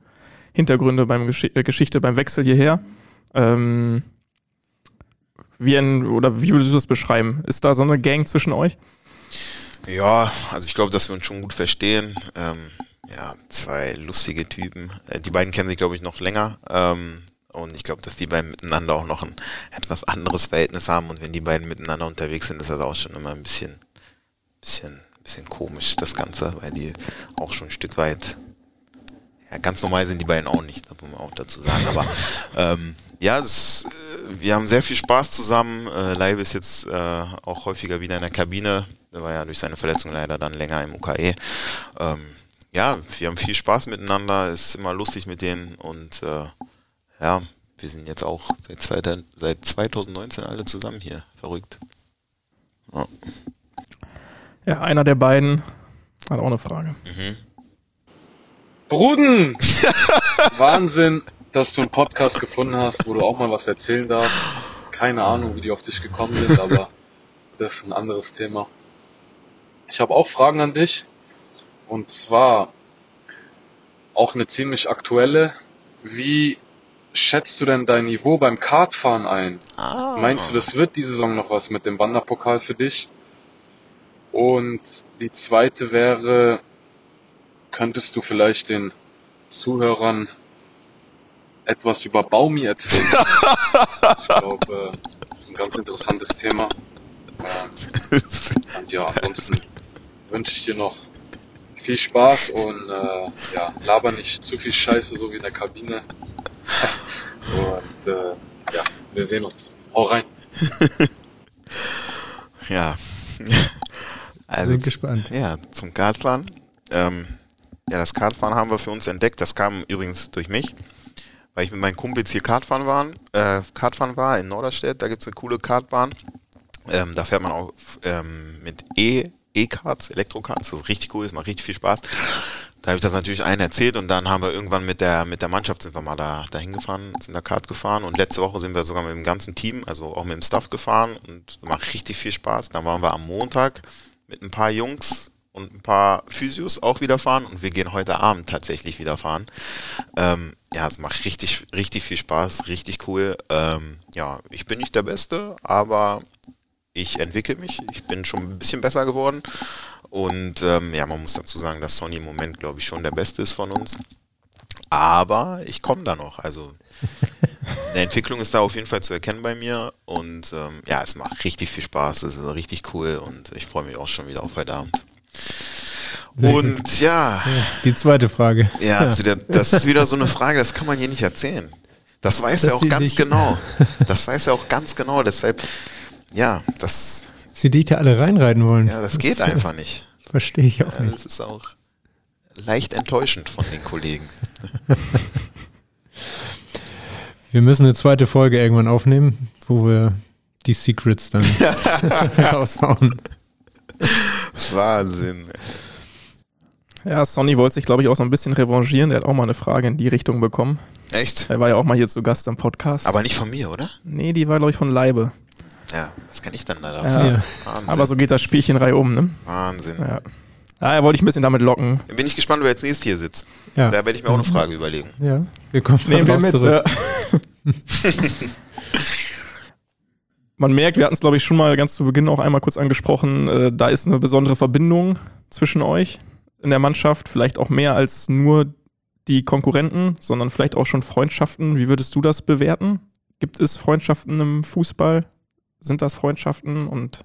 Hintergründe beim Gesch äh, Geschichte beim Wechsel hierher. Ähm, wie ein, oder wie würdest du das beschreiben? Ist da so eine Gang zwischen euch? Ja, also ich glaube, dass wir uns schon gut verstehen. Ähm, ja, zwei lustige Typen. Äh, die beiden kennen sich, glaube ich, noch länger. Ähm, und ich glaube, dass die beiden miteinander auch noch ein etwas anderes Verhältnis haben. Und wenn die beiden miteinander unterwegs sind, ist das auch schon immer ein bisschen, bisschen, bisschen komisch, das Ganze, weil die auch schon ein Stück weit, ja, ganz normal sind die beiden auch nicht, das muss man auch dazu sagen. Aber ähm, ja, das, äh, wir haben sehr viel Spaß zusammen. Äh, Leibe ist jetzt äh, auch häufiger wieder in der Kabine. Der war ja durch seine Verletzung leider dann länger im UKE. Ähm, ja, wir haben viel Spaß miteinander, ist immer lustig mit denen und äh, ja, wir sind jetzt auch seit, zweiter, seit 2019 alle zusammen hier. Verrückt. Ja. Ja, einer der beiden hat auch eine Frage. Mhm. Bruden! Wahnsinn. dass du einen Podcast gefunden hast, wo du auch mal was erzählen darfst. Keine Ahnung, wie die auf dich gekommen sind, aber das ist ein anderes Thema. Ich habe auch Fragen an dich. Und zwar auch eine ziemlich aktuelle. Wie schätzt du denn dein Niveau beim Kartfahren ein? Ah. Meinst du, das wird diese Saison noch was mit dem Wanderpokal für dich? Und die zweite wäre, könntest du vielleicht den Zuhörern etwas über Baumi erzählen? ich glaube, das ist ein ganz interessantes Thema. Und ja, ansonsten wünsche ich dir noch viel Spaß und äh, ja, laber nicht zu viel Scheiße, so wie in der Kabine. Und äh, ja, wir sehen uns. Hau rein. Ja. Also, Sind gespannt. Ja, zum Kartfahren. Ähm, ja, das Kartfahren haben wir für uns entdeckt. Das kam übrigens durch mich, weil ich mit meinen Kumpels hier Kartfahren, waren, äh, Kartfahren war in Norderstedt. Da gibt es eine coole Kartbahn. Ähm, da fährt man auch ähm, mit E, E-Karts, Elektrokarts. Das ist richtig cool, das macht richtig viel Spaß. Da habe ich das natürlich allen erzählt und dann haben wir irgendwann mit der mit der Mannschaft sind wir mal da dahin gefahren, sind da Kart gefahren und letzte Woche sind wir sogar mit dem ganzen Team, also auch mit dem Staff gefahren und macht richtig viel Spaß. Dann waren wir am Montag mit ein paar Jungs und ein paar Physios auch wieder fahren und wir gehen heute Abend tatsächlich wieder fahren. Ähm, ja, es macht richtig, richtig viel Spaß, richtig cool. Ähm, ja, ich bin nicht der Beste, aber ich entwickle mich. Ich bin schon ein bisschen besser geworden. Und ähm, ja, man muss dazu sagen, dass Sony im Moment, glaube ich, schon der Beste ist von uns. Aber ich komme da noch. Also eine Entwicklung ist da auf jeden Fall zu erkennen bei mir. Und ähm, ja, es macht richtig viel Spaß. Es ist richtig cool und ich freue mich auch schon wieder auf heute Abend. Sehr Und gut. ja, Die zweite Frage. ja, der, das ist wieder so eine Frage, das kann man hier nicht erzählen. Das weiß Dass er auch ganz dich- genau. Das weiß er auch ganz genau. Deshalb, ja, das, Sie dich da alle reinreiten wollen. ja, das geht äh, einfach nicht. Verstehe ich auch Ja, nicht. das ist auch leicht enttäuschend von den Kollegen. Wir müssen eine zweite Folge irgendwann aufnehmen, wo wir die Secrets dann raushauen. Wahnsinn. Ja, Sonny wollte sich, glaube ich, auch so ein bisschen revanchieren. Der hat auch mal eine Frage in die Richtung bekommen. Echt? Er war ja auch mal hier zu Gast am Podcast. Aber nicht von mir, oder? nee, die war, glaube ich, von Leibe. Ja, das kann ich dann leider. Ja. Wahnsinn. Aber so geht das Spielchen Reihe um, ne? Wahnsinn. Ja. Ja, er wollte ich ein bisschen damit locken. Bin ich gespannt, wer jetzt nächstes hier sitzt. Ja. Da werde ich mir auch eine Frage überlegen. Ja, wir kommen Nehmen wir mit. zurück. Man merkt, wir hatten es, glaube ich, schon mal ganz zu Beginn auch einmal kurz angesprochen, äh, da ist eine besondere Verbindung zwischen euch in der Mannschaft, vielleicht auch mehr als nur die Konkurrenten, sondern vielleicht auch schon Freundschaften. Wie würdest du das bewerten? Gibt es Freundschaften im Fußball? Sind das Freundschaften? Und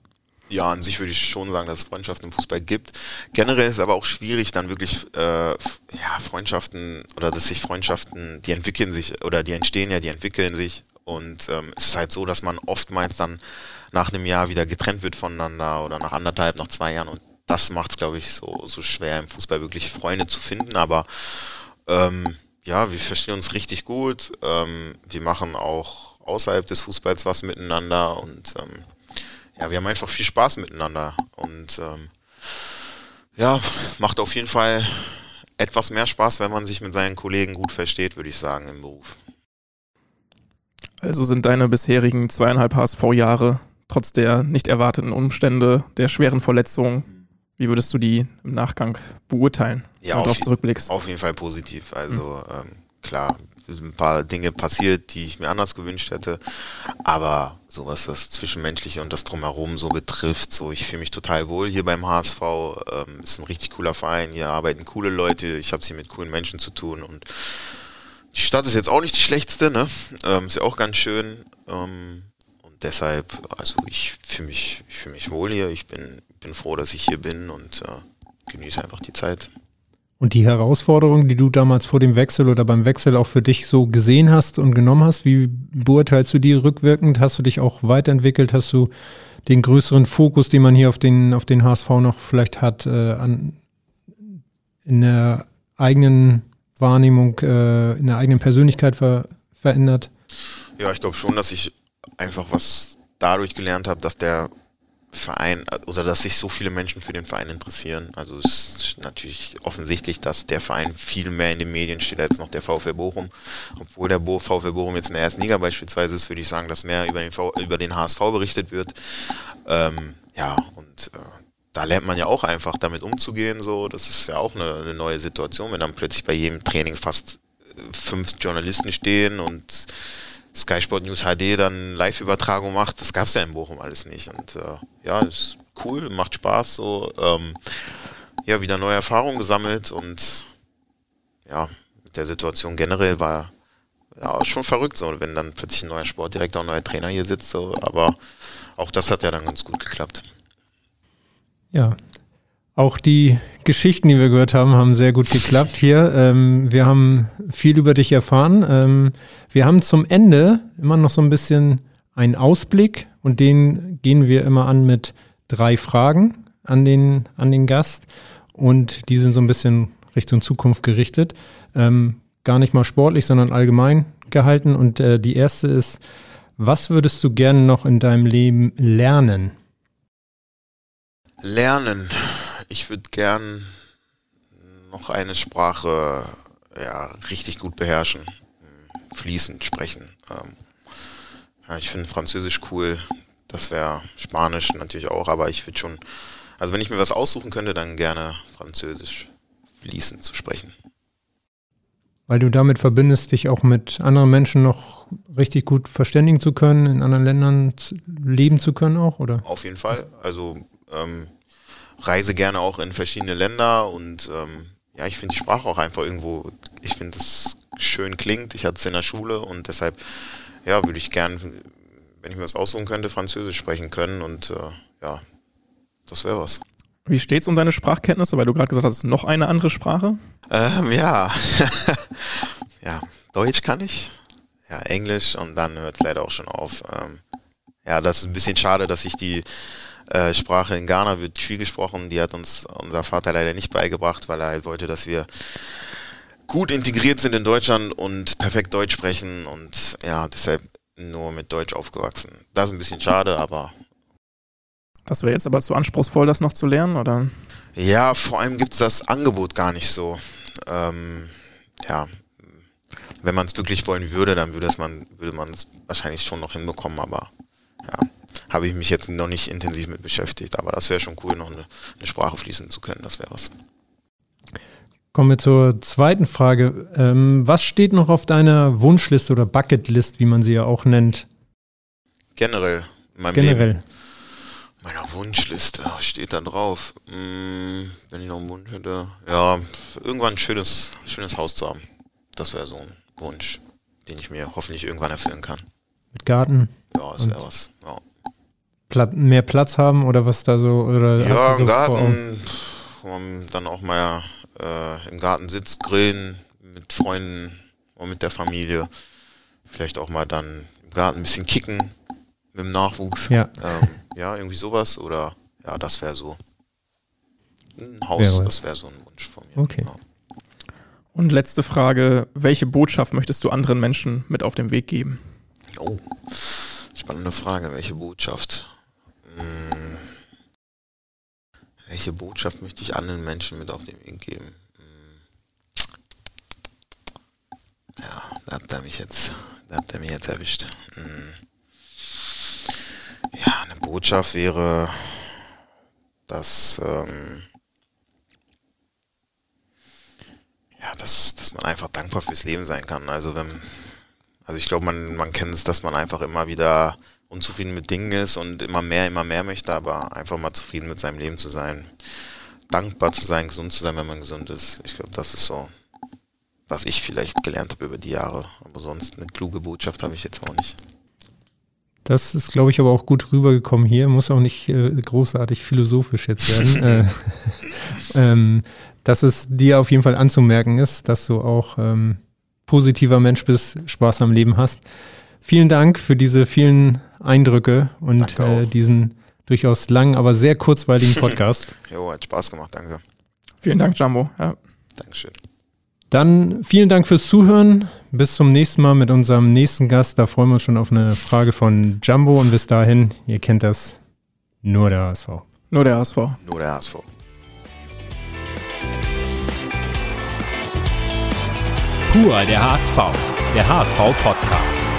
Ja, an sich würde ich schon sagen, dass es Freundschaften im Fußball gibt. Generell ist es aber auch schwierig, dann wirklich äh, ja, Freundschaften oder dass sich Freundschaften, die entwickeln sich oder die entstehen ja, die entwickeln sich. Und ähm, es ist halt so, dass man oftmals dann nach einem Jahr wieder getrennt wird voneinander oder nach anderthalb, nach zwei Jahren. Und das macht es, glaube ich, so, so schwer im Fußball wirklich Freunde zu finden. Aber ähm, ja, wir verstehen uns richtig gut. Ähm, wir machen auch außerhalb des Fußballs was miteinander und ähm, ja, wir haben einfach viel Spaß miteinander und ähm, ja, macht auf jeden Fall etwas mehr Spaß, wenn man sich mit seinen Kollegen gut versteht, würde ich sagen, im Beruf. also sind deine bisherigen zweieinhalb HSV-Jahre trotz der nicht erwarteten Umstände, der schweren Verletzungen, wie würdest du die im Nachgang beurteilen, Ja, wenn du auf darauf zurückblickst? Auf jeden Fall positiv. Also ähm, klar, ein paar Dinge passiert, die ich mir anders gewünscht hätte, aber so was das Zwischenmenschliche und das Drumherum so betrifft, so ich fühle mich total wohl hier beim HSV. Ähm, ist ein richtig cooler Verein, hier arbeiten coole Leute, ich habe es hier mit coolen Menschen zu tun und die Stadt ist jetzt auch nicht die schlechteste, ne? Ähm, ist ja auch ganz schön. Ähm, und deshalb, also ich fühle mich, ich fühle mich wohl hier. Ich bin, bin froh, dass ich hier bin und äh, genieße einfach die Zeit. Und die Herausforderung, die du damals vor dem Wechsel oder beim Wechsel auch für dich so gesehen hast und genommen hast, wie beurteilst du die rückwirkend? Hast du dich auch weiterentwickelt? Hast du den größeren Fokus, den man hier auf den, auf den HSV noch vielleicht hat, äh, an, in der eigenen Wahrnehmung, äh, in der eigenen Persönlichkeit ver, verändert? Ja, ich glaube schon, dass ich einfach was dadurch gelernt habe, dass der Verein oder dass sich so viele Menschen für den Verein interessieren. Also es ist natürlich offensichtlich, dass der Verein viel mehr in den Medien steht als noch der VfL Bochum. Obwohl der VfL Bochum jetzt in der ersten Liga beispielsweise ist, würde ich sagen, dass mehr über den, v über den HSV berichtet wird. Ähm, ja, und äh, da lernt man ja auch einfach damit umzugehen. So, das ist ja auch eine, eine neue Situation, wenn dann plötzlich bei jedem Training fast äh, fünf Journalisten stehen und Sky Sport News HD dann Live-Übertragung macht, das gab es ja in Bochum alles nicht. Und äh, ja, ist cool, macht Spaß so. Ähm, ja, wieder neue Erfahrungen gesammelt und ja, mit der Situation generell war ja schon verrückt so, wenn dann plötzlich ein neuer Sportdirektor, ein neuer Trainer hier sitzt, so, aber auch das hat ja dann ganz gut geklappt. Ja, auch die Geschichten, die wir gehört haben, haben sehr gut geklappt hier. Ähm, wir haben viel über dich erfahren. Ähm, wir haben zum Ende immer noch so ein bisschen einen Ausblick und den gehen wir immer an mit drei Fragen an den, an den Gast und die sind so ein bisschen Richtung Zukunft gerichtet. Ähm, gar nicht mal sportlich, sondern allgemein gehalten. Und äh, die erste ist, was würdest du gerne noch in deinem Leben lernen? Lernen ich würde gern noch eine Sprache ja, richtig gut beherrschen, fließend sprechen. Ähm, ja, ich finde Französisch cool, das wäre Spanisch natürlich auch, aber ich würde schon, also wenn ich mir was aussuchen könnte, dann gerne Französisch fließend zu sprechen. Weil du damit verbindest, dich auch mit anderen Menschen noch richtig gut verständigen zu können, in anderen Ländern leben zu können auch, oder? Auf jeden Fall. Also ähm, reise gerne auch in verschiedene Länder und ähm, ja, ich finde die Sprache auch einfach irgendwo, ich finde es schön klingt. Ich hatte es in der Schule und deshalb, ja, würde ich gern, wenn ich mir das aussuchen könnte, Französisch sprechen können und äh, ja, das wäre was. Wie steht's um deine Sprachkenntnisse? Weil du gerade gesagt hast, noch eine andere Sprache? Ähm, ja. ja, Deutsch kann ich. Ja, Englisch und dann hört es leider auch schon auf. Ähm, ja, das ist ein bisschen schade, dass ich die äh, Sprache in Ghana wird viel gesprochen. Die hat uns unser Vater leider nicht beigebracht, weil er halt wollte, dass wir gut integriert sind in Deutschland und perfekt Deutsch sprechen und ja, deshalb nur mit Deutsch aufgewachsen. Das ist ein bisschen schade, aber. Das wäre jetzt aber zu anspruchsvoll, das noch zu lernen, oder? Ja, vor allem gibt es das Angebot gar nicht so. Ähm, ja, wenn man es wirklich wollen würde, dann würde man würde man es wahrscheinlich schon noch hinbekommen, aber ja, habe ich mich jetzt noch nicht intensiv mit beschäftigt. Aber das wäre schon cool, noch eine, eine, Sprache fließen zu können. Das wäre was. Kommen wir zur zweiten Frage. Ähm, was steht noch auf deiner Wunschliste oder Bucketlist, wie man sie ja auch nennt? Generell. Generell. Leben. Meiner Wunschliste steht da drauf. Hm, wenn ich noch einen Wunsch hätte. Ja, irgendwann ein schönes, schönes Haus zu haben. Das wäre so ein Wunsch, den ich mir hoffentlich irgendwann erfüllen kann. Mit Garten? Ja, das wäre was. Ja. Mehr Platz haben oder was da so? Oder ja, im so Garten, wo man dann auch mal äh, im Garten sitzt, grillen mit Freunden und mit der Familie. Vielleicht auch mal dann im Garten ein bisschen kicken mit dem Nachwuchs. Ja, ähm, ja irgendwie sowas. Oder ja, das wäre so ein Haus, wär das wäre so ein Wunsch von mir. Okay. Genau. Und letzte Frage, welche Botschaft möchtest du anderen Menschen mit auf den Weg geben? Oh, spannende Frage, welche Botschaft? Hm. Welche Botschaft möchte ich anderen Menschen mit auf den Weg geben? Hm. Ja, da habt ihr mich jetzt, da habt ihr mich jetzt erwischt. Hm. Ja, eine Botschaft wäre, dass, ähm, ja, dass, dass man einfach dankbar fürs Leben sein kann. Also wenn, also ich glaube, man, man kennt es, dass man einfach immer wieder unzufrieden mit Dingen ist und immer mehr, immer mehr möchte, aber einfach mal zufrieden mit seinem Leben zu sein, dankbar zu sein, gesund zu sein, wenn man gesund ist. Ich glaube, das ist so, was ich vielleicht gelernt habe über die Jahre. Aber sonst eine kluge Botschaft habe ich jetzt auch nicht. Das ist, glaube ich, aber auch gut rübergekommen hier. Muss auch nicht äh, großartig philosophisch jetzt werden. äh, ähm, dass es dir auf jeden Fall anzumerken ist, dass du auch ähm, positiver Mensch bist, Spaß am Leben hast. Vielen Dank für diese vielen Eindrücke und äh, diesen durchaus langen, aber sehr kurzweiligen Podcast. jo, hat Spaß gemacht, danke. Vielen Dank, Jumbo. Ja. Dankeschön. Dann vielen Dank fürs Zuhören. Bis zum nächsten Mal mit unserem nächsten Gast. Da freuen wir uns schon auf eine Frage von Jumbo und bis dahin, ihr kennt das, Nur der HSV. Nur der HSV. Nur der HSV. Pur der HSV. Der HSV Podcast.